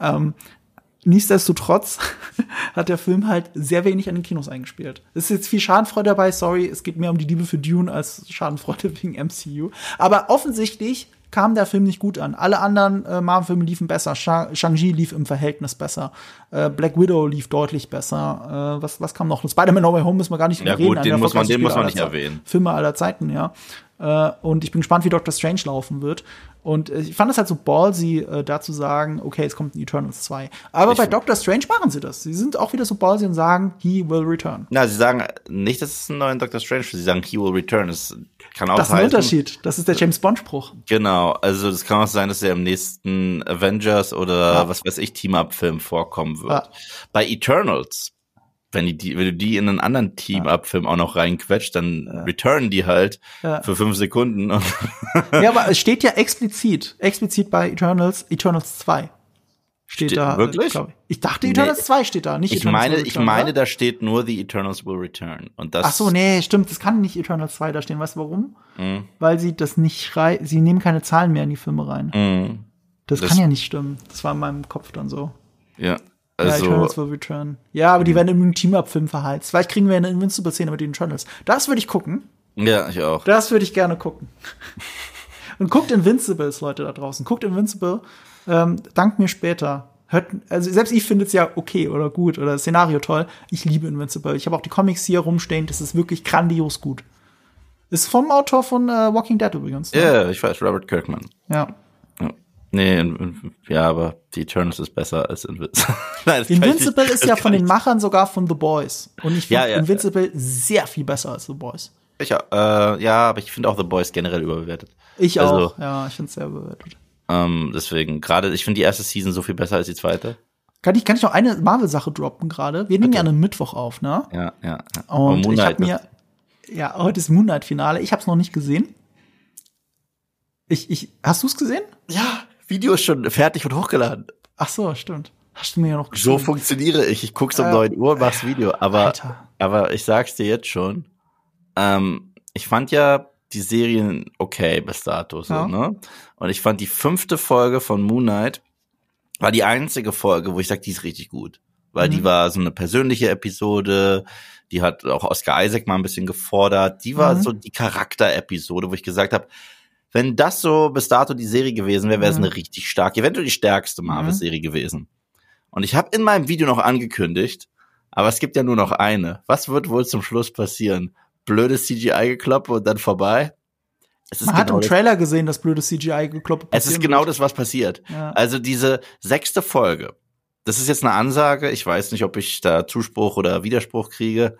Ähm, Nichtsdestotrotz [LAUGHS] hat der Film halt sehr wenig an den Kinos eingespielt. Es ist jetzt viel Schadenfreude dabei, sorry, es geht mehr um die Liebe für Dune als Schadenfreude [LAUGHS] wegen MCU. Aber offensichtlich kam der Film nicht gut an. Alle anderen äh, Marvel-Filme liefen besser. Sha- Shang-Chi lief im Verhältnis besser. Äh, Black Widow lief deutlich besser. Äh, was, was kam noch? Spider-Man No Way Home müssen wir gar nicht Ja, reden. gut, den muss man- den muss man nicht erwähnen. Filme aller Zeiten, ja. Äh, und ich bin gespannt, wie Doctor Strange laufen wird. Und äh, ich fand es halt so ballsy, äh, da zu sagen, okay, es kommt ein Eternals 2. Aber Ich- bei Doctor Strange machen sie das. Sie sind auch wieder so ballsy und sagen, he will return. Na, sie sagen nicht, dass es einen neuen Doctor Strange ist. Sie sagen, he will return. Das kann auch Das ist ein heißen- Unterschied. Das ist der James Bond-Spruch. Genau, also das kann auch sein, dass er im nächsten Avengers oder Ja. was weiß ich, Team-Up-Film vorkommen wird. Ja. Bei Eternals, wenn, die, die, wenn du die in einen anderen Team-Up-Film auch noch reinquetscht, dann returnen die halt Ja. für fünf Sekunden. Und [LAUGHS] ja, aber es steht ja explizit, explizit bei Eternals, Eternals 2. Steht, Steht- da. äh, wirklich? ich. ich dachte, Eternals Nee. 2 steht da, nicht ich Eternals meine, will ich return, meine, oder? da steht nur The Eternals will return. Und das, Ach so, nee, stimmt, das kann nicht Eternals 2 da stehen. Weißt du warum? Mhm. Weil sie das nicht schrei sie nehmen keine Zahlen mehr in die Filme rein. Mhm. Das, Das- kann ja nicht stimmen. Das war in meinem Kopf dann so. Ja, ja, also, Eternals will return. Ja, aber die werden in einem Team-Up-Film verheizt. Vielleicht kriegen wir eine Invincible-Szene mit den Eternals. Das würde ich gucken. ja, ich auch. Das würde ich gerne gucken. [LAUGHS] Und guckt Invincibles, Leute da draußen. Guckt Invincible. Ähm, dank mir später. Hört, also selbst ich finde es ja okay oder gut oder das Szenario toll. Ich liebe Invincible. Ich habe auch die Comics hier rumstehen. Das ist wirklich grandios gut. Ist vom Autor von äh, Walking Dead übrigens. ne? Ja, ich weiß, Robert Kirkman. Ja. Ja. Nee, in, in, ja, aber The Eternals ist besser als Invincible. [LAUGHS] Nein, Invincible nicht- ist ja von ich den Machern sogar von The Boys. Und ich finde Ja, ja. Invincible sehr viel besser als The Boys. Ich, auch, äh, ja, aber ich finde auch The Boys generell überbewertet. Ich Also- auch. Ja, ich finde es sehr bewertet. Ähm, deswegen, gerade, ich finde die erste Season so viel besser als die zweite. Kann ich, kann ich noch eine Marvel-Sache droppen gerade? Wir nehmen ja einen Mittwoch auf, ne? Ja, ja. ja. Und Moon ich habe Knight, mir, ja, heute ist Moon Knight Finale. Ich habe es noch nicht gesehen. Ich, ich, hast du es gesehen? Ja, Video ist schon fertig und hochgeladen. Ach so, stimmt. Hast du mir ja noch geschrieben. So funktioniere ich. Ich guck's um Äh, 9 Uhr und mach's Video. Aber, Alter. aber ich sag's dir jetzt schon. Ähm, ich fand ja die Serien okay bis dato, so, Ja. ne? Und ich fand die fünfte Folge von Moon Knight war die einzige Folge, wo ich sag, die ist richtig gut. Weil die Mhm. war so eine persönliche Episode, die hat auch Oscar Isaac mal ein bisschen gefordert. Die war Mhm. so die Charakterepisode, wo ich gesagt habe, wenn das so bis dato die Serie gewesen wäre, wäre es Mhm. eine richtig starke, eventuell die stärkste Marvel-Serie gewesen. Und ich habe in meinem Video noch angekündigt, aber es gibt ja nur noch eine. Was wird wohl zum Schluss passieren? Blödes CGI-Gekloppe und dann vorbei? Es Man hat genau im das, Trailer gesehen, dass blöde CGI-Gekloppe es ist genau das, was passiert. Ja. Also diese sechste Folge, das ist jetzt eine Ansage, ich weiß nicht, ob ich da Zuspruch oder Widerspruch kriege.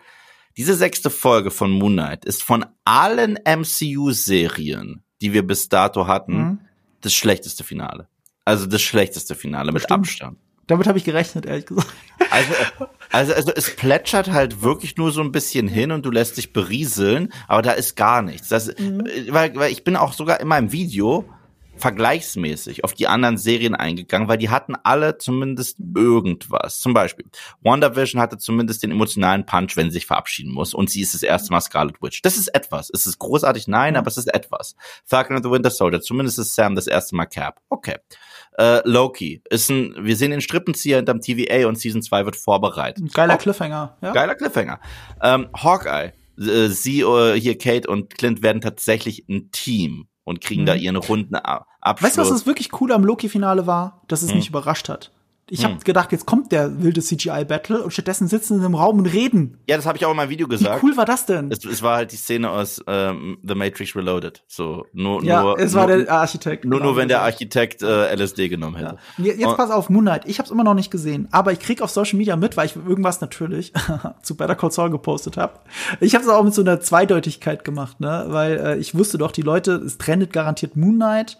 Diese sechste Folge von Moon Knight ist von allen MCU-Serien, die wir bis dato hatten, Mhm. das schlechteste Finale. Also das schlechteste Finale mit Bestimmt. Abstand. Damit habe ich gerechnet, ehrlich gesagt. Also, also, also es plätschert halt wirklich nur so ein bisschen hin und du lässt dich berieseln, aber da ist gar nichts. Das, Mhm. äh, weil, weil ich bin auch sogar in meinem Video vergleichsmäßig auf die anderen Serien eingegangen, weil die hatten alle zumindest irgendwas. Zum Beispiel, WandaVision hatte zumindest den emotionalen Punch, wenn sie sich verabschieden muss und sie ist das erste Mal Scarlet Witch. Das ist etwas. Es ist großartig, nein, aber es ist etwas. Falcon and the Winter Soldier, zumindest ist Sam das erste Mal Cap. Okay. Äh, Loki ist ein, wir sehen den Strippenzieher hinterm TVA und Season 2 wird vorbereitet. Geiler Oh, Cliffhanger. Ja? Geiler Cliffhanger. Ähm, Hawkeye, äh, sie, äh, hier Kate und Clint werden tatsächlich ein Team und kriegen Mhm. da ihren runden A- Abschluss. Weißt du, was das wirklich cool am Loki-Finale war? Dass es mich überrascht hat. Ich habe gedacht, jetzt kommt der wilde CGI-Battle und stattdessen sitzen sie im Raum und reden. ja, das habe ich auch in meinem Video Wie gesagt. cool war das denn? Es, es war halt die Szene aus ähm, The Matrix Reloaded. So nur ja, nur es war nur, der Architekt. nur, genau. nur wenn der Architekt äh, LSD genommen hätte. Ja. Je- Jetzt Und- pass auf, Moonlight. Ich habe es immer noch nicht gesehen, aber ich krieg auf Social Media mit, weil ich irgendwas natürlich [LAUGHS] zu Better Call Saul gepostet habe. Ich habe es auch mit so einer Zweideutigkeit gemacht, ne, weil äh, ich wusste doch, die Leute, es trendet garantiert Moonlight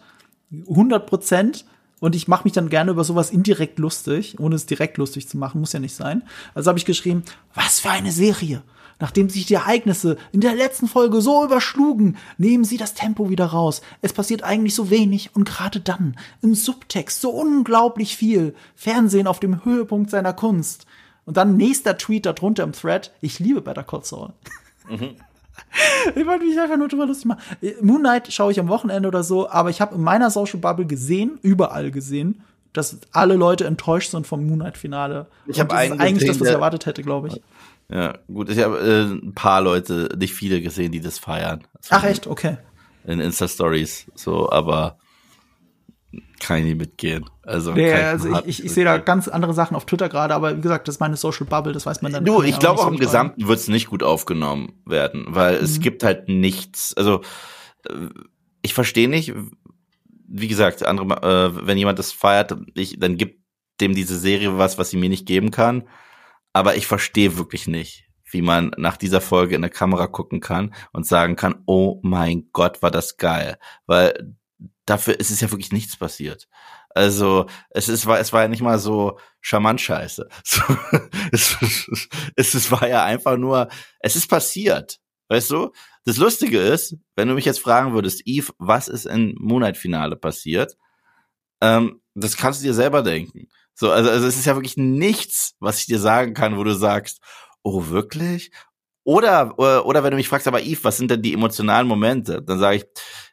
100 Prozent. Und ich mache mich dann gerne über sowas indirekt lustig, ohne es direkt lustig zu machen, muss ja nicht sein. Also habe ich geschrieben, was für eine Serie. Nachdem sich die Ereignisse in der letzten Folge so überschlugen, nehmen sie das Tempo wieder raus. Es passiert eigentlich so wenig und gerade dann im Subtext so unglaublich viel. Fernsehen auf dem Höhepunkt seiner Kunst. Und dann nächster Tweet darunter im Thread, ich liebe Better Call Saul. [LAUGHS] Ich wollte mich einfach nur drüber lustig machen. Moon Knight schaue ich am Wochenende oder so, aber ich habe in meiner Social Bubble gesehen, überall gesehen, dass alle Leute enttäuscht sind vom Moon Knight Finale. Ich Und hab das ist einen eigentlich das, was ich erwartet hätte, glaube ich. Ja, gut. Ich habe äh, ein paar Leute, nicht viele gesehen, die das feiern. Also Ach echt, okay. In Insta-Stories. So, aber kann ich nicht mitgehen. Also, Nee, also ich, ich, ich sehe da ganz andere Sachen auf Twitter gerade, aber wie gesagt, das ist meine Social Bubble, das weiß man dann. Du, ich glaube nicht auch so im. Gesamten wird es nicht gut aufgenommen werden, weil Mhm. es gibt halt nichts. Also äh, ich verstehe nicht, wie gesagt, andere, äh, wenn jemand das feiert, ich, dann gibt dem diese Serie was, was sie mir nicht geben kann. Aber ich verstehe wirklich nicht, wie man nach dieser Folge in der Kamera gucken kann und sagen kann, oh mein Gott, war das geil. Weil dafür ist es ja wirklich nichts passiert. Also es ist war es war ja nicht mal so charmant scheiße. [LAUGHS] So, es, es, es war ja einfach nur es ist passiert, weißt du? Das Lustige ist, wenn du mich jetzt fragen würdest, Eve, was ist im Moonlight-Finale passiert? Ähm, das kannst du dir selber denken. So, also, also es ist ja wirklich nichts, was ich dir sagen kann, wo du sagst, oh wirklich? Oder, oder, oder wenn du mich fragst, aber Eve, was sind denn die emotionalen Momente? Dann sage ich,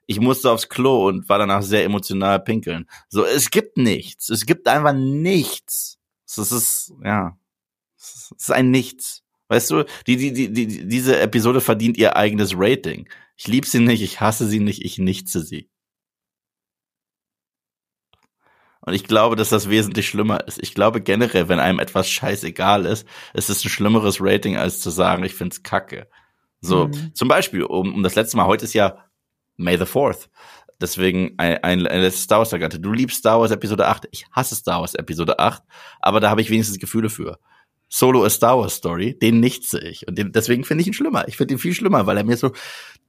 ich musste aufs Klo und war danach sehr emotional pinkeln. So, es gibt nichts. Es gibt einfach nichts. Es ist, ja, es ist ein Nichts. Weißt du, die, die, die, die, diese Episode verdient ihr eigenes Rating. Ich liebe sie nicht, ich hasse sie nicht, ich nichtse sie. Und ich glaube, dass das wesentlich schlimmer ist. Ich glaube generell, wenn einem etwas scheißegal ist, ist es ein schlimmeres Rating, als zu sagen, ich find's kacke. So, Mhm. zum Beispiel, um, um das letzte Mal, heute ist ja May the Fourth. Deswegen ein, ein, ein letztes Star Wars Sagante. Du liebst Star Wars Episode 8. Ich hasse Star Wars Episode 8, aber da habe ich wenigstens Gefühle für. Solo a Star Wars Story, den nichtse ich. Und den, deswegen finde ich ihn schlimmer. Ich finde ihn viel schlimmer, weil er mir so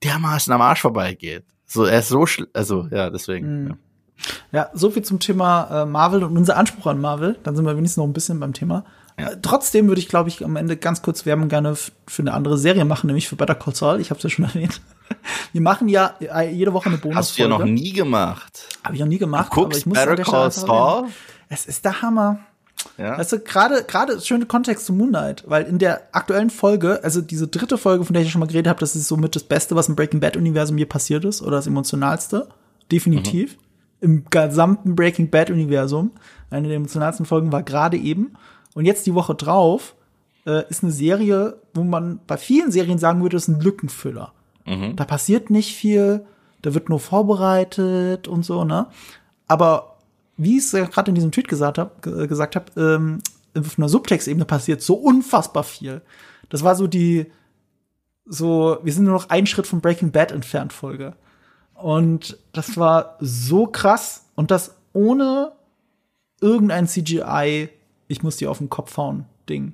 dermaßen am Arsch vorbeigeht. So, er ist so schl also, ja, deswegen. Mhm. Ja. Ja, so viel zum Thema äh, Marvel und unser Anspruch an Marvel. Dann sind wir wenigstens noch ein bisschen beim Thema. Ja. Äh, trotzdem würde ich, glaube ich, am Ende ganz kurz Werbung gerne für eine andere Serie machen, nämlich für Better Call Saul. Ich habe es ja schon [LAUGHS] erwähnt. Wir machen ja äh, jede Woche eine Bonusfolge. Hast du ja noch nie gemacht. Habe ich noch nie gemacht. Du guckst aber ich muss an Better Call. Saul? Es ist der Hammer. Ja. Weißt du, gerade, gerade schöne Kontext zu Moon Knight, weil in der aktuellen Folge, also diese dritte Folge, von der ich schon mal geredet habe, das ist somit das Beste, was im Breaking Bad Universum je passiert ist, oder das emotionalste. Definitiv. Im gesamten Breaking Bad Universum. Eine der emotionalsten Folgen war gerade eben. Und jetzt die Woche drauf äh, ist eine Serie, wo man bei vielen Serien sagen würde, das ist ein Lückenfüller. Da passiert nicht viel, da wird nur vorbereitet und so, ne? Aber wie ich es ja gerade in diesem Tweet gesagt habe, gesagt hab, ähm, auf einer Subtextebene passiert so unfassbar viel. Das war so die, so, wir sind nur noch einen Schritt von Breaking Bad entfernt Folge. Und das war so krass und das ohne irgendein CGI, ich muss dir auf den Kopf hauen, Ding.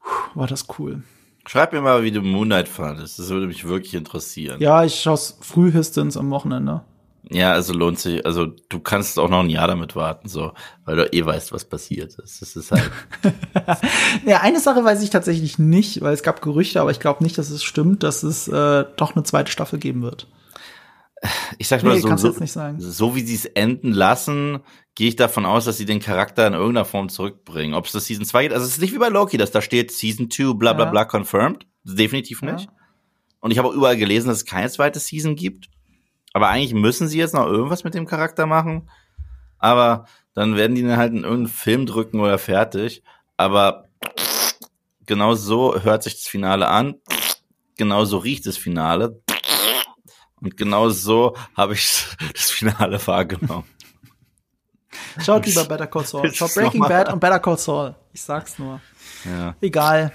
Puh, war das cool. Schreib mir mal, wie du Moonlight fandest. Das würde mich wirklich interessieren. Ja, ich schaue frühestens am Wochenende. Ja, also lohnt sich, also du kannst auch noch ein Jahr damit warten, so, weil du eh weißt, was passiert ist. Das ist halt. [LAUGHS] Ja, eine Sache weiß ich tatsächlich nicht, weil es gab Gerüchte, aber ich glaube nicht, dass es stimmt, dass es äh, doch eine zweite Staffel geben wird. Ich sag mal Nee, so, so, jetzt nicht sagen. so wie sie es enden lassen, gehe ich davon aus, dass sie den Charakter in irgendeiner Form zurückbringen. Ob es das Season 2 geht, also es ist nicht wie bei Loki, dass da steht Season 2, bla bla Ja. bla confirmed. Definitiv Ja. nicht. Und ich habe auch überall gelesen, dass es keine zweite Season gibt. Aber eigentlich müssen sie jetzt noch irgendwas mit dem Charakter machen. Aber dann werden die ihn halt in irgendeinen Film drücken oder fertig. Aber genau so hört sich das Finale an. Genau so riecht das Finale. Und genau so habe ich das Finale wahrgenommen. Schaut lieber Better Call Saul. Schaut Breaking? Bad und Better Call Saul. Ich sag's nur. Ja. Egal.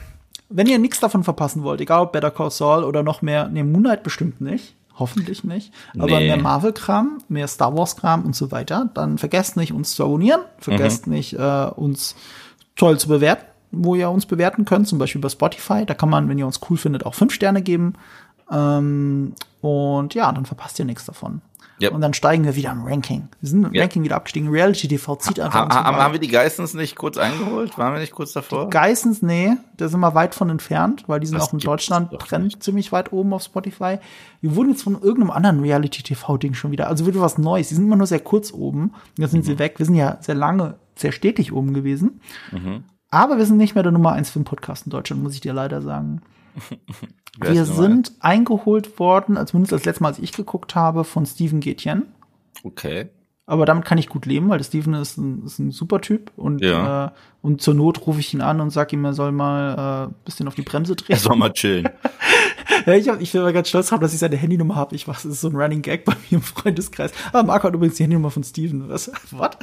Wenn ihr nichts davon verpassen wollt, egal ob Better Call Saul oder noch mehr, ne, Moonlight bestimmt nicht. Hoffentlich nicht. Aber Nee. mehr Marvel-Kram, mehr Star Wars-Kram und so weiter. Dann vergesst nicht, uns zu abonnieren. Vergesst Mhm. nicht, äh, uns toll zu bewerten, wo ihr uns bewerten könnt, zum Beispiel bei Spotify. Da kann man, wenn ihr uns cool findet, auch fünf Sterne geben. Ähm, und ja, dann verpasst ihr nichts davon. Yep. Und dann steigen wir wieder im Ranking. Wir sind im Ja. Ranking wieder abgestiegen. Reality TV zieht einfach Ha, ha, haben wir die Geistens nicht kurz eingeholt? Waren wir nicht kurz davor? Geissens, nee, da sind wir weit von entfernt, weil die sind Das auch in Deutschland nicht. ziemlich weit oben auf Spotify. Wir wurden jetzt von irgendeinem anderen Reality-TV-Ding schon wieder, also wieder was Neues. Die sind immer nur sehr kurz oben. Jetzt sind sie weg. Wir sind ja sehr lange, sehr stetig oben gewesen. Aber wir sind nicht mehr der Nummer 1 Film-Podcast in Deutschland, muss ich dir leider sagen. Wir sind eingeholt worden, als zumindest das letzte Mal, als ich geguckt habe, von Steven Gätjen. Okay. Aber damit kann ich gut leben, weil Steven ist ein, ist ein super Typ und, Ja. äh, und zur Not rufe ich ihn an und sag ihm, er soll mal äh, bisschen auf die Bremse Er treten. soll mal chillen. [LAUGHS] Ja, ich, hab, ich bin mal ganz stolz drauf, dass ich seine Handynummer habe. Ich weiß, das ist so ein Running Gag bei mir im Freundeskreis. Ah, Marco hat übrigens die Handynummer von Steven. Was? [LAUGHS] What?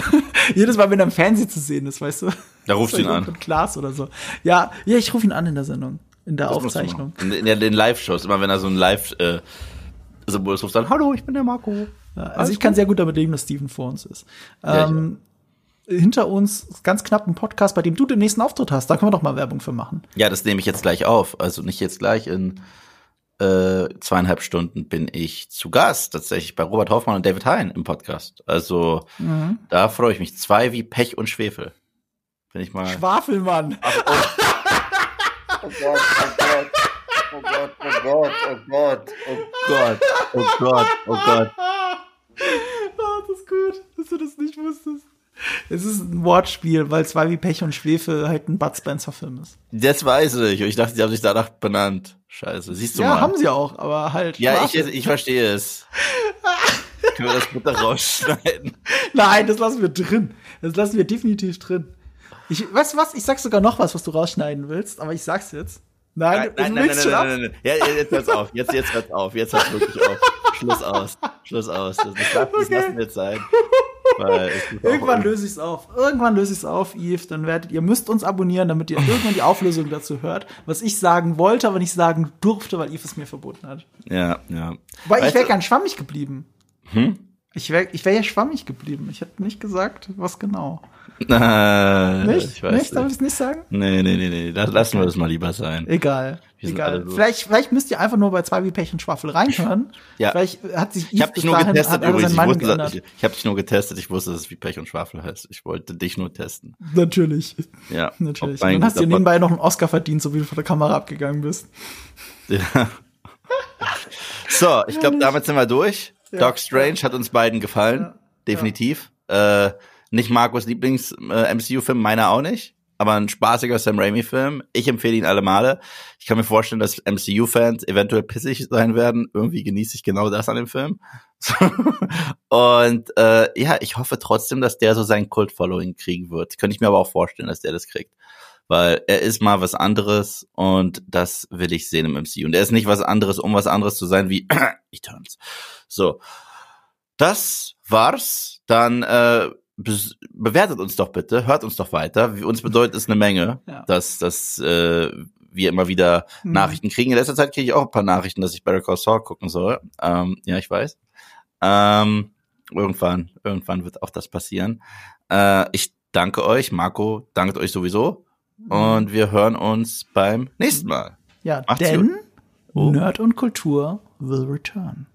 [LAUGHS] Jedes Mal, wenn er im Fernsehen zu sehen ist, weißt du? Da rufst du ihn an. Von Klaas oder so. Ja, ja, ich rufe ihn an in der Sendung. In der Das Aufzeichnung. In, in, den Live-Shows, immer wenn er so ein Live, äh, ruft dann, hallo, ich bin der Marco. Ja, also ich kann sehr gut damit leben, dass Steven vor uns ist. Ja, ähm, hinter uns ganz knapp ein Podcast, bei dem du den nächsten Auftritt hast. Da können wir doch mal Werbung für machen. Ja, das nehme ich jetzt gleich auf. Also nicht jetzt gleich in äh, zweieinhalb Stunden bin ich zu Gast tatsächlich bei Robert Hoffmann und David Hein im Podcast. Also Mhm. da freue ich mich. Zwei wie Pech und Schwefel. Bin ich mal. Schwafelmann. Oh Gott, oh Gott, oh Gott, oh Gott, oh Gott, oh Gott, oh Gott. Ah, das ist gut, dass du das nicht wusstest. Es ist ein Wortspiel, weil zwei wie Pech und Schwefel halt ein Bud Spencer-Film ist. Das weiß ich. Ich dachte, sie haben sich danach benannt. Scheiße. Siehst du Ja, mal. haben sie auch, aber halt. ja, ich, ich verstehe es. [LAUGHS] Können wir das bitte rausschneiden? Nein, das lassen wir drin. Das lassen wir definitiv drin. Ich, weißt du was? Ich sag sogar noch was, was du rausschneiden willst, aber ich sag's jetzt. Nein, Nein, nein, nein, nein, nein, nein, nein. Ja, jetzt hört's auf. Jetzt, jetzt hört's auf. Jetzt hört's wirklich auf. Schluss aus. Schluss aus. Das, das, darf, das Okay. lassen wir jetzt sein. Irgendwann löse ich's auf. Irgendwann löse ich's auf, Yves. Dann werdet ihr müsst uns abonnieren, damit ihr irgendwann die Auflösung dazu hört, was ich sagen wollte, aber nicht sagen durfte, weil Yves es mir verboten hat. Ja, ja. Weil ich wäre gern schwammig geblieben. Hm? Ich wäre ich wär ja schwammig geblieben. Ich hätte nicht gesagt, was genau. Äh, Nicht? Ich weiß nicht? Darf ich es nicht sagen? Nee, nee, nee, nee. Da lassen wir das mal lieber sein. Egal. Egal. Vielleicht, vielleicht müsst ihr einfach nur bei zwei wie Pech und Schwaffel reinhören. [LAUGHS] Ja. Vielleicht hat sich Ich habe dich nur getestet übrigens. Ich, wusste, ich, ich habe dich nur getestet. Ich wusste, dass es wie Pech und Schwafel heißt. Ich wollte dich nur testen. Natürlich. Ja. [LAUGHS] Natürlich. Und dann hast du nebenbei noch einen Oscar verdient, so wie du vor der Kamera abgegangen bist. [LAUGHS] Ja. So, ich glaube, damit sind wir durch. Doc Strange hat uns beiden gefallen. Definitiv. Äh, Nicht Markus Lieblings-MCU-Film, äh, meiner auch nicht aber ein spaßiger Sam Raimi-Film. Ich empfehle ihn alle Male. Ich kann mir vorstellen, dass MCU-Fans eventuell pissig sein werden. Irgendwie genieße ich genau das an dem Film. [LAUGHS] und äh, ja, ich hoffe trotzdem, dass der so sein Kult-Following kriegen wird. Könnte ich mir aber auch vorstellen, dass der das kriegt. Weil er ist mal was anderes und das will ich sehen im MCU. Und er ist nicht was anderes, um was anderes zu sein wie [CLEARS THROAT] Eternals. So. Das war's. Dann äh, bewertet uns doch bitte, hört uns doch weiter. Uns bedeutet es eine Menge, [LAUGHS] ja. dass, dass äh, wir immer wieder hm. Nachrichten kriegen. In letzter Zeit kriege ich auch ein paar Nachrichten, dass ich Better Call Saul gucken soll. Ähm, ja, ich weiß. Ähm, irgendwann, irgendwann wird auch das passieren. Äh, ich danke euch. Marco dankt euch sowieso. Mhm. Und wir hören uns beim nächsten Mal. Ja, Macht's denn gut. Nerd und Kultur will return.